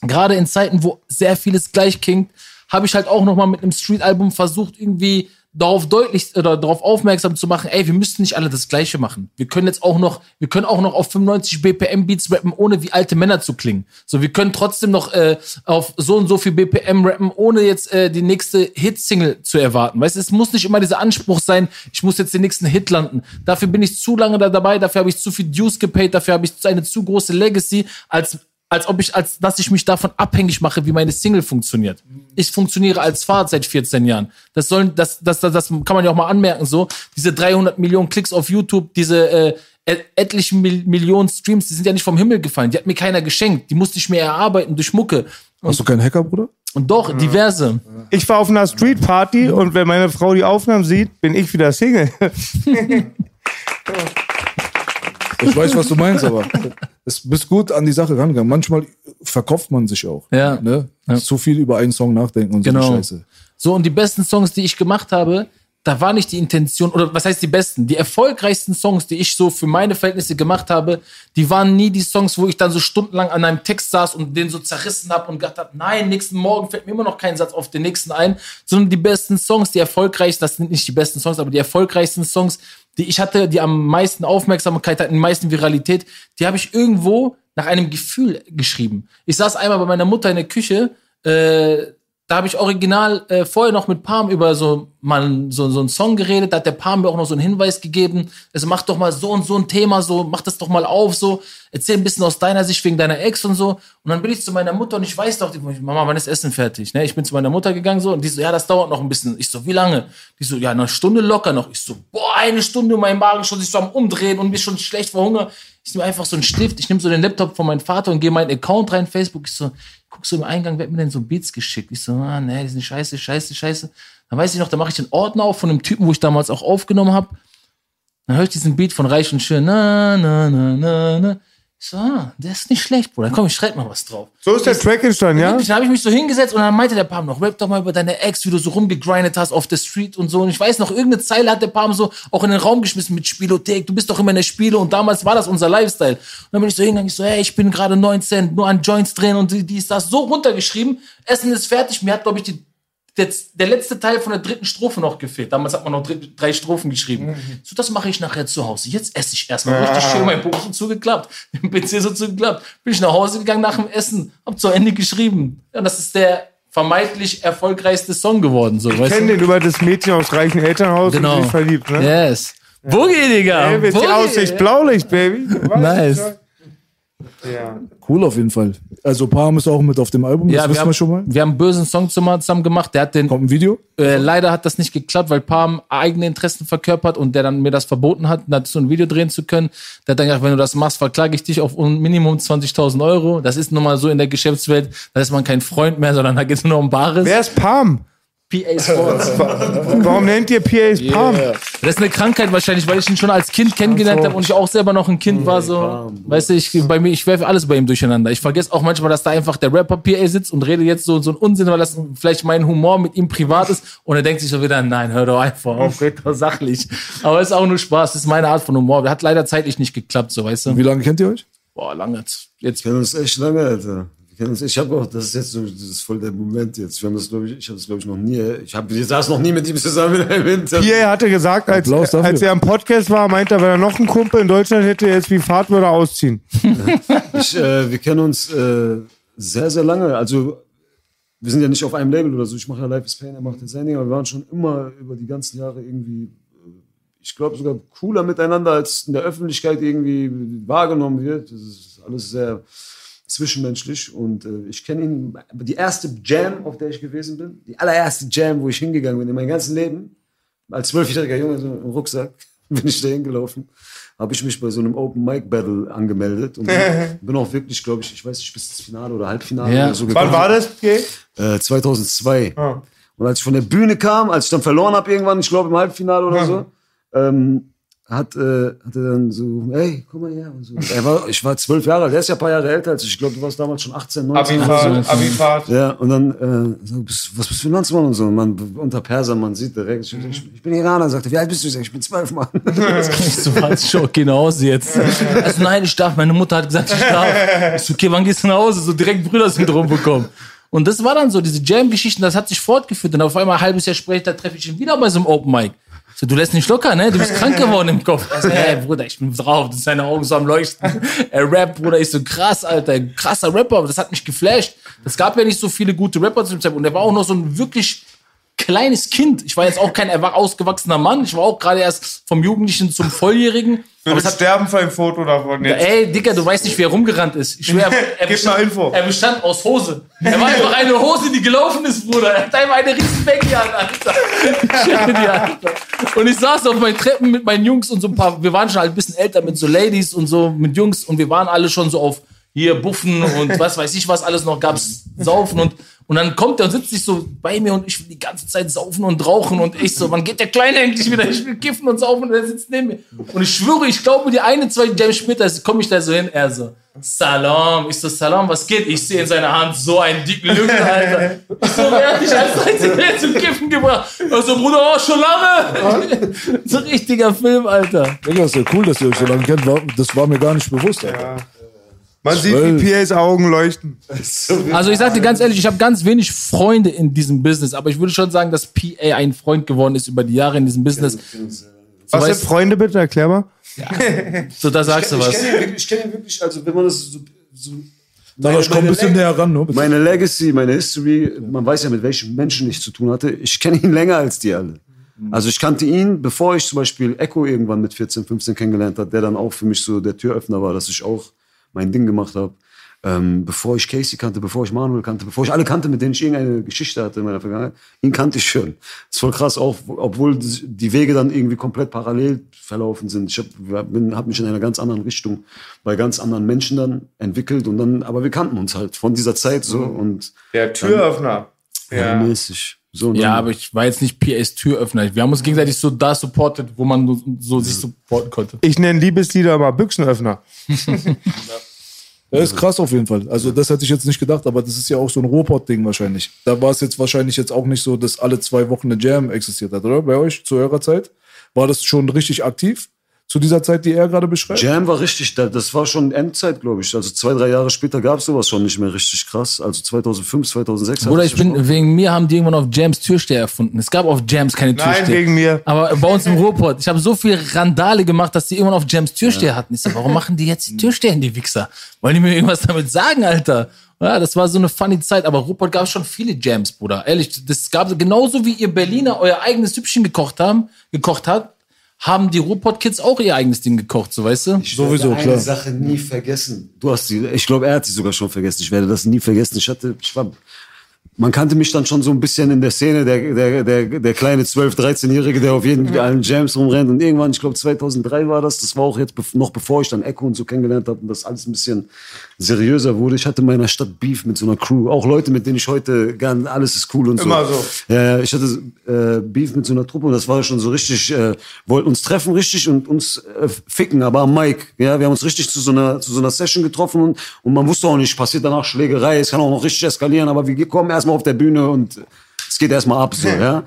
gerade in Zeiten, wo sehr vieles gleich klingt, habe ich halt auch noch mal mit einem Street-Album versucht, irgendwie darauf deutlich oder darauf aufmerksam zu machen, ey, wir müssen nicht alle das Gleiche machen. Wir können jetzt auch noch, wir können auch noch auf 95 BPM Beats rappen, ohne wie alte Männer zu klingen. So, wir können trotzdem noch äh, auf so und so viel BPM rappen, ohne jetzt äh, die nächste Hit-Single zu erwarten. Weißt, es muss nicht immer dieser Anspruch sein, ich muss jetzt den nächsten Hit landen. Dafür bin ich zu lange da dabei, dafür habe ich zu viel Dues gepaid, dafür habe ich eine zu große Legacy, als als ob ich, als dass ich mich davon abhängig mache, wie meine Single funktioniert. Ich funktioniere als Fahrt seit 14 Jahren. Das sollen, das, das, das, das kann man ja auch mal anmerken, so. Diese 300 Millionen Klicks auf YouTube, diese, äh, et- etlichen Mil Millionen Streams, die sind ja nicht vom Himmel gefallen. Die hat mir keiner geschenkt. Die musste ich mir erarbeiten durch Mucke. Hast du keinen Hacker, Bruder? Und doch, diverse. Ich war auf einer Street Party und wenn meine Frau die Aufnahmen sieht, bin ich wieder Single. Ich weiß, was du meinst, aber es bist gut an die Sache rangegangen. Manchmal verkauft man sich auch. Ja. Ne? Zu viel über einen Song nachdenken und so Genau. eine Scheiße. So, und die besten Songs, die ich gemacht habe, da war nicht die Intention, oder was heißt die besten? Die erfolgreichsten Songs, die ich so für meine Verhältnisse gemacht habe, die waren nie die Songs, wo ich dann so stundenlang an einem Text saß und den so zerrissen habe und gedacht habe, nein, nächsten Morgen fällt mir immer noch kein Satz auf den nächsten ein, sondern die besten Songs, die erfolgreichsten, das sind nicht die besten Songs, aber die erfolgreichsten Songs, die ich hatte, die am meisten Aufmerksamkeit hatten, die meisten Viralität, die habe ich irgendwo nach einem Gefühl geschrieben. Ich saß einmal bei meiner Mutter in der Küche, äh, da habe ich original äh, vorher noch mit Palm über so mal so, so einen Song geredet, da hat der Palm mir auch noch so einen Hinweis gegeben, also mach doch mal so und so ein Thema, so mach das doch mal auf, so erzähl ein bisschen aus deiner Sicht wegen deiner Ex und so. Und dann bin ich zu meiner Mutter und ich weiß doch, die, Mama, wann ist Essen fertig? Ne? Ich bin zu meiner Mutter gegangen so und die so, ja, das dauert noch ein bisschen. Ich so, wie lange? Die so, ja, eine Stunde locker noch. Ich so, boah, eine Stunde, mein Magen schon sich so am umdrehen und mir schon schlecht vor Hunger. Ich nehme einfach so einen Stift, ich nehme so den Laptop von meinem Vater und gehe meinen Account rein, Facebook. Ich so, guck so im Eingang, hat mir denn so Beats geschickt? Ich so, ah, nee, die sind scheiße, scheiße, scheiße. Dann weiß ich noch, da mache ich den Ordner auf von dem Typen, wo ich damals auch aufgenommen habe. Dann höre ich diesen Beat von Reich und Schön. Na, na, na, na, na. So, ah, der ist nicht schlecht, Bruder. Komm, ich schreib mal was drauf. So ist der Track entstanden, ja? Dann habe ich mich so hingesetzt und dann meinte der Palm noch, rap doch mal über deine Ex, wie du so rumgegrindet hast auf der Street und so. Und ich weiß noch, irgendeine Zeile hat der Palm so auch in den Raum geschmissen mit Spielothek. Du bist doch immer in der Spiele und damals war das unser Lifestyle. Und dann bin ich so hingegangen, ich so, hey, ich bin gerade 19, nur an Joints drehen und die, die ist das so runtergeschrieben. Essen ist fertig. Mir hat, glaube ich, die, der, der letzte Teil von der dritten Strophe noch gefehlt. Damals hat man noch drei, drei Strophen geschrieben. So, das mache ich nachher zu Hause. Jetzt esse ich erstmal richtig schön mein Buch so zugeklappt. Den PC so zugeklappt. Bin ich nach Hause gegangen nach dem Essen, hab zu Ende geschrieben. Ja, das ist der vermeintlich erfolgreichste Song geworden. So, Ich kenne den über das Mädchen aus reichen Elternhaus Genau. und sich verliebt, ne? Yes. Boogie, Digga. Ey, mit die Boogie. Aussicht Blaulicht, Baby. Nice. Ja. Cool auf jeden Fall. Also Palm ist auch mit auf dem Album, das Ja, wir wissen haben, wir schon mal. wir haben einen bösen Song zusammen gemacht. Der hat den Kommt ein Video. Äh, leider hat das nicht geklappt, weil Palm eigene Interessen verkörpert und der dann mir das verboten hat, dazu ein Video drehen zu können. Der hat dann gesagt, wenn du das machst, verklage ich dich auf un- Minimum 20.000 Euro. Das ist nun mal so in der Geschäftswelt. Da ist man kein Freund mehr, sondern da geht es nur um Bares. Wer ist Palm? PA Sports. Warum nennt ihr PAs Palm? Das ist eine Krankheit wahrscheinlich, weil ich ihn schon als Kind kennengelernt habe und ich auch selber noch ein Kind war. So, weißt du, ich, bei mir, ich werfe alles bei ihm durcheinander. Ich vergesse auch manchmal, dass da einfach der Rapper PA sitzt und rede jetzt so, so einen Unsinn, weil das vielleicht mein Humor mit ihm privat ist. Und er denkt sich so wieder, nein, hör doch einfach auf, red doch sachlich. Aber es ist auch nur Spaß, das ist meine Art von Humor. Hat leider zeitlich nicht geklappt, so, weißt du. Wie lange kennt ihr euch? Boah, lange. Jetzt Wir kennen uns echt lange, Alter. Ich habe auch, das ist jetzt so, das ist voll der Moment jetzt. Wir haben das, glaube ich, ich habe das, glaube ich, noch nie, ich habe, ich saß noch nie mit ihm zusammen einem Interview. PA hatte gesagt, als, als er am Podcast war, meinte er, wenn er noch einen Kumpel in Deutschland hätte, jetzt wie Fahrt würde er ausziehen. Ich, äh, wir kennen uns äh, sehr, sehr lange. Also, wir sind ja nicht auf einem Label oder so. Ich mache ja Life is Pain, er macht ja sein Ding, aber wir waren schon immer über die ganzen Jahre irgendwie, äh, ich glaube, sogar cooler miteinander, als in der Öffentlichkeit irgendwie wahrgenommen wird. Das ist alles sehr zwischenmenschlich und äh, ich kenne ihn. Die erste Jam, auf der ich gewesen bin, die allererste Jam, wo ich hingegangen bin in meinem ganzen Leben, als zwölfjähriger Junge so im Rucksack, bin ich da hingelaufen, habe ich mich bei so einem Open Mic Battle angemeldet und bin, auch wirklich, glaube ich, ich weiß nicht, bis ins Finale oder Halbfinale Ja. oder so Wann gekommen. war das, PA? Äh, 2002. Ah. Und als ich von der Bühne kam, als ich dann verloren habe irgendwann, ich glaube im Halbfinale oder so, ähm, hat, äh, hat er dann so, hey, komm mal her. Und so. Er war, ich war zwölf Jahre alt, der ist ja ein paar Jahre älter als ich. Ich glaube, du warst damals schon 18, 19. Abifahrt, Abifahrt. Ja, und dann, äh, so, bist, was bist du für ein Landsmann und so? Und man, unter Persern, man sieht direkt, ich, ich, ich bin Iraner, sagte, wie alt bist du? Ich sag, ich bin zwölf, Mann. So was schon okay nach Hause jetzt. Also nein, ich darf. Meine Mutter hat gesagt, ich darf. Ich so, okay, wann gehst du nach Hause? So direkt Brüdersyndrom bekommen. Und das war dann so, diese Jam-Geschichten, das hat sich fortgeführt. Und auf einmal ein halbes Jahr später treffe ich ihn wieder bei so einem Open Mic. So, du lässt nicht locker, ne? Du bist krank geworden im Kopf. Also, hey, Bruder, ich bin drauf. Das seine Augen so am Leuchten. Er rappt, Bruder, ich so krass, Alter. Krasser Rapper. Das hat mich geflasht. Es gab ja nicht so viele gute Rapper zu dem Zeitpunkt. Und er war auch noch so ein wirklich kleines Kind. Ich war jetzt auch kein ausgewachsener Mann. Ich war auch gerade erst vom Jugendlichen zum Volljährigen. Es hat sterben für ein Foto davon jetzt. Ey, Dicker, du weißt nicht, wie er rumgerannt ist. Ich schwör, er, Gib mal Info. er bestand aus Hose. Er war einfach eine Hose, die gelaufen ist, Bruder. Er hat einfach eine riesen Baggy an, Alter. Alter. Und ich saß auf meinen Treppen mit meinen Jungs und so ein paar, wir waren schon halt ein bisschen älter mit so Ladies und so mit Jungs und wir waren alle schon so auf hier Buffen und was weiß ich was alles noch gab's saufen und und dann kommt er und sitzt sich so bei mir und ich will die ganze Zeit saufen und rauchen und ich so, wann geht der Kleine endlich wieder? Ich will kiffen und saufen und er sitzt neben mir. Und ich schwöre, ich glaube, die eine, zwei Jams später komme ich da so hin, er so, Salam. Ich so, Salam, was geht? Ich sehe in seiner Hand so einen dicken Lücken, Alter. Ich so, wer hat dich als Einziger zum Kiffen gebracht? Also, Bruder, oh, schon lange. so richtiger Film, Alter. Digga, ist ja cool, dass ihr euch so lange kennt. Das war mir gar nicht bewusst. Alter. Man sieht, wie PAs Augen leuchten. Also ich sag dir ganz ehrlich, ich habe ganz wenig Freunde in diesem Business, aber ich würde schon sagen, dass PA ein Freund geworden ist über die Jahre in diesem Business. Was weißt- sind Freunde bitte? Erklär mal. So, da sagst du Ich was. kenne ihn, wirklich- ich kenn ihn wirklich, also wenn man das so. so Sag, ich komm ein bisschen näher ran. Ne? Bitte. Meine Legacy, meine History, man weiß ja, mit welchen Menschen ich zu tun hatte. Ich kenne ihn länger als die alle. Also ich kannte ihn, bevor ich zum Beispiel Echo irgendwann mit 14, 15 kennengelernt habe, der dann auch für mich so der Türöffner war, dass ich auch mein Ding gemacht habe. Ähm, bevor ich Casey kannte, bevor ich Manuel kannte, bevor ich alle kannte, mit denen ich irgendeine Geschichte hatte in meiner Vergangenheit, ihn kannte ich schon. Das ist voll krass, auch obwohl die Wege dann irgendwie komplett parallel verlaufen sind. Ich habe hab mich in einer ganz anderen Richtung bei ganz anderen Menschen dann entwickelt und dann, aber wir kannten uns halt von dieser Zeit so und Der Türöffner. Ja. mäßig. So, Ja, dann- aber ich war jetzt nicht PAs Türöffner. Wir haben uns gegenseitig so da supported, wo man so, so sich supporten konnte. Ich nenne Liebeslieder mal Büchsenöffner. Das ist krass auf jeden Fall. Also das hätte ich jetzt nicht gedacht, aber das ist ja auch so ein Ruhrpott-Ding wahrscheinlich. Da war es jetzt wahrscheinlich jetzt auch nicht so, dass alle zwei Wochen eine Jam existiert hat, oder? Bei euch zu eurer Zeit? War das schon richtig aktiv? Zu dieser Zeit, die er gerade beschreibt? Jam war richtig, da- das war schon Endzeit, glaube ich. Also zwei, drei Jahre später gab es sowas schon nicht mehr richtig krass. Also 2005, 2006. hat Bruder, das ich bin, schon- wegen mir haben die irgendwann auf Jams Türsteher erfunden. Es gab auf Jams keine Nein, Türsteher. wegen mir. Aber bei uns im Ruhrpott, ich habe so viel Randale gemacht, dass die irgendwann auf Jams Türsteher hatten. Ich so, warum machen die jetzt die Türsteher in die Wichser? Wollen die mir irgendwas damit sagen, Alter? Ja, das war so eine funny Zeit, aber Ruhrpott gab schon viele Jams, Bruder. Ehrlich, das gab genauso wie ihr Berliner euer eigenes Süppchen gekocht haben, gekocht habt, haben die Ruhrpott-Kids auch ihr eigenes Ding gekocht, so weißt du? Ich Sowieso, werde klar. eine Sache nie vergessen. Du hast die, ich glaube, er hat sie sogar schon vergessen. Ich werde das nie vergessen. Ich hatte, ich war, man kannte mich dann schon so ein bisschen in der Szene, der, der, der, der kleine 12-, 13-Jährige, der auf jeden allen Jams rumrennt. Und irgendwann, ich glaube 2003 war das, das war auch jetzt noch bevor ich dann Echo und so kennengelernt habe und das alles ein bisschen seriöser wurde. Ich hatte in meiner Stadt Beef mit so einer Crew. Auch Leute, mit denen ich heute gern, alles ist cool und so. Immer so. Ja, ja, ich hatte äh, Beef mit so einer Truppe und das war schon so richtig, äh, wollten uns treffen richtig und uns äh, ficken, aber am Mic. Ja, wir haben uns richtig zu so einer, zu so einer Session getroffen und, und man wusste auch nicht, passiert danach Schlägerei, es kann auch noch richtig eskalieren, aber wir kommen erstmal auf der Bühne und es geht erstmal ab, so, ja.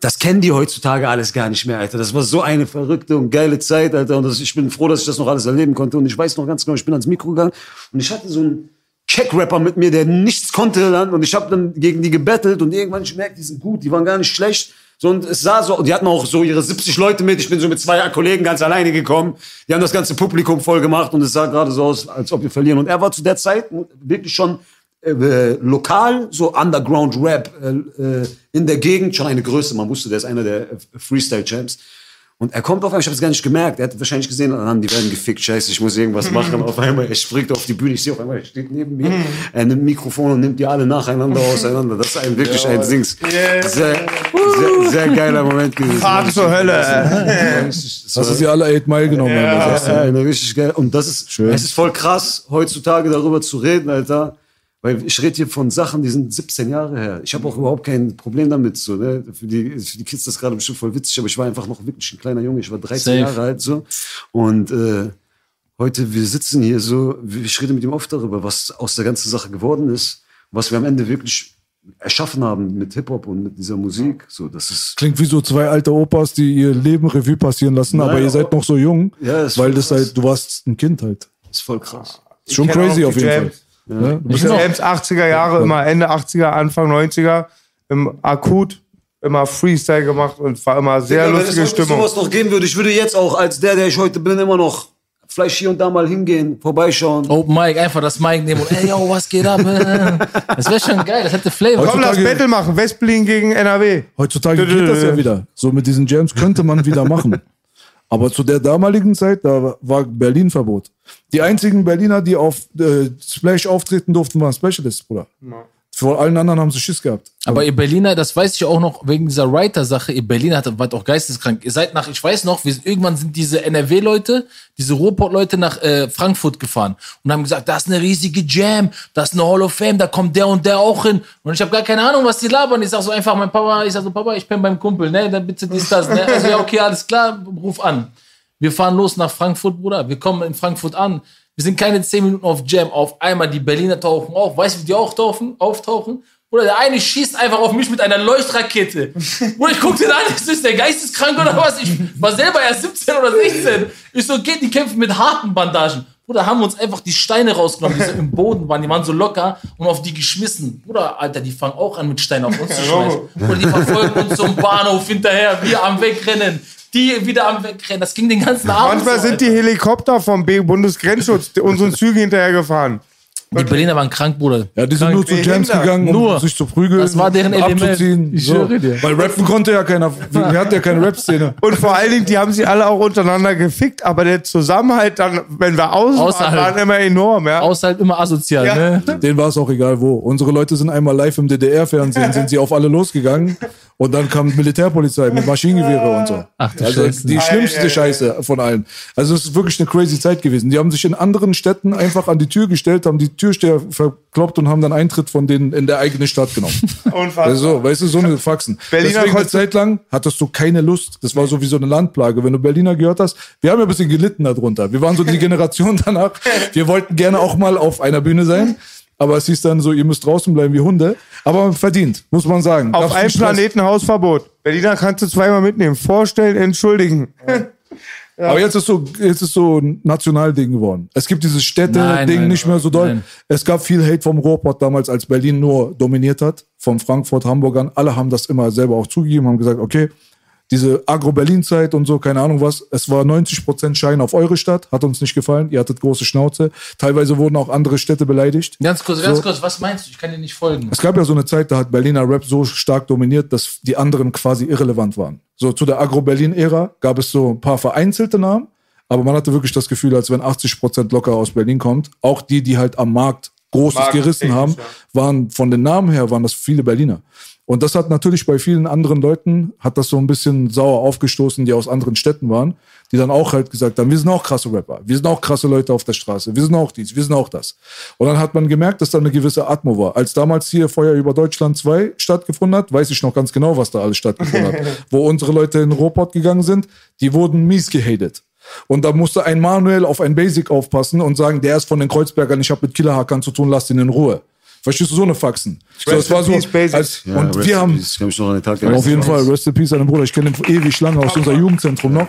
Das kennen die heutzutage alles gar nicht mehr, Alter. Das war so eine verrückte und geile Zeit, Alter. Und das, ich bin froh, dass ich das noch alles erleben konnte. Und ich weiß noch ganz genau, ich bin ans Mikro gegangen und ich hatte so einen Check-Rapper mit mir, der nichts konnte. Und ich habe dann gegen die gebettelt und irgendwann ich merkte, die sind gut, die waren gar nicht schlecht. So, und es sah so, die hatten auch so ihre 70 Leute mit. Ich bin so mit zwei Kollegen ganz alleine gekommen. Die haben das ganze Publikum voll gemacht und es sah gerade so aus, als ob wir verlieren. Und er war zu der Zeit wirklich schon äh, lokal, so Underground Rap äh, äh, in der Gegend, schon eine Größe. Man wusste, der ist einer der äh, Freestyle-Champs. Und er kommt auf einmal, ich habe es gar nicht gemerkt. Er hat wahrscheinlich gesehen, ah, die werden gefickt, scheiße, ich muss irgendwas machen. Auf einmal, er springt auf die Bühne, ich sehe auf einmal, er steht neben mir, er nimmt Mikrofon und nimmt die alle nacheinander auseinander. Das ist ein wirklich ein Dings. Sehr, sehr, sehr geiler Moment gewesen. Fahrt zur Hölle. ey. Hast du sie alle 8 Mile genommen? Alter. Ja, eine richtig geil. Und das ist, es ist voll krass, heutzutage darüber zu reden, Alter. Weil ich rede hier von Sachen, die sind 17 Jahre her. Ich habe auch überhaupt kein Problem damit. So, ne? für, die, für die Kids ist das gerade bestimmt voll witzig, aber ich war einfach noch wirklich ein kleiner Junge. Ich war 13 Safe. Jahre alt so. Und äh, heute, wir sitzen hier so, ich rede mit ihm oft darüber, was aus der ganzen Sache geworden ist, was wir am Ende wirklich erschaffen haben mit Hip-Hop und mit dieser Musik. So, das ist Klingt wie so zwei alte Opas, die ihr Leben Revue passieren lassen, Nein, aber ihr seid noch so jung, Ja, weil das krass. halt, du warst ein Kind halt. ist voll krass. Ist schon crazy auf jeden. Fall. Ne? Du bist ja Jams 80er Jahre, immer Ende 80er, Anfang 90er, im Akut, immer Freestyle gemacht und war immer sehr Digga, lustige wenn es Stimmung. sowas noch geben würde, ich würde jetzt auch als der, der ich heute bin, immer noch vielleicht hier und da mal hingehen, vorbeischauen. Open Mic, einfach das Mic nehmen und ey, yo, was geht ab? Das wäre schon geil, das hätte Flavor. Komm, lass Battle machen, Westberlin gegen NRW. Heutzutage geht das ja wieder. So mit diesen Jams könnte man wieder machen. Aber zu der damaligen Zeit, da war Berlin Verbot. Die einzigen Berliner, die auf äh, Splash auftreten durften, waren Specialists, Bruder. Vor allen anderen haben sie Schiss gehabt. Aber ihr Berliner, das weiß ich auch noch wegen dieser Writer-Sache, ihr Berliner hat, wart auch geisteskrank. Ihr seid nach, ich weiß noch, wir sind, irgendwann sind diese NRW-Leute, diese Ruhrpott-Leute nach äh, Frankfurt gefahren und haben gesagt, das ist eine riesige Jam, das ist eine Hall of Fame, da kommt der und der auch hin. Und ich habe gar keine Ahnung, was die labern. Ich sag so einfach, mein Papa, ich sag so, Papa, ich bin beim Kumpel, ne, dann bitte dies, das, ne. Also ja, okay, alles klar, ruf an. Wir fahren los nach Frankfurt, Bruder. Wir kommen in Frankfurt an. Wir sind keine 10 Minuten auf Jam. Auf einmal die Berliner tauchen auf. Weißt du, wie die auch tauchen, auftauchen? Bruder, der eine schießt einfach auf mich mit einer Leuchtrakete. Bruder, ich guck den an, ist das der geisteskrank oder was? Ich war selber erst 17 oder 16. Ich so, geht, die kämpfen mit harten Bandagen. Bruder, haben uns einfach die Steine rausgenommen, die so im Boden waren, die waren so locker und auf die geschmissen. Bruder, Alter, die fangen auch an mit Steinen auf uns zu schmeißen. Bruder, die verfolgen uns zum Bahnhof hinterher, wir am Wegrennen. Die wieder am Wegrennen. Das ging den ganzen Abend. Manchmal so, sind die. Helikopter vom B- Bundesgrenzschutz unseren Zügen hinterhergefahren. Die Berliner waren krank, Bruder. Ja, die sind nur zu Jams gegangen, um Nur. sich zu prügeln. Das war deren Element. abzuziehen. Ich so. dir. Weil rappen konnte ja keiner. Wir hatten ja keine Rap-Szene. Und vor allen Dingen, die haben sich alle auch untereinander gefickt, aber der Zusammenhalt dann, wenn wir außen waren, Außerhalb. war immer enorm, ja. Außerhalb immer asozial, Ja. ne? Denen war es auch egal wo. Unsere Leute sind einmal live im DDR-Fernsehen, sind sie auf alle losgegangen. Und dann kam Militärpolizei mit Maschinengewehre und so. Ach du also Scheiße. die schlimmste Scheiße von allen. Also es ist wirklich eine crazy Zeit gewesen. Die haben sich in anderen Städten einfach an die Tür gestellt, haben die Türsteher verkloppt und haben dann Eintritt von denen in der eigene Stadt genommen. Unfassbar. Also, weißt du, so eine Faxen. Berliner Deswegen eine konnte- Zeit lang hattest du keine Lust. Das war so wie so eine Landplage. Wenn du Berliner gehört hast, wir haben ja ein bisschen gelitten darunter. Wir waren so die Generation danach. Wir wollten gerne auch mal auf einer Bühne sein. Aber es hieß dann so, ihr müsst draußen bleiben wie Hunde. Aber verdient, muss man sagen. Auf einem. Planeten Hausverbot. Berliner kannst du zweimal mitnehmen. Vorstellen, entschuldigen. Aber jetzt ist so, jetzt ist so ein Nationalding geworden. Es gibt dieses Städte-Ding nicht mehr so doll. nein. Es gab viel Hate vom Ruhrpott damals, als Berlin nur dominiert hat, von Frankfurt, Hamburgern. Alle haben das immer selber auch zugegeben, haben gesagt, okay, diese Agro-Berlin-Zeit und so, keine Ahnung was. Es war 90% Schein auf eure Stadt, hat uns nicht gefallen. Ihr hattet große Schnauze. Teilweise wurden auch andere Städte beleidigt. Ganz kurz, ganz So. kurz, was meinst du? Ich kann dir nicht folgen. Es gab ja so eine Zeit, da hat Berliner Rap so stark dominiert, dass die anderen quasi irrelevant waren. So zu der Agro-Berlin-Ära gab es so ein paar vereinzelte Namen, aber man hatte wirklich das Gefühl, als wenn 80 Prozent locker aus Berlin kommt. Auch die, die halt am Markt Großes Markt- gerissen haben, waren von den Namen her, waren das viele Berliner. Und das hat natürlich bei vielen anderen Leuten, hat das so ein bisschen sauer aufgestoßen, die aus anderen Städten waren, die dann auch halt gesagt haben, wir sind auch krasse Rapper, wir sind auch krasse Leute auf der Straße, wir sind auch dies, wir sind auch das. Und dann hat man gemerkt, dass da eine gewisse Atmo war. Als damals hier Feuer über Deutschland 2 stattgefunden hat, weiß ich noch ganz genau, was da alles stattgefunden hat. Wo unsere Leute in Ruhrpott gegangen sind, die wurden mies gehatet. Und da musste ein Manuel auf ein Basic aufpassen und sagen, der ist von den Kreuzbergern, ich habe mit Killerhackern zu tun, lasst ihn in Ruhe. Verstehst du so eine Faxen? So, Rest es war so, als, Ja, und rest wir in haben, peace. Ich noch an den Tag auf jeden Fall, Rest in Peace an den Bruder. Ich kenne ihn ewig lange aus unser Jugendzentrum noch.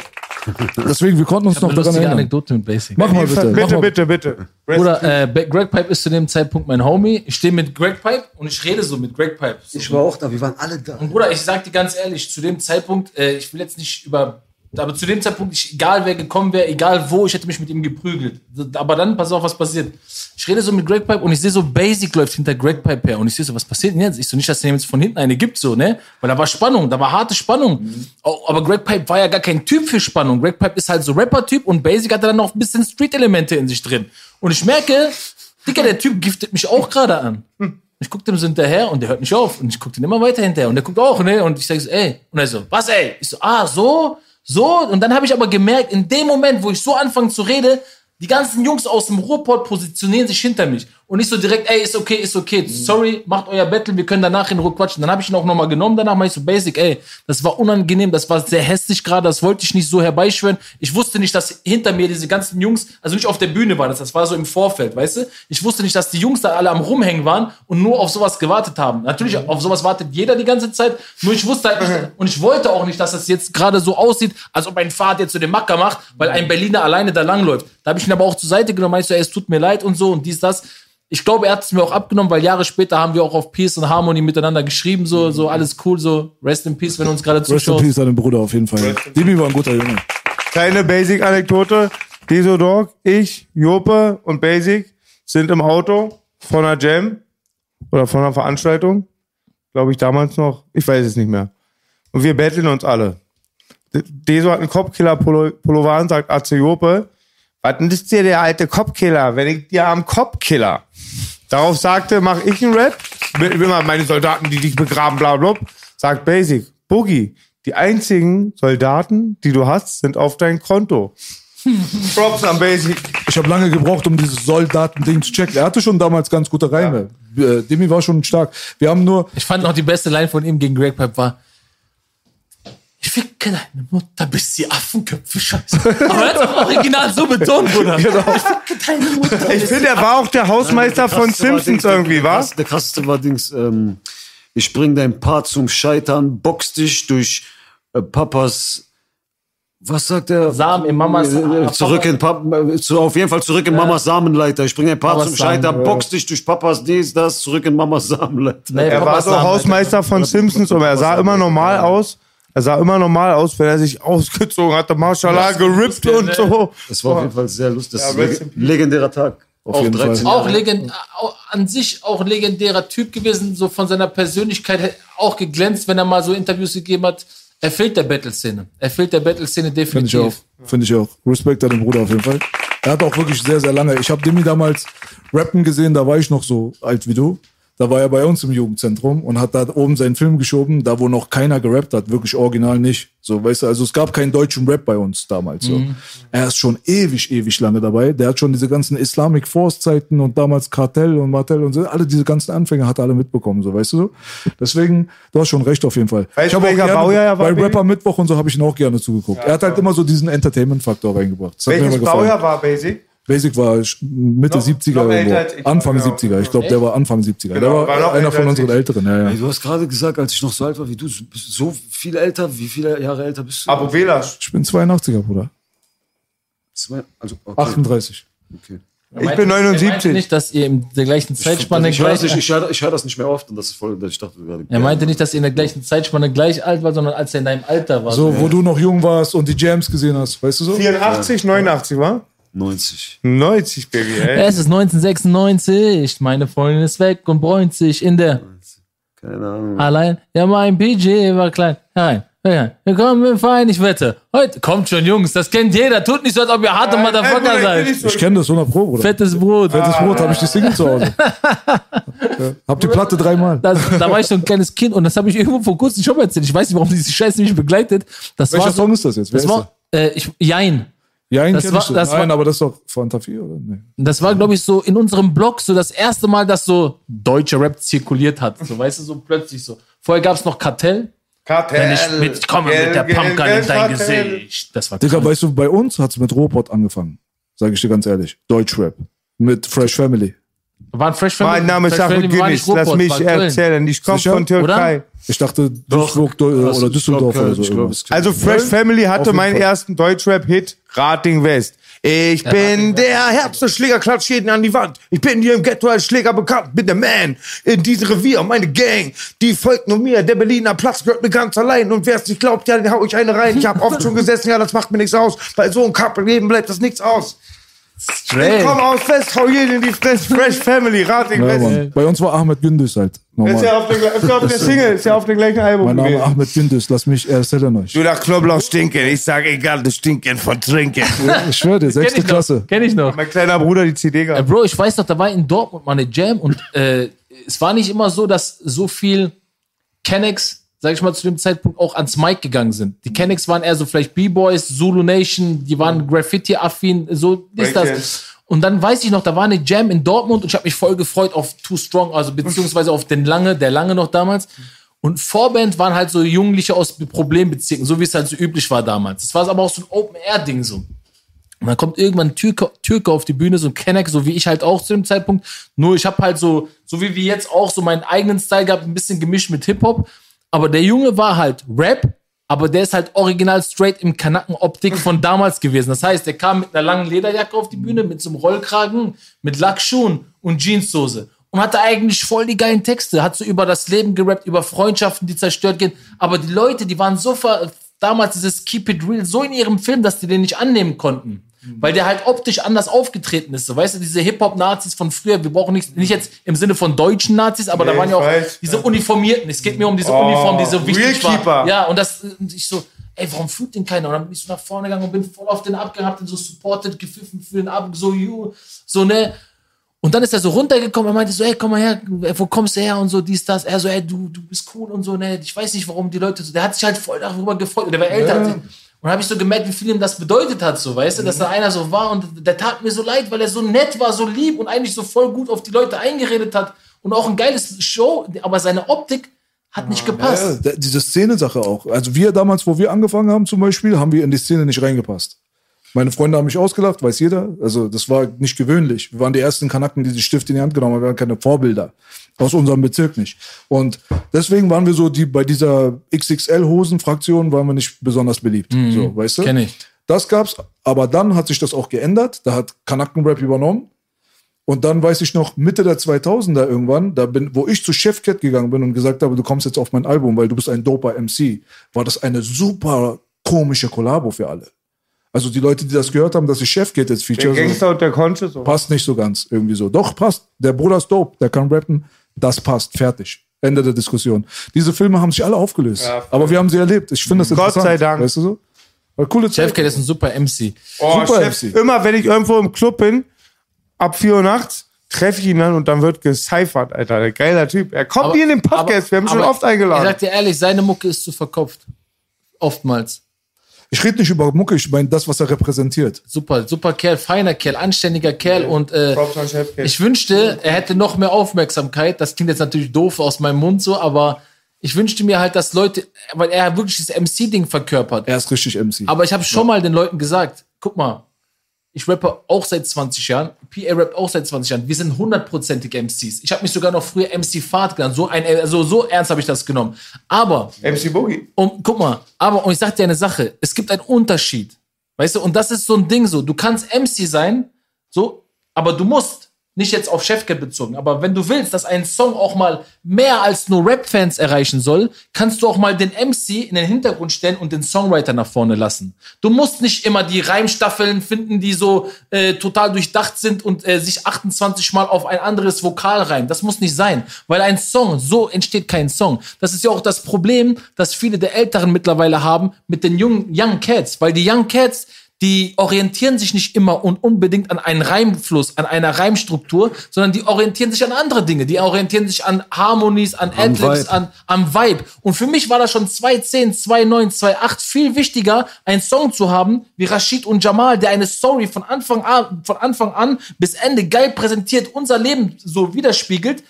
Deswegen, wir konnten uns noch daran erinnern. Anekdote mit Basic. Mach mal bitte. Bitte, mal. bitte, bitte. Rest Oder äh, Greg Pipe ist zu dem Zeitpunkt mein Homie. Ich stehe mit Greg Pipe und ich rede so mit Greg Pipe. So. Ich war auch da, wir waren alle da. Und Bruder, ich sag dir ganz ehrlich, zu dem Zeitpunkt, äh, ich will jetzt nicht über, aber zu dem Zeitpunkt, egal wer gekommen wäre, egal wo, ich hätte mich mit ihm geprügelt. Aber dann, pass auf, was passiert. Ich rede so mit Greg Pipe und ich sehe so, Basic läuft hinter Greg Pipe her. Und ich sehe so, was passiert denn jetzt? Ich so, nicht, dass der jetzt von hinten eine gibt, so, ne? Weil da war Spannung, da war harte Spannung. Oh, aber Greg Pipe war ja gar kein Typ für Spannung. Greg Pipe ist halt so Rapper-Typ und Basic hatte dann noch ein bisschen Street-Elemente in sich drin. Und ich merke, Digga, der Typ giftet mich auch gerade an. Ich guck dem so hinterher und der hört nicht auf. Und ich guck den immer weiter hinterher. Und der guckt auch, ne? Und ich sag so, ey. Und er so, was, ey? Ich so, ah, so, so. Und dann habe ich aber gemerkt, in dem Moment, wo ich so anfange zu reden, die ganzen Jungs aus dem Ruhrpott positionieren sich hinter mich. Und nicht so direkt, ey, ist okay, ist okay, sorry, macht euer Battle, wir können danach in Ruhe quatschen. Dann habe ich ihn auch nochmal genommen, danach meinte ich so, Basic, ey, das war unangenehm, das war sehr hässlich gerade, das wollte ich nicht so herbeischwören. Ich wusste nicht, dass hinter mir diese ganzen Jungs, also nicht auf der Bühne war das, das war so im Vorfeld, weißt du? Ich wusste nicht, dass die Jungs da alle am Rumhängen waren und nur auf sowas gewartet haben. Natürlich, auf sowas wartet jeder die ganze Zeit, nur ich wusste halt nicht, und ich wollte auch nicht, dass das jetzt gerade so aussieht, als ob ein Fahrt jetzt zu dem Macker macht, weil ein Berliner alleine da langläuft. Da habe ich ihn aber auch zur Seite genommen, meinst du, ey, es tut mir leid und so und dies, das. Ich glaube, er hat es mir auch abgenommen, weil Jahre später haben wir auch auf Peace und Harmony miteinander geschrieben, so, so alles cool, so Rest in Peace, wenn du uns gerade Rest in. Peace den Bruder auf jeden Fall. Demi war ein guter Junge. Kleine Basic-Anekdote. Deso Dog, ich, Jope und Basic sind im Auto von einer Jam oder von einer Veranstaltung. Glaube ich damals noch. Ich weiß es nicht mehr. Und wir betteln uns alle. Deso hat einen Kopfkiller-Pullover an, sagt AC Jope. Was ist dir der alte Kopfkiller, wenn ich dir am Kopfkiller? Darauf sagte, mach ich einen Rap. Will immer meine Soldaten, die dich begraben, bla, bla, bla. Sagt Basic, Boogie, die einzigen Soldaten, die du hast, sind auf dein Konto. Props an Basic. Ich habe lange gebraucht, um dieses Soldaten-Ding zu checken. Er hatte schon damals ganz gute Reime. Äh, Demi war schon stark. Wir haben nur, Ich fand noch die beste Line von ihm gegen Greg Pipe war, ich ficke deine Mutter, bis die Affenköpfe scheiße. Aber er hat auch original so betont, Bruder. Genau. Ich ficke deine Mutter. Ich finde, er war auch der Hausmeister von war Simpsons Dings, irgendwie, der, was? krass- Der krasseste war Dings, ähm, ich bring dein Paar zum Scheitern, box dich durch äh, Papas, was sagt er? Samen in Mamas- Äh, Zurück in Pap äh, zu, auf jeden Fall zurück in Mamas Samenleiter. Ich bring dein Paar Papas zum Scheitern, Samen, box dich durch Papas dies, das, zurück in Mamas Samenleiter. Nee, Er war Papas so Samen, Hausmeister von Simpsons und er sah immer normal aus. Er sah immer normal aus, wenn er sich ausgezogen hatte, Mashallah, gerippt und so. Das war auf jeden Fall sehr lustig. Das Ja, ein leg legendärer Tag. Auf jeden Fall. Auch legend, auch an sich auch legendärer Typ gewesen, so von seiner Persönlichkeit auch geglänzt, wenn er mal so Interviews gegeben hat. Er fehlt der Battle-Szene. Er fehlt der Battle-Szene Finde ich definitiv. auch. Finde ich auch. Respekt an den Bruder auf jeden Fall. Er hat auch wirklich sehr, sehr lange. Ich habe Demi damals rappen gesehen, da war ich noch so alt wie du. Da war er bei uns im Jugendzentrum und hat da oben seinen Film geschoben, da wo noch keiner gerappt hat, wirklich original nicht. So, weißt du, also es gab keinen deutschen Rap bei uns damals. So. Er ist schon ewig, ewig lange dabei. Der hat schon diese ganzen Islamic Force Zeiten und damals Kartell und Martell und so, alle diese ganzen Anfänge hat er alle mitbekommen, so, weißt du so. Deswegen, du hast schon recht auf jeden Fall. Weißt hab du, welcher Baujahr er war, bei? Rapper Mittwoch und so habe ich ihn auch gerne zugeguckt. er hat halt immer so diesen Entertainment-Faktor reingebracht. Das Welches. Baujahr war Basic? Basic war Mitte Noch- 70er noch älter irgendwo. Anfang genau. 70er. Ich glaube, der war Anfang 70er. der Genau, war, war noch einer von unseren ich. Älteren. Ja, ja. Ey, du hast gerade gesagt, als ich noch so alt war wie du, du bist so viel älter. Wie viele Jahre älter bist du? Abu Belasch. Ich bin 82er, Bruder. Zwei, also, okay. 38. okay. Ich bin Er meinte 79. nicht, dass ihr in der gleichen Zeitspanne Ich höre das, gleich, nicht- ich hör, ich hör das nicht mehr oft und das ist voll, ich dachte gerade. er meinte nicht, dass ihr in der gleichen Zeitspanne gleich alt war, sondern als er in deinem Alter war. So, wo du noch jung warst und die Jams gesehen hast, weißt du so? 84, 89, war? 90. 90, Baby, ey. Es ist 1996, meine Freundin ist weg und bräunt sich in der Keine Ahnung. Allein. Ja, mein PJ war klein. Nein. Ja, wir kommen wir fein, ich wette. Heute kommt schon, Jungs, das kennt jeder. Tut nicht so, als ob ihr harte Motherfucker seid. Ich kenne das 100 Pro, Bruder. Fettes Brot. Fettes Brot habe ich die Single zu Hause. ja. Hab die Platte dreimal. Das, da war ich so ein kleines Kind und das habe ich irgendwo vor kurzem schon mal erzählt. Ich weiß nicht, warum diese Scheiße mich begleitet. Das Welcher war so, Song ist das jetzt? Wer das ist war, äh, ich, Jein. Ja, ihn das war- ich so. das Nein, war- aber das ist doch Fanta 4, oder? Nee. Das war, glaube ich, so in unserem Blog so das erste Mal, dass so deutscher Rap zirkuliert hat. So, weißt du, so plötzlich so. Vorher gab es noch Kartell. Kartell. Wenn ich mitkomme mit der Pumpgun in dein Kartell. Gesicht. Das war Digga, weißt du, bei uns hat's mit Robot angefangen. Sag ich dir ganz ehrlich. Deutschrap. Mit Fresh Family. War ein Fresh Family. Mein Name ist Fresh Ahmed Family war Günis, nicht lass mich erzählen. Ich komme von Türkei. Ich dachte Duisburg oder Düsseldorf oder so. Also Fresh Family hatte meinen Fall. ersten Deutschrap-Hit, Rating West. Ich bin der Herzenschläger, klatsch jeden an die Wand. Ich bin hier im Ghetto als Schläger bekannt, bin der Man in diesem Revier, meine Gang, die folgt nur mir. Der Berliner Platz gehört mir ganz allein und wer es nicht glaubt, ja, den hau ich eine rein. Ich hab oft schon gesessen, ja, das macht mir nichts aus. Bei so einem Kappelleben bleibt das nichts aus. Ich Straight. komm aus West, hau jeden in die Fresse. Fresh Family, Rating Ja, West. Bei uns war Ahmed Gündüz halt. Ist ja Normal. auf der, ist ja auf der Single, ist ja auf dem gleichen Album Mein Name gewesen. Ahmed Gündüz, lass mich erzählen euch. Du nach Knoblauch stinken, ich sag egal, du stinken von Trinken. Ich schwöre dir, Kenn sechste ich noch. Klasse. Kenn ich noch. mein kleiner Bruder die CD Äh, gehabt. Bro, ich weiß doch, da war in Dortmund mal eine Jam und äh, es war nicht immer so, dass so viel Kennex, sag ich mal, zu dem Zeitpunkt auch ans Mic gegangen sind. Die Kennex waren eher so vielleicht B-Boys, Zulu Nation, die waren Graffiti-affin, so ist das. Und dann weiß ich noch, da war eine Jam in Dortmund und ich habe mich voll gefreut auf Too Strong, also beziehungsweise auf den Lange, der Lange noch damals. Und Vorband waren halt so Jugendliche aus Problembezirken, so wie es halt so üblich war damals. Das war aber auch so ein Open-Air-Ding so. Und dann kommt irgendwann ein Türke, Türke auf die Bühne, so ein Kenneck, so wie ich halt auch zu dem Zeitpunkt. Nur ich habe halt so, so wie wir jetzt auch, so meinen eigenen Style gehabt, ein bisschen gemischt mit Hip-Hop. Aber der Junge war halt Rap, aber der ist halt original straight im Kanacken-Optik von damals gewesen. Das heißt, der kam mit einer langen Lederjacke auf die Bühne, mit so einem Rollkragen, mit Lackschuhen und Jeansdose. Und hatte eigentlich voll die geilen Texte. Hat so über das Leben gerappt, über Freundschaften, die zerstört gehen. Aber die Leute, die waren so ver damals dieses Keep It Real so in ihrem Film, dass die den nicht annehmen konnten. Weil der halt optisch anders aufgetreten ist. So, weißt du, diese Hip-Hop-Nazis von früher, wir brauchen nicht, nicht jetzt im Sinne von deutschen Nazis, aber Nee, da waren ja auch weiß. diese Uniformierten. Es geht mir um diese Oh, Uniform, die so wichtig Realkeeper. war. Ja, und das, und ich so, ey, warum fühlt den keiner? Und dann bin ich so nach vorne gegangen und bin voll auf den abgehabt, den so supported, gepfiffen für den Ab, so, you, so, ne. Und dann ist er so runtergekommen und meinte so, ey, komm mal her, wo kommst du her und so, dies, das. Er so, ey, du, du bist cool und so, ne. Ich weiß nicht, warum die Leute so, der hat sich halt voll darüber gefreut. Und der war älter. ich. Und habe ich so gemerkt, wie viel ihm das bedeutet hat, so, weißt du, dass da einer so war und der tat mir so leid, weil er so nett war, so lieb und eigentlich so voll gut auf die Leute eingeredet hat und auch ein geiles Show, aber seine Optik hat nicht gepasst. Ja, diese Szene-Sache auch. Also wir damals, wo wir angefangen haben zum Beispiel, haben wir in die Szene nicht reingepasst. Meine Freunde haben mich ausgelacht, weiß jeder. Also das war nicht gewöhnlich. Wir waren die ersten Kanaken, die den Stift in die Hand genommen haben. Wir waren keine Vorbilder. Aus unserem Bezirk nicht. Und deswegen waren wir so, die bei dieser XXL-Hosen-Fraktion waren wir nicht besonders beliebt. so, weißt du? Kenn ich. Das gab's, aber dann hat sich das auch geändert. Da hat Kanaken-Rap übernommen. Und dann weiß ich noch, Mitte der 2000er irgendwann, da bin, wo ich zu Chefcat gegangen bin und gesagt habe, du kommst jetzt auf mein Album, weil du bist ein doper MC, war das eine super komische Kollabo für alle. Also die Leute, die das gehört haben, dass ich Chefcat jetzt Der feature, so, Gangster und der Conscious. So. passt nicht so ganz irgendwie so. Doch, passt. Der Bruder ist dope, der kann rappen, das passt, fertig. Ende der Diskussion. Diese Filme haben sich alle aufgelöst. Ja, aber wir haben sie erlebt. Ich finde das Gott interessant. sei Dank. Weißt du so? War coole Zeit. Chefcat ist ein super MC. Oh, Super Chef, MC. immer wenn ich irgendwo im Club bin, ab 4 Uhr nachts, treffe ich ihn dann und dann wird gecyphert, Alter. Der geiler Typ. Er kommt hier in den Podcast, wir haben ihn schon aber oft eingeladen. Ich sag dir ehrlich, seine Mucke ist zu verkopft. Oftmals. Ich rede nicht über Mucke, ich meine das, was er repräsentiert. Super, super Kerl, feiner Kerl, anständiger Kerl und äh, ich wünschte, er hätte noch mehr Aufmerksamkeit. Das klingt jetzt natürlich doof aus meinem Mund so, aber ich wünschte mir halt, dass Leute, weil er wirklich das MC-Ding verkörpert. Er ist richtig MC. Aber ich habe schon mal den Leuten gesagt, guck mal, ich rappe auch seit 20 Jahren, PA rappt auch seit 20 Jahren. Wir sind hundertprozentig MCs. Ich habe mich sogar noch früher MC Fahrt genannt. So, ein, also so ernst habe ich das genommen. Aber MC Boogie. und guck mal, aber und ich sag dir eine Sache, es gibt einen Unterschied. Weißt du, und das ist so ein Ding so, du kannst MC sein, so, aber du musst nicht jetzt auf Chefcat bezogen, aber wenn du willst, dass ein Song auch mal mehr als nur Rap-Fans erreichen soll, kannst du auch mal den MC in den Hintergrund stellen und den Songwriter nach vorne lassen. Du musst nicht immer die Reimstaffeln finden, die so äh, total durchdacht sind und äh, sich 28 Mal auf ein anderes Vokal reimen. Das muss nicht sein, weil ein Song, so entsteht kein Song. Das ist ja auch das Problem, das viele der Älteren mittlerweile haben mit den jungen Young Cats, weil die Young Cats die orientieren sich nicht immer und unbedingt an einen Reimfluss, an einer Reimstruktur, sondern die orientieren sich an andere Dinge. Die orientieren sich an Harmonies, an Adlibs, an, am Vibe. Und für mich war das schon 2010, 2009, 2008 viel wichtiger, einen Song zu haben, wie Rashid und Jamal, der eine Story von Anfang an, von Anfang an bis Ende geil präsentiert, unser Leben so widerspiegelt,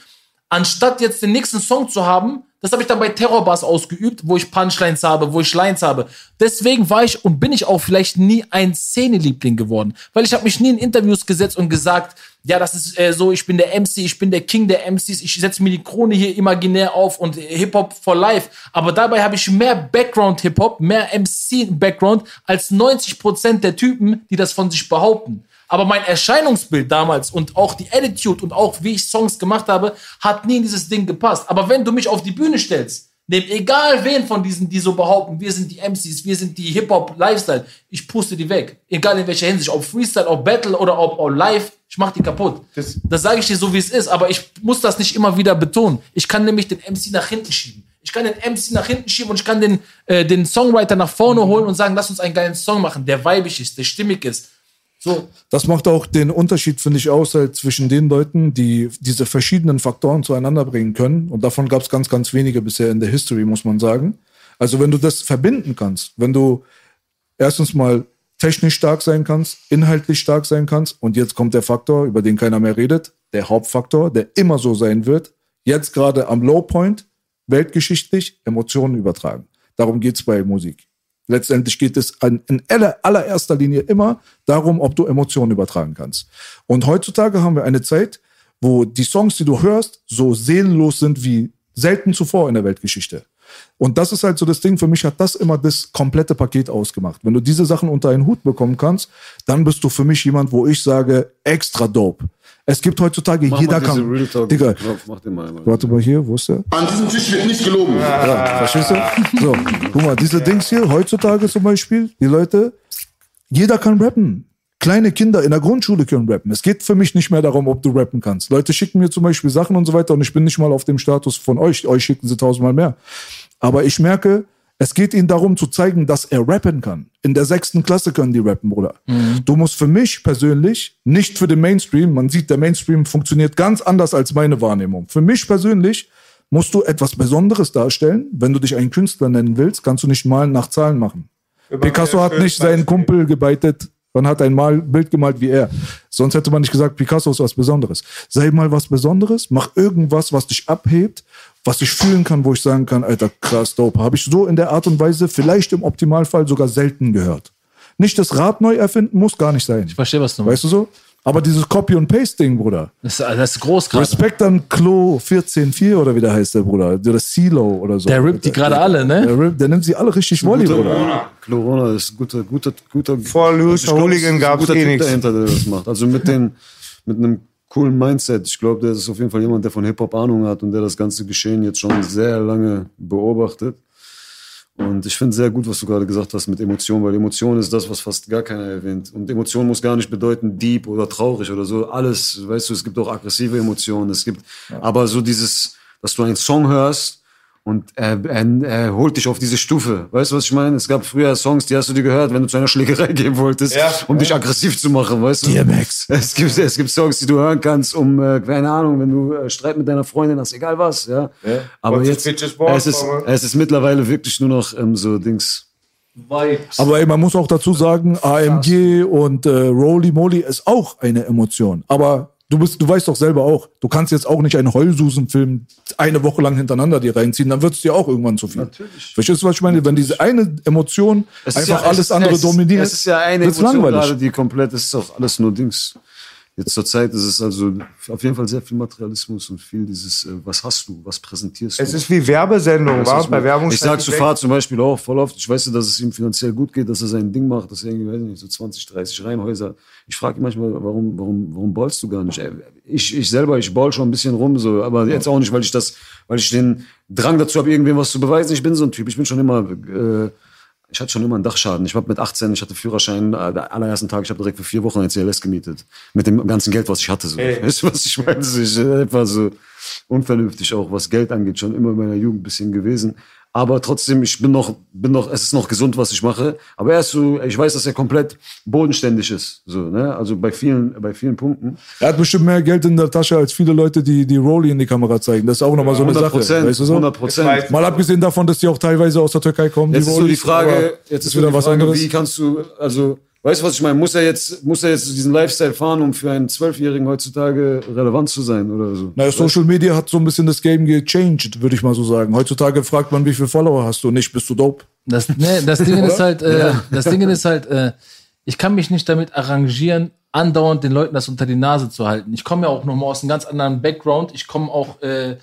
anstatt jetzt den nächsten Song zu haben, das habe ich dann bei Terrorbars ausgeübt, wo ich Punchlines habe, wo ich Lines habe. Deswegen war ich und bin ich auch vielleicht nie ein Szeneliebling geworden, weil ich habe mich nie in Interviews gesetzt und gesagt, ja, das ist äh, so, ich bin der MC, ich bin der King der MCs, ich setze mir die Krone hier imaginär auf und Hip-Hop for life. Aber dabei habe ich mehr Background-Hip-Hop, mehr MC-Background als 90% der Typen, die das von sich behaupten. Aber mein Erscheinungsbild damals und auch die Attitude und auch wie ich Songs gemacht habe, hat nie in dieses Ding gepasst. Aber wenn du mich auf die Bühne stellst, neben egal wen von diesen, die so behaupten, wir sind die MCs, wir sind die Hip-Hop-Lifestyle, ich puste die weg. Egal in welcher Hinsicht, ob Freestyle, ob Battle oder ob, ob Live, ich mach die kaputt. Das, Das- sage ich dir so, wie es ist, aber ich muss das nicht immer wieder betonen. Ich kann nämlich den MC nach hinten schieben. Ich kann den MC nach hinten schieben und ich kann den, äh, den Songwriter nach vorne holen und sagen, lass uns einen geilen Song machen, der weibig ist, der stimmig ist. So, Das macht auch den Unterschied, finde ich, aus halt zwischen den Leuten, die diese verschiedenen Faktoren zueinander bringen können. Und davon gab es ganz, ganz wenige bisher in der History, muss man sagen. Also wenn du das verbinden kannst, wenn du erstens mal technisch stark sein kannst, inhaltlich stark sein kannst. Und jetzt kommt der Faktor, über den keiner mehr redet, der Hauptfaktor, der immer so sein wird. Jetzt gerade am Lowpoint, weltgeschichtlich, Emotionen übertragen. Darum geht's bei Musik. Letztendlich geht es in aller- allererster Linie immer darum, ob du Emotionen übertragen kannst. Und heutzutage haben wir eine Zeit, wo die Songs, die du hörst, so seelenlos sind wie selten zuvor in der Weltgeschichte. Und das ist halt so das Ding, für mich hat das immer das komplette Paket ausgemacht. Wenn du diese Sachen unter einen Hut bekommen kannst, dann bist du für mich jemand, wo ich sage, extra dope. Es gibt heutzutage, Mach jeder mal kann. Real Talk Digga, mach den mal. einmal. warte mal hier, wo ist der? An diesem Tisch wird nicht gelogen. Ja, verstehst du? So, guck mal, diese Dings hier, heutzutage zum Beispiel, die Leute, jeder kann rappen. Kleine Kinder in der Grundschule können rappen. Es geht für mich nicht mehr darum, ob du rappen kannst. Leute schicken mir zum Beispiel Sachen und so weiter und ich bin nicht mal auf dem Status von euch. Euch schicken sie tausendmal mehr. Aber ich merke, es geht ihnen darum zu zeigen, dass er rappen kann. In der sechsten Klasse können die rappen, Bruder. Du musst für mich persönlich, nicht für den Mainstream, man sieht, der Mainstream funktioniert ganz anders als meine Wahrnehmung. Für mich persönlich musst du etwas Besonderes darstellen. Wenn du dich einen Künstler nennen willst, kannst du nicht malen nach Zahlen machen. Picasso hat nicht seinen Kumpel gebeitet, man hat ein Mal Bild gemalt wie er. Sonst hätte man nicht gesagt, Picasso ist was Besonderes. Sei mal was Besonderes, mach irgendwas, was dich abhebt, was ich fühlen kann, wo ich sagen kann, Alter, krass, dope. Habe ich so in der Art und Weise vielleicht im Optimalfall sogar selten gehört. Nicht das Rad neu erfinden, muss gar nicht sein. Ich verstehe, was du meinst. Weißt du so? Aber dieses Copy- und Paste-Ding, Bruder. Das, ist- das ist groß gerade. Respekt an Klo 14.4 oder wie der heißt, der Bruder. Oder CeeLo oder so. Der rippt die gerade alle, Der, ne? rippt, der nimmt sie alle richtig Volley, Bruder. Corona ist ein guter, guter, guter. Vor glaub, Hooligan es gab's guter eh nichts. dahinter, der das macht. Also mit den, mit einem coolen Mindset. Ich glaube, der ist auf jeden Fall jemand, der von Hip Hop Ahnung hat und der das ganze Geschehen jetzt schon sehr lange beobachtet. Und ich finde sehr gut, was du gerade gesagt hast mit Emotionen, weil Emotion ist das, was fast gar keiner erwähnt. Und Emotion muss gar nicht bedeuten deep oder traurig oder so. Alles, weißt du, es gibt auch aggressive Emotionen. Es gibt, aber so dieses, dass du einen Song hörst und er, er, er holt dich auf diese Stufe. Weißt du, was ich meine? Es gab früher Songs, die hast du dir gehört, wenn du zu einer Schlägerei gehen wolltest, Ja. um dich aggressiv zu machen, weißt du? DMX. Es gibt, es gibt Songs, die du hören kannst, um, äh, keine Ahnung, wenn du äh, Streit mit deiner Freundin hast, egal was, ja. Aber What's jetzt, es ist, es ist mittlerweile wirklich nur noch ähm, so Dings. Aber ey, man muss auch dazu sagen, AMG und äh, Roly Moly ist auch eine Emotion. Aber du bist, du weißt doch selber auch, du kannst jetzt auch nicht einen Heulsusen-Film eine Woche lang hintereinander dir reinziehen, dann wird es dir auch irgendwann zu viel. Natürlich. Verstehst du, was ich meine? Wenn diese eine Emotion Es ist einfach ja- alles es, andere es, dominiert, Es ist ja eine Emotion langweilig. gerade, die komplett, ist doch alles nur Dings. Jetzt zur Zeit ist es also auf jeden Fall sehr viel Materialismus und viel dieses, äh, was hast du, was präsentierst du. Es ist wie Werbesendung, war was ich bei? Werbung. Ich sag zu Fahrt zum Beispiel auch voll oft, ich weiß ja, dass es ihm finanziell gut geht, dass er sein Ding macht, dass er irgendwie, weiß ich nicht, so 20, 30 Reihenhäuser. Ich frage ihn manchmal, warum, warum, warum ballst du gar nicht? Ich, ich selber, ich ball schon ein bisschen rum, so, aber jetzt auch nicht, weil ich das, weil ich den Drang dazu habe, irgendwem was zu beweisen. Ich bin so ein Typ, ich bin schon immer, äh, ich hatte schon immer einen Dachschaden. Ich war mit 18, ich hatte Führerschein, äh, der allerersten Tag, ich habe direkt für vier Wochen ein CLS gemietet. Mit dem ganzen Geld, was ich hatte. So. Weißt du, was ich meine? Das ist einfach so unvernünftig auch, was Geld angeht, schon immer in meiner Jugend ein bisschen gewesen. Aber trotzdem, ich bin noch, bin noch, es ist noch gesund, was ich mache. Aber er ist so, ich weiß, dass er komplett bodenständig ist. So, ne? Also bei vielen, bei vielen Punkten. Er hat bestimmt mehr Geld in der Tasche als viele Leute, die die Rolly in die Kamera zeigen. Das ist auch nochmal so eine 100 Sache. Prozent, Weißt du so? 100 Prozent. Mal abgesehen davon, dass die auch teilweise aus der Türkei kommen. Jetzt die ist so die Frage, jetzt ist wieder was Frage, anderes. wie kannst du, also, weißt du, was ich meine? Muss er jetzt, muss er jetzt diesen Lifestyle fahren, um für einen Zwölfjährigen heutzutage relevant zu sein oder so? Naja, Social Media hat so ein bisschen das Game gechanged, würde ich mal so sagen. Heutzutage fragt man, wie viele Follower hast du, nicht bist du dope. Das, ne, das Ding ist halt, äh, das Ding ist halt, äh, ich kann mich nicht damit arrangieren, andauernd den Leuten das unter die Nase zu halten. Ich komme ja auch nochmal aus einem ganz anderen Background. Ich komme auch, äh,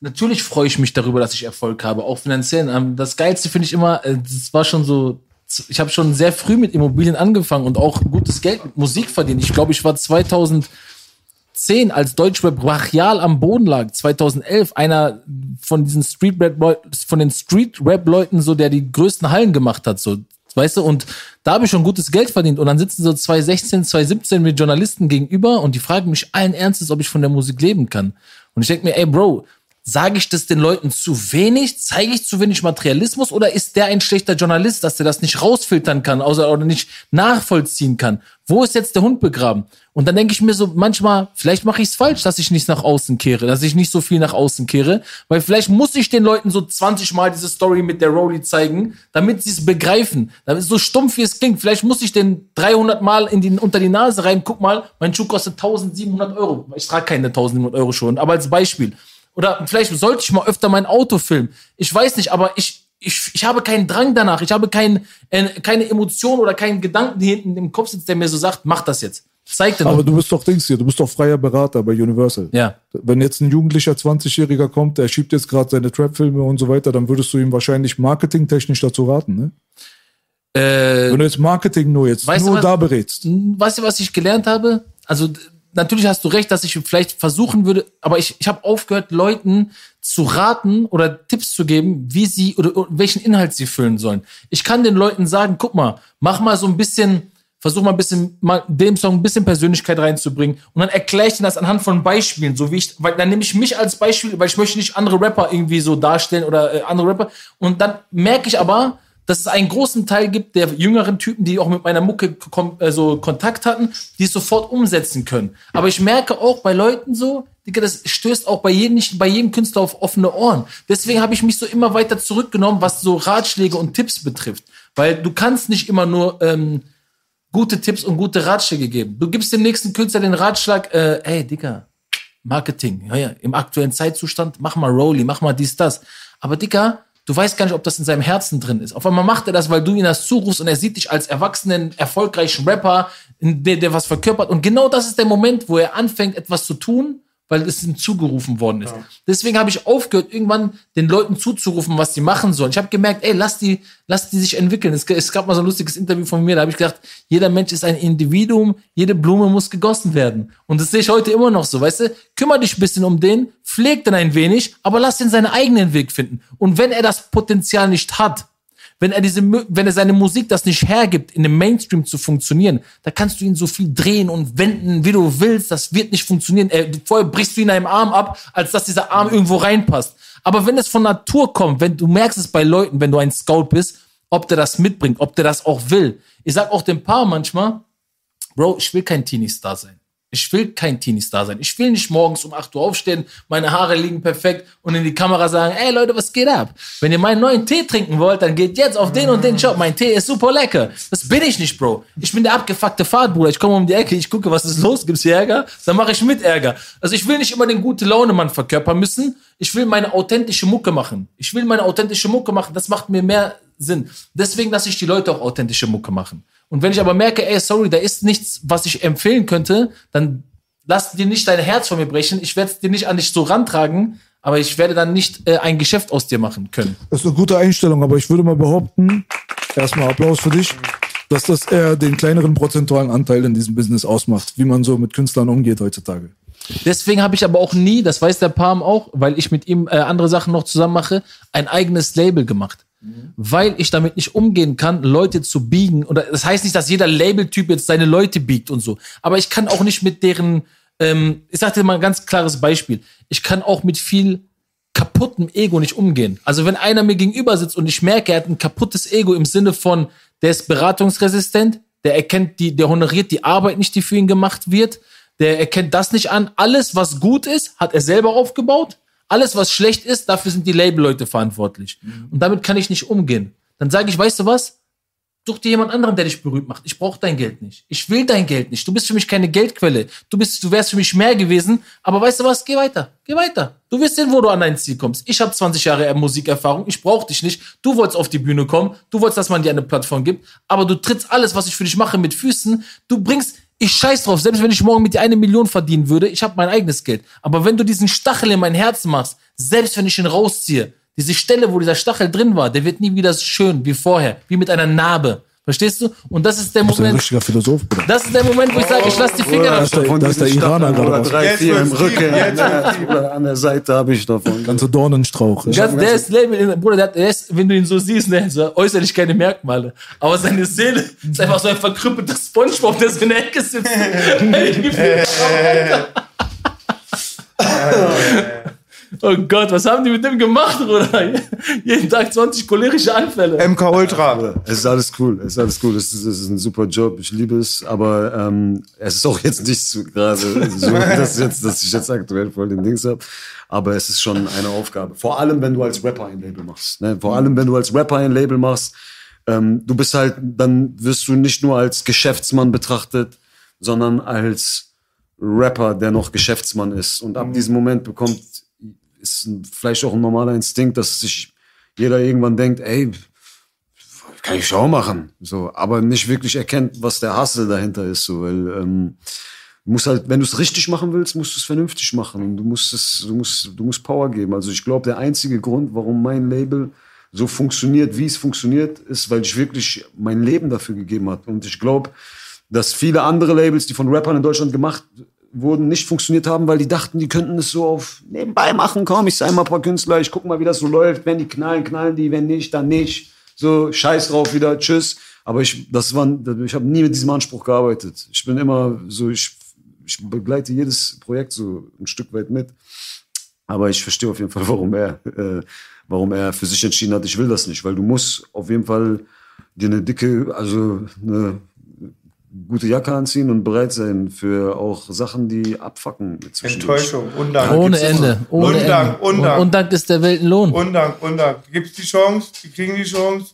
natürlich freue ich mich darüber, dass ich Erfolg habe, auch finanziell. Ähm, Das Geilste finde ich immer, äh, das war schon so, ich habe schon sehr früh mit Immobilien angefangen und auch gutes Geld mit Musik verdient. Ich glaube, ich war 2000 2010, als Deutschrap brachial am Boden lag, 2011, einer von diesen Street Rap Leuten, von den Street Rap Leuten, so der die größten Hallen gemacht hat, so, weißt du, und da habe ich schon gutes Geld verdient und dann sitzen so 2016, 2017 mit Journalisten gegenüber und die fragen mich allen Ernstes, ob ich von der Musik leben kann. Und ich denke mir, ey Bro, Sage ich das den Leuten zu wenig? Zeige ich zu wenig Materialismus? Oder ist der ein schlechter Journalist, dass der das nicht rausfiltern kann außer, oder nicht nachvollziehen kann? Wo ist jetzt der Hund begraben? Und dann denke ich mir so manchmal, vielleicht mache ich es falsch, dass ich nicht nach außen kehre, dass ich nicht so viel nach außen kehre, weil vielleicht muss ich den Leuten so 20 Mal diese Story mit der Rolli zeigen, damit sie es begreifen. Damit so stumpf wie es klingt, vielleicht muss ich den 300 Mal in die, unter die Nase rein, guck mal, mein Schuh kostet 1700 Euro. Ich trage keine 1700 Euro schon, aber als Beispiel. Oder vielleicht sollte ich mal öfter mein Auto filmen. Ich weiß nicht, aber ich, ich, ich habe keinen Drang danach. Ich habe kein, äh, keine Emotion oder keinen Gedanken hinten im Kopf sitzt, der mir so sagt, mach das jetzt. Zeig dir Aber du bist doch Dings hier, du bist doch freier Berater bei Universal. Ja. Wenn jetzt ein jugendlicher 20-Jähriger kommt, der schiebt jetzt gerade seine Trap-Filme und so weiter, dann würdest du ihm wahrscheinlich marketingtechnisch dazu raten, ne? Äh, Wenn du jetzt Marketing nur jetzt nur was? da berätst. weißt du, was ich gelernt habe? Also natürlich hast du recht, dass ich vielleicht versuchen würde, aber ich, ich habe aufgehört, Leuten zu raten oder Tipps zu geben, wie sie oder, welchen Inhalt sie füllen sollen. Ich kann den Leuten sagen, guck mal, mach mal so ein bisschen, versuch mal ein bisschen, mal dem Song ein bisschen Persönlichkeit reinzubringen und dann erkläre ich dir das anhand von Beispielen, so wie ich, weil dann nehme ich mich als Beispiel, weil ich möchte nicht andere Rapper irgendwie so darstellen oder äh, andere Rapper und dann merke ich aber, dass es einen großen Teil gibt der jüngeren Typen, die auch mit meiner Mucke kom äh, so Kontakt hatten, die es sofort umsetzen können. Aber ich merke auch bei Leuten so, Digga, das stößt auch bei jedem, nicht bei jedem Künstler auf offene Ohren. Deswegen habe ich mich so immer weiter zurückgenommen, was so Ratschläge und Tipps betrifft. Weil du kannst nicht immer nur ähm, gute Tipps und gute Ratschläge geben. Du gibst dem nächsten Künstler den Ratschlag, äh, ey, Digga, Marketing, ja, ja, im aktuellen Zeitzustand, mach mal Rolli, mach mal dies, das. Aber Dicker, du weißt gar nicht, ob das in seinem Herzen drin ist. Auf einmal macht er das, weil du ihm das zurufst und er sieht dich als erwachsenen, erfolgreichen Rapper, der, der was verkörpert. Und genau das ist der Moment, wo er anfängt, etwas zu tun, weil es ihm zugerufen worden ist. Deswegen habe ich aufgehört, irgendwann den Leuten zuzurufen, was sie machen sollen. Ich habe gemerkt, ey, lass die, lass die sich entwickeln. Es, es gab mal so ein lustiges Interview von mir, da habe ich gedacht, jeder Mensch ist ein Individuum, jede Blume muss gegossen werden. Und das sehe ich heute immer noch so, weißt du? Kümmer dich ein bisschen um den, pfleg den ein wenig, aber lass ihn seinen eigenen Weg finden. Und wenn er das Potenzial nicht hat, wenn er diese, wenn er seine Musik das nicht hergibt, in dem Mainstream zu funktionieren, da kannst du ihn so viel drehen und wenden, wie du willst. Das wird nicht funktionieren. Äh, vorher brichst du ihn einem Arm ab, als dass dieser Arm irgendwo reinpasst. Aber wenn es von Natur kommt, wenn du merkst es bei Leuten, wenn du ein Scout bist, ob der das mitbringt, ob der das auch will. Ich sag auch dem Paar manchmal, Bro, ich will kein Teenie-Star sein. Ich will kein Teenie-Star sein. Ich will nicht morgens um 8 Uhr aufstehen, meine Haare liegen perfekt und in die Kamera sagen, ey Leute, was geht ab? Wenn ihr meinen neuen Tee trinken wollt, dann geht jetzt auf den und den Shop. Mein Tee ist super lecker. Das bin ich nicht, Bro. Ich bin der abgefuckte Fahrtbruder. Ich komme um die Ecke, ich gucke, was ist los, gibt's hier Ärger? Dann mache ich mit Ärger. Also ich will nicht immer den gute Laune-Mann verkörpern müssen. Ich will meine authentische Mucke machen. Ich will meine authentische Mucke machen. Das macht mir mehr Sinn. Deswegen lasse ich die Leute auch authentische Mucke machen. Und wenn ich aber merke, ey, sorry, da ist nichts, was ich empfehlen könnte, dann lass dir nicht dein Herz von mir brechen. Ich werde es dir nicht an dich so rantragen, aber ich werde dann nicht äh, ein Geschäft aus dir machen können. Das ist eine gute Einstellung, aber ich würde mal behaupten, erstmal Applaus für dich, dass das eher den kleineren prozentualen Anteil in diesem Business ausmacht, wie man so mit Künstlern umgeht heutzutage. Deswegen habe ich aber auch nie, das weiß der Palm auch, weil ich mit ihm äh, andere Sachen noch zusammen mache, ein eigenes Label gemacht. Weil ich damit nicht umgehen kann, Leute zu biegen. Oder das heißt nicht, dass jeder Labeltyp jetzt seine Leute biegt und so. Aber ich kann auch nicht mit deren, ähm, ich sag dir mal ein ganz klares Beispiel. Ich kann auch mit viel kaputtem Ego nicht umgehen. Also wenn einer mir gegenüber sitzt und ich merke, er hat ein kaputtes Ego im Sinne von, der ist beratungsresistent, der erkennt die, der honoriert die Arbeit nicht, die für ihn gemacht wird, der erkennt das nicht an. Alles, was gut ist, hat er selber aufgebaut. Alles, was schlecht ist, dafür sind die Labelleute verantwortlich. Und damit kann ich nicht umgehen. Dann sage ich, weißt du was? Such dir jemand anderen, der dich berühmt macht. Ich brauche dein Geld nicht. Ich will dein Geld nicht. Du bist für mich keine Geldquelle. Du bist, du wärst für mich mehr gewesen. Aber weißt du was? Geh weiter. Geh weiter. Du wirst sehen, wo du an dein Ziel kommst. Ich habe 20 Jahre Musikerfahrung. Ich brauche dich nicht. Du wolltest auf die Bühne kommen. Du wolltest, dass man dir eine Plattform gibt. Aber du trittst alles, was ich für dich mache, mit Füßen. Du bringst, ich scheiß drauf. Selbst wenn ich morgen mit dir eine Million verdienen würde, ich habe mein eigenes Geld. Aber wenn du diesen Stachel in mein Herz machst, selbst wenn ich ihn rausziehe, diese Stelle, wo dieser Stachel drin war, der wird nie wieder so schön wie vorher, wie mit einer Narbe. Verstehst du? Und das ist der Du bist ein Moment, richtiger Philosoph, Bruder. das ist der Moment, wo ich sage, ich lass die Finger Das ist der, davon. das ist der Iraner gerade raus. Drei, Jetzt vier im Rücken. An der Seite habe ich davon. Ganze Dornenstrauch. Ja. Das, der ist Label, Bruder, der, der ist, wenn du ihn so siehst, ne, so äußerlich keine Merkmale. Aber seine Seele ist einfach so ein verkrüppelter Spongebob, der so in der Ecke sitzt. Oh Gott, was haben die mit dem gemacht, Bruder? Jeden Tag 20 cholerische Anfälle. MK Ultra. Es ist alles cool, es ist alles cool. Es ist, es ist ein super Job, ich liebe es, aber ähm, es ist auch jetzt nicht so gerade so, dass, jetzt, dass ich jetzt aktuell voll den Dings habe. Aber es ist schon eine Aufgabe. Vor allem, wenn du als Rapper ein Label machst. Ne? Vor allem, wenn du als Rapper ein Label machst, ähm, du bist halt, dann wirst du nicht nur als Geschäftsmann betrachtet, sondern als Rapper, der noch Geschäftsmann ist. Und ab diesem Moment bekommt, ist vielleicht auch ein normaler Instinkt, dass sich jeder irgendwann denkt, ey, kann ich auch machen. So, aber nicht wirklich erkennt, was der Hustle dahinter ist. So, weil ähm, musst halt, wenn du es richtig machen willst, musst du es vernünftig machen. Und du musst es, du musst, du musst Power geben. Also ich glaube, der einzige Grund, warum mein Label so funktioniert, wie es funktioniert, ist, weil ich wirklich mein Leben dafür gegeben habe. Und ich glaube, dass viele andere Labels, die von Rappern in Deutschland gemacht wurden, nicht funktioniert haben, weil die dachten, die könnten es so auf nebenbei machen. Komm, ich sei mal ein paar Künstler, ich guck mal, wie das so läuft. Wenn die knallen, knallen die, wenn nicht, dann nicht. So, scheiß drauf wieder, tschüss. Aber ich, das war, ich habe nie mit diesem Anspruch gearbeitet. Ich bin immer so, ich, ich begleite jedes Projekt so ein Stück weit mit. Aber ich verstehe auf jeden Fall, warum er, äh, warum er für sich entschieden hat, ich will das nicht, weil du musst auf jeden Fall dir eine dicke, also eine gute Jacke anziehen und bereit sein für auch Sachen, die abfacken. Enttäuschung, Undank. Ohne Ende. Ohne Undank, Ende. Undank. Und Undank ist der Welt ein Lohn. Undank, Undank. Gibt's die Chance? Die kriegen die Chance?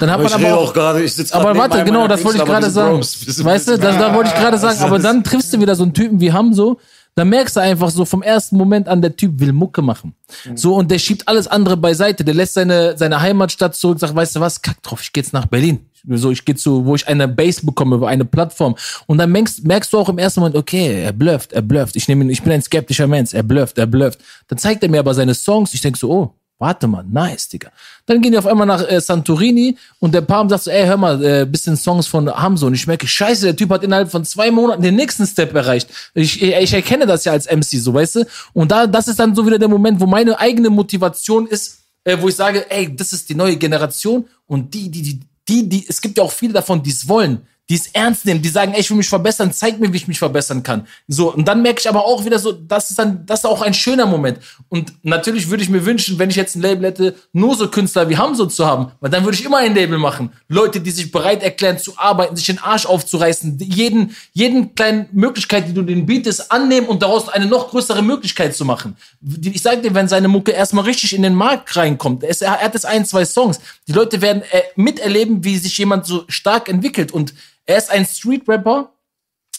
Dann hat Aber man ich aber rede auch, auch gerade, ich sitze aber warte, genau, das wollte ich gerade sagen. Weißt du, das, da wollte ich gerade sagen, aber dann triffst du wieder so einen Typen wie Hamso, da merkst du einfach so vom ersten Moment an, der Typ will Mucke machen. So, und der schiebt alles andere beiseite, der lässt seine, seine Heimatstadt zurück, sagt, weißt du was, kack drauf, ich geh jetzt nach Berlin. So, ich gehe zu, wo ich eine Base bekomme, über eine Plattform. Und dann merkst, merkst du auch im ersten Moment, okay, er blufft, er blufft. Ich nehme ich bin ein skeptischer Mensch, er blufft, er blufft. Dann zeigt er mir aber seine Songs, ich denk so, oh, warte mal, nice, Digga. Dann gehen die auf einmal nach äh, Santorini und der Palm sagt so, ey, hör mal, äh, bisschen Songs von Hamzo. Und ich merke, scheiße, der Typ hat innerhalb von zwei Monaten den nächsten Step erreicht. Ich, ich, ich erkenne das ja als MC, so, weißt du? Und da, das ist dann so wieder der Moment, wo meine eigene Motivation ist, äh, wo ich sage, ey, das ist die neue Generation und die, die, die, die, die, es gibt ja auch viele davon, die es wollen, die es ernst nehmen, die sagen, ey, ich will mich verbessern, zeig mir, wie ich mich verbessern kann. So, und dann merke ich aber auch wieder so, das ist dann, das ist auch ein schöner Moment. Und natürlich würde ich mir wünschen, wenn ich jetzt ein Label hätte, nur so Künstler wie Hamzo zu haben, weil dann würde ich immer ein Label machen. Leute, die sich bereit erklären zu arbeiten, sich den Arsch aufzureißen, jeden, jeden kleinen Möglichkeit, die du denen bietest, annehmen und daraus eine noch größere Möglichkeit zu machen. Ich sag dir, wenn seine Mucke erstmal richtig in den Markt reinkommt, es, er hat jetzt ein, zwei Songs, die Leute werden äh, miterleben, wie sich jemand so stark entwickelt und er ist ein Street-Rapper,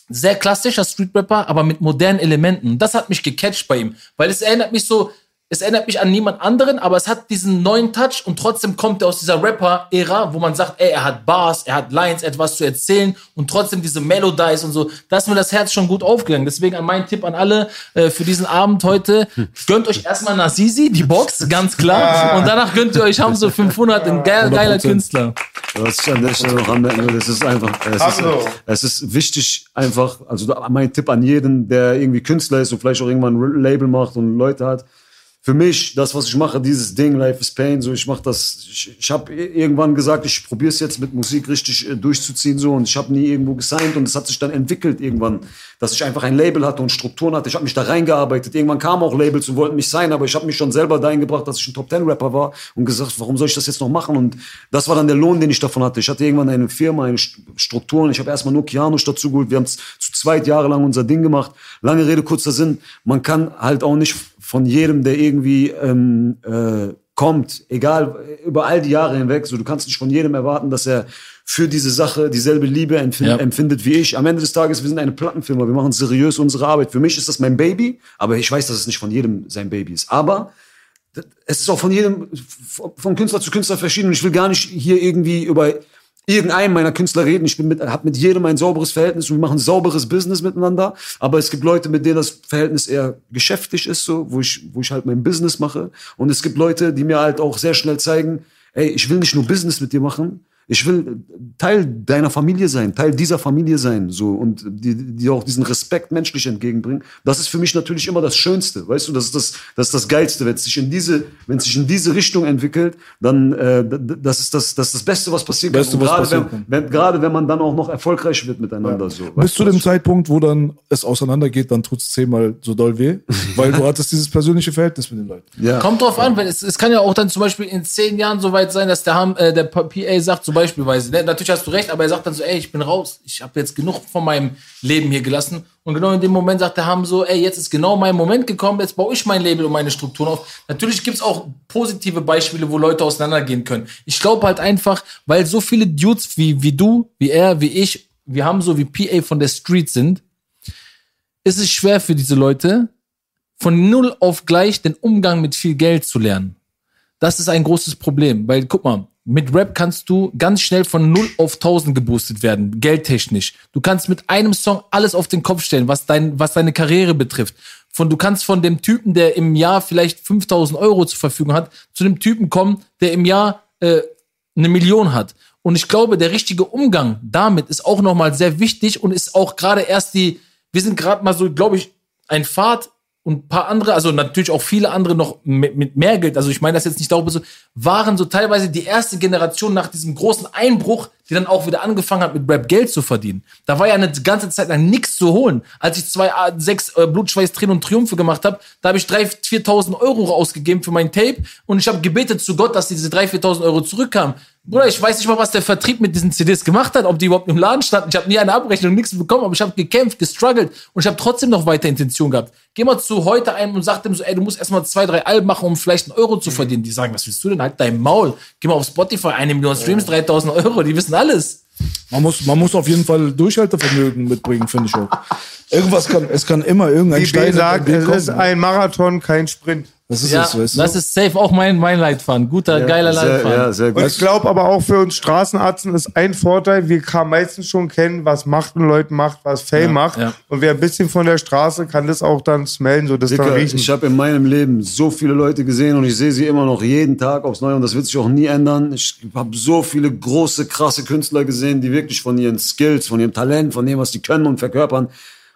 sehr klassischer Street-Rapper, aber mit modernen Elementen. Das hat mich gecatcht bei ihm, weil es erinnert mich so, es erinnert mich an niemand anderen, aber es hat diesen neuen Touch und trotzdem kommt er aus dieser Rapper-Ära, wo man sagt, ey, er hat Bars, er hat Lines, etwas zu erzählen und trotzdem diese Melodies und so. Da ist mir das Herz schon gut aufgegangen. Deswegen an mein Tipp an alle äh, für diesen Abend heute, gönnt euch erstmal Nazizi, die Box, ganz klar. Und danach gönnt ihr euch Hamso 500, ein geil, geiler 100%. Künstler. Was ich an der Stelle noch anmerken will, es ist einfach, es ist, Hamzo. es ist wichtig einfach, also mein Tipp an jeden, der irgendwie Künstler ist und vielleicht auch irgendwann ein Label macht und Leute hat. Für mich, das, was ich mache, dieses Ding, Life is Pain, so, ich mache das, ich, ich habe irgendwann gesagt, ich probiere es jetzt mit Musik richtig äh, durchzuziehen, so, und ich habe nie irgendwo gesigned und es hat sich dann entwickelt irgendwann, dass ich einfach ein Label hatte und Strukturen hatte. Ich habe mich da reingearbeitet. Irgendwann kamen auch Labels und wollten mich sein, aber ich habe mich schon selber dahin gebracht, dass ich ein Top Ten Rapper war und gesagt, warum soll ich das jetzt noch machen? Und das war dann der Lohn, den ich davon hatte. Ich hatte irgendwann eine Firma, eine St- Strukturen. Ich habe erstmal nur Kianosch dazu geholt. Wir haben zu zweit Jahre lang unser Ding gemacht. Lange Rede, kurzer Sinn. Man kann halt auch nicht von jedem, der irgendwie ähm, äh, kommt, egal, über all die Jahre hinweg, so du kannst nicht von jedem erwarten, dass er für diese Sache dieselbe Liebe empfind, Ja. empfindet wie ich. Am Ende des Tages, wir sind eine Plattenfirma, wir machen seriös unsere Arbeit. Für mich ist das mein Baby, aber ich weiß, dass es nicht von jedem sein Baby ist. Aber es ist auch von jedem, von Künstler zu Künstler verschieden. Und ich will gar nicht hier irgendwie über irgendeinen meiner Künstler reden. Ich bin mit, hab mit jedem ein sauberes Verhältnis und wir machen sauberes Business miteinander. Aber es gibt Leute, mit denen das Verhältnis eher geschäftlich ist, so, wo ich, wo ich halt mein Business mache. Und es gibt Leute, die mir halt auch sehr schnell zeigen, ey, ich will nicht nur Business mit dir machen, Ich will Teil deiner Familie sein, Teil dieser Familie sein, so und die, die auch diesen Respekt menschlich entgegenbringen. Das ist für mich natürlich immer das Schönste, weißt du, das ist das, das ist das Geilste, wenn es sich in diese, wenn es sich in diese Richtung entwickelt, dann äh, das ist das, das ist das Beste, was passieren kann. Beste, was gerade passieren wenn, kann. wenn, gerade wenn man dann auch noch erfolgreich wird miteinander, so. Bis zu dem Zeitpunkt, wo dann es auseinandergeht, dann tut es zehnmal so doll weh, weil du hattest dieses persönliche Verhältnis mit den Leuten. ja. Kommt drauf an, weil es, es kann ja auch dann zum Beispiel in zehn Jahren so weit sein, dass der, Ham, äh, der PA sagt, zum Beispielweise, ne, natürlich hast du recht, aber er sagt dann so, ey, ich bin raus, ich habe jetzt genug von meinem Leben hier gelassen. Und genau in dem Moment sagt der Ham so, ey, jetzt ist genau mein Moment gekommen, jetzt baue ich mein Label und meine Strukturen auf. Natürlich gibt's auch positive Beispiele, wo Leute auseinandergehen können. Ich glaube halt einfach, weil so viele Dudes wie, wie du, wie er, wie ich, wir haben so wie PA von der Street sind, ist es schwer für diese Leute, von null auf gleich den Umgang mit viel Geld zu lernen. Das ist ein großes Problem, weil guck mal, mit Rap kannst du ganz schnell von 0 auf 1000 geboostet werden, geldtechnisch. Du kannst mit einem Song alles auf den Kopf stellen, was, dein, was deine Karriere betrifft. Von, du kannst von dem Typen, der im Jahr vielleicht 5000 Euro zur Verfügung hat, zu dem Typen kommen, der im Jahr äh, eine Million hat. Und ich glaube, der richtige Umgang damit ist auch nochmal sehr wichtig und ist auch gerade erst die, wir sind gerade mal so, glaube ich, ein Pfad und paar andere, also natürlich auch viele andere noch mit, mit mehr Geld, also ich meine das jetzt nicht darüber so, waren so teilweise die erste Generation nach diesem großen Einbruch, die dann auch wieder angefangen hat, mit Rap Geld zu verdienen. Da war ja eine ganze Zeit lang nichts zu holen. Als ich zwei, äh, sechs äh, Blutschweiß, Tränen und Triumphe gemacht habe, da habe ich 3.000, 4.000 Euro ausgegeben für mein Tape und ich habe gebetet zu Gott, dass diese 3.000, 4.000 Euro zurückkamen. Bruder, ich weiß nicht mal, was der Vertrieb mit diesen CDs gemacht hat, ob die überhaupt im Laden standen. Ich habe nie eine Abrechnung, nichts bekommen, aber ich habe gekämpft, gestruggelt und ich habe trotzdem noch weiter Intention gehabt. Geh mal zu heute einem und sag dem so, ey, du musst erstmal zwei, drei Alben machen, um vielleicht einen Euro zu verdienen. Die sagen, was willst du denn? Halt dein Maul. Geh mal auf Spotify, eine Million Streams, 3.000 Euro, die wissen alles. Man muss, man muss auf jeden Fall Durchhaltevermögen mitbringen, finde ich auch. Irgendwas kann, es kann immer irgendein Wie Stein sagt, es ist ein Marathon, kein Sprint. Das ist Ja, es, weißt du? das ist safe auch mein, mein Leitfaden. Guter, geiler sehr, Leitfaden. ja, sehr gut. Und ich glaube aber auch für uns Straßenarzten ist ein Vorteil, wir kann meistens schon kennen, was Macht und Leuten macht, was Fame macht. ja. Und wer ein bisschen von der Straße kann das auch dann smellen, so das dann Dicker, riechen. ich habe in meinem Leben so viele Leute gesehen und ich sehe sie immer noch jeden Tag aufs Neue und das wird sich auch nie ändern. Ich habe so viele große, krasse Künstler gesehen, die wirklich von ihren Skills, von ihrem Talent, von dem, was die können und verkörpern,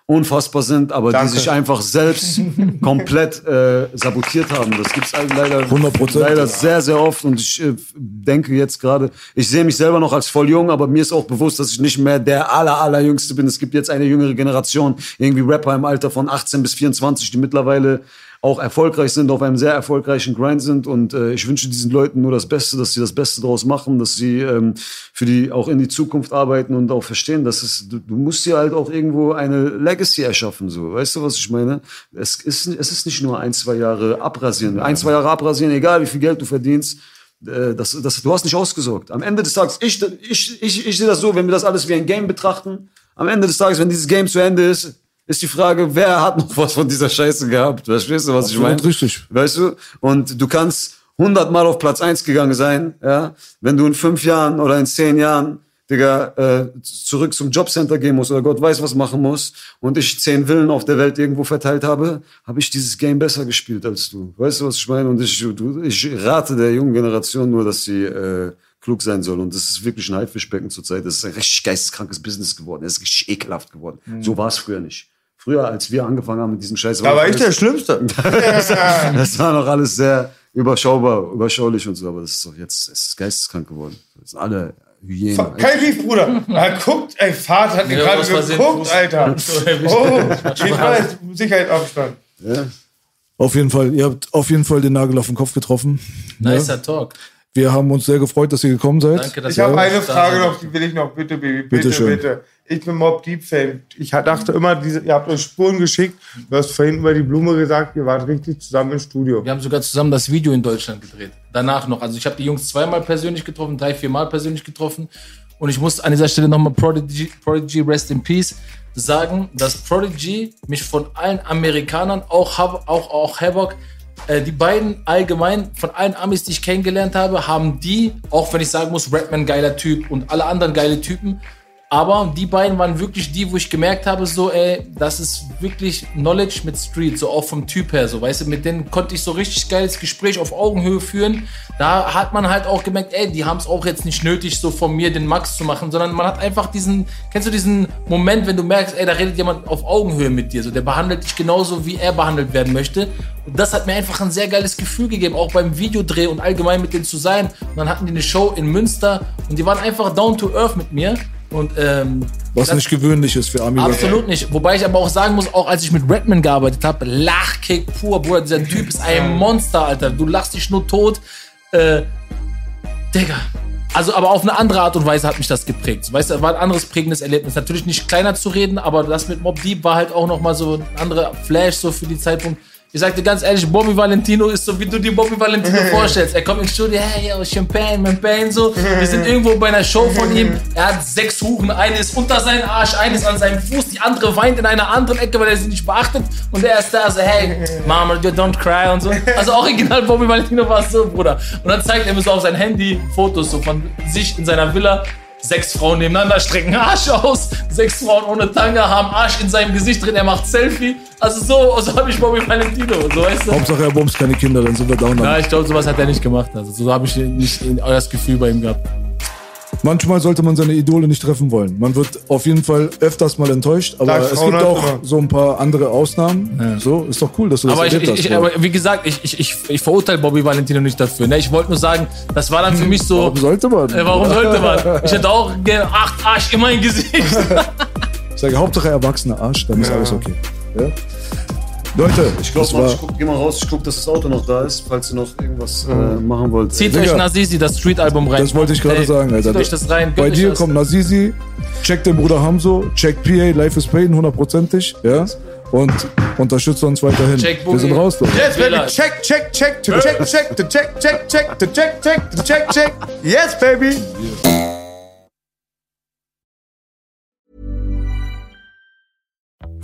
unfassbar sind, aber Danke. die sich einfach selbst komplett äh, sabotiert haben. Das gibt's leider, 100%. leider sehr, sehr oft und ich äh, denke jetzt gerade, ich sehe mich selber noch als voll jung, aber mir ist auch bewusst, dass ich nicht mehr der aller, allerjüngste bin. Es gibt jetzt eine jüngere Generation, irgendwie Rapper im Alter von 18 bis 24, die mittlerweile auch erfolgreich sind, auf einem sehr erfolgreichen Grind sind. Und äh, ich wünsche diesen Leuten nur das Beste, dass sie das Beste daraus machen, dass sie ähm, für die auch in die Zukunft arbeiten und auch verstehen, dass es du, du musst dir halt auch irgendwo eine Legacy erschaffen, so, weißt du, was ich meine? Es ist es ist nicht nur ein, zwei Jahre abrasieren, ein, zwei Jahre abrasieren, egal wie viel Geld du verdienst, äh, das, das, du hast nicht ausgesorgt. Am Ende des Tages, ich, ich, ich, ich sehe das so, wenn wir das alles wie ein Game betrachten, am Ende des Tages, wenn dieses Game zu Ende ist, ist die Frage, wer hat noch was von dieser Scheiße gehabt? Verstehst du, was ich Absolut meine? richtig. Weißt du? Und du kannst 100 Mal auf Platz 1 gegangen sein, ja? Wenn du in fünf Jahren oder in zehn Jahren, Digga, äh, zurück zum Jobcenter gehen musst oder Gott weiß was machen musst und ich zehn Villen auf der Welt irgendwo verteilt habe, habe ich dieses Game besser gespielt als du. Weißt du, was ich meine? Und ich, du, ich rate der jungen Generation nur, dass sie äh, klug sein soll. Und das ist wirklich ein Haifischbecken zurzeit. Das ist ein richtig geisteskrankes Business geworden. Das ist richtig ekelhaft geworden. So war es früher nicht. Früher, als wir angefangen haben mit diesem Scheiß, da war ich alles- der Schlimmste. das war noch alles sehr überschaubar, überschaulich und so, aber das ist doch jetzt, es ist geisteskrank geworden. Das sind alle Hyänen. Kein Beef, Bruder. Er guckt, ey, Vater hat Ja, gerade geguckt. Alter. Oh, ich weiß, Sicherheitsabstand. Auf jeden Fall, ihr habt auf jeden Fall den Nagel auf den Kopf getroffen. Nicer Talk. Wir haben uns sehr gefreut, dass ihr gekommen seid. Danke, dass Ich habe ihr eine Frage noch, die will ich noch. Bitte, Baby, bitte, Bitte bitte. schön. Ich bin Mob Deep Fan. Ich dachte immer, diese, ihr habt euch Spuren geschickt. Du hast vorhin über die Blume gesagt, ihr wart richtig zusammen im Studio. Wir haben sogar zusammen das Video in Deutschland gedreht. Danach noch. Also ich habe die Jungs zweimal persönlich getroffen, drei, vier Mal persönlich getroffen. Und ich muss an dieser Stelle nochmal Prodigy, Prodigy Rest in Peace sagen, dass Prodigy mich von allen Amerikanern, auch, auch, auch Havoc, äh, die beiden allgemein, von allen Amis, die ich kennengelernt habe, haben die, auch wenn ich sagen muss, Redman geiler Typ und alle anderen geile Typen, Aber die beiden waren wirklich die, wo ich gemerkt habe, so, ey, das ist wirklich Knowledge mit Street, so auch vom Typ her, so, weißt du, mit denen konnte ich so richtig geiles Gespräch auf Augenhöhe führen. Da hat man halt auch gemerkt, ey, die haben es auch jetzt nicht nötig, so von mir den Max zu machen, sondern man hat einfach diesen, kennst du diesen Moment, wenn du merkst, ey, da redet jemand auf Augenhöhe mit dir, so, der behandelt dich genauso, wie er behandelt werden möchte. Und das hat mir einfach ein sehr geiles Gefühl gegeben, auch beim Videodreh und allgemein mit denen zu sein. Und dann hatten die eine Show in Münster und die waren einfach down to earth mit mir. Und ähm, Was das- nicht gewöhnlich ist für Ami. Absolut nicht. Wobei ich aber auch sagen muss, auch als ich mit Redman gearbeitet habe, Lachkick pur, Bruder, dieser Typ ist ein Monster, Alter. Du lachst dich nur tot. Äh, Digga. Also, aber auf eine andere Art und Weise hat mich das geprägt. Weißt du, war ein anderes prägendes Erlebnis. Natürlich nicht kleiner zu reden, aber das mit Mob Deep war halt auch nochmal so ein anderer Flash so für die Zeitpunkt. Ich sag dir ganz ehrlich, Bobby Valentino ist so, wie du dir Bobby Valentino vorstellst. Er kommt ins Studio, hey, yo, Champagne, Champagne, so. Wir sind irgendwo bei einer Show von ihm. Er hat sechs Huchen. Eine ist unter seinem Arsch, eine ist an seinem Fuß, die andere weint in einer anderen Ecke, weil er sie nicht beachtet. Und er ist da so, hey, Mama, you don't cry und so. Also original Bobby Valentino war es so, Bruder. Und dann zeigt er mir so auf sein Handy Fotos so von sich in seiner Villa. Sechs Frauen nebeneinander strecken Arsch aus. Sechs Frauen ohne Tanga haben Arsch in seinem Gesicht drin. Er macht Selfie. Also so, so habe ich Bobby Valentino. So weißt du? Hauptsache er bumst keine Kinder, dann sind wir down. Ja, ich glaube, sowas hat er nicht gemacht. Also so habe ich nicht das Gefühl bei ihm gehabt. Manchmal sollte man seine Idole nicht treffen wollen. Man wird auf jeden Fall öfters mal enttäuscht, aber Sag es Frauen gibt auch immer. so ein paar andere Ausnahmen. So, ist doch cool, dass du das Aber, ich, erlebt ich, ich, hast. aber wie gesagt, ich, ich, ich, ich verurteile Bobby Valentino nicht dafür. Ne? Ich wollte nur sagen, das war dann für mich so. Warum sollte man? Äh, warum sollte man? Ich hätte auch gerne acht Arsch in mein Gesicht. Ich sage, Hauptsache erwachsener Arsch, dann ist alles okay. Ja? Leute, Ich glaube, ich guck, geh mal raus, ich guck, dass das Auto noch da ist, falls ihr noch irgendwas äh, machen wollt. Zieht Digga, euch Nazizi, das Street-Album rein. das wollte ich gerade sagen, Alter. Zieht euch das rein. Bei dir kommt Nazizi, check den Bruder Hamzo, check PA, Life is Pain, hundertprozentig, ja? Und unterstützt uns weiterhin. Check Wir sind raus, Leute. Yes, baby. Check, check, check, check, check, check, check, check, to check, check, to check, check. Yes, baby.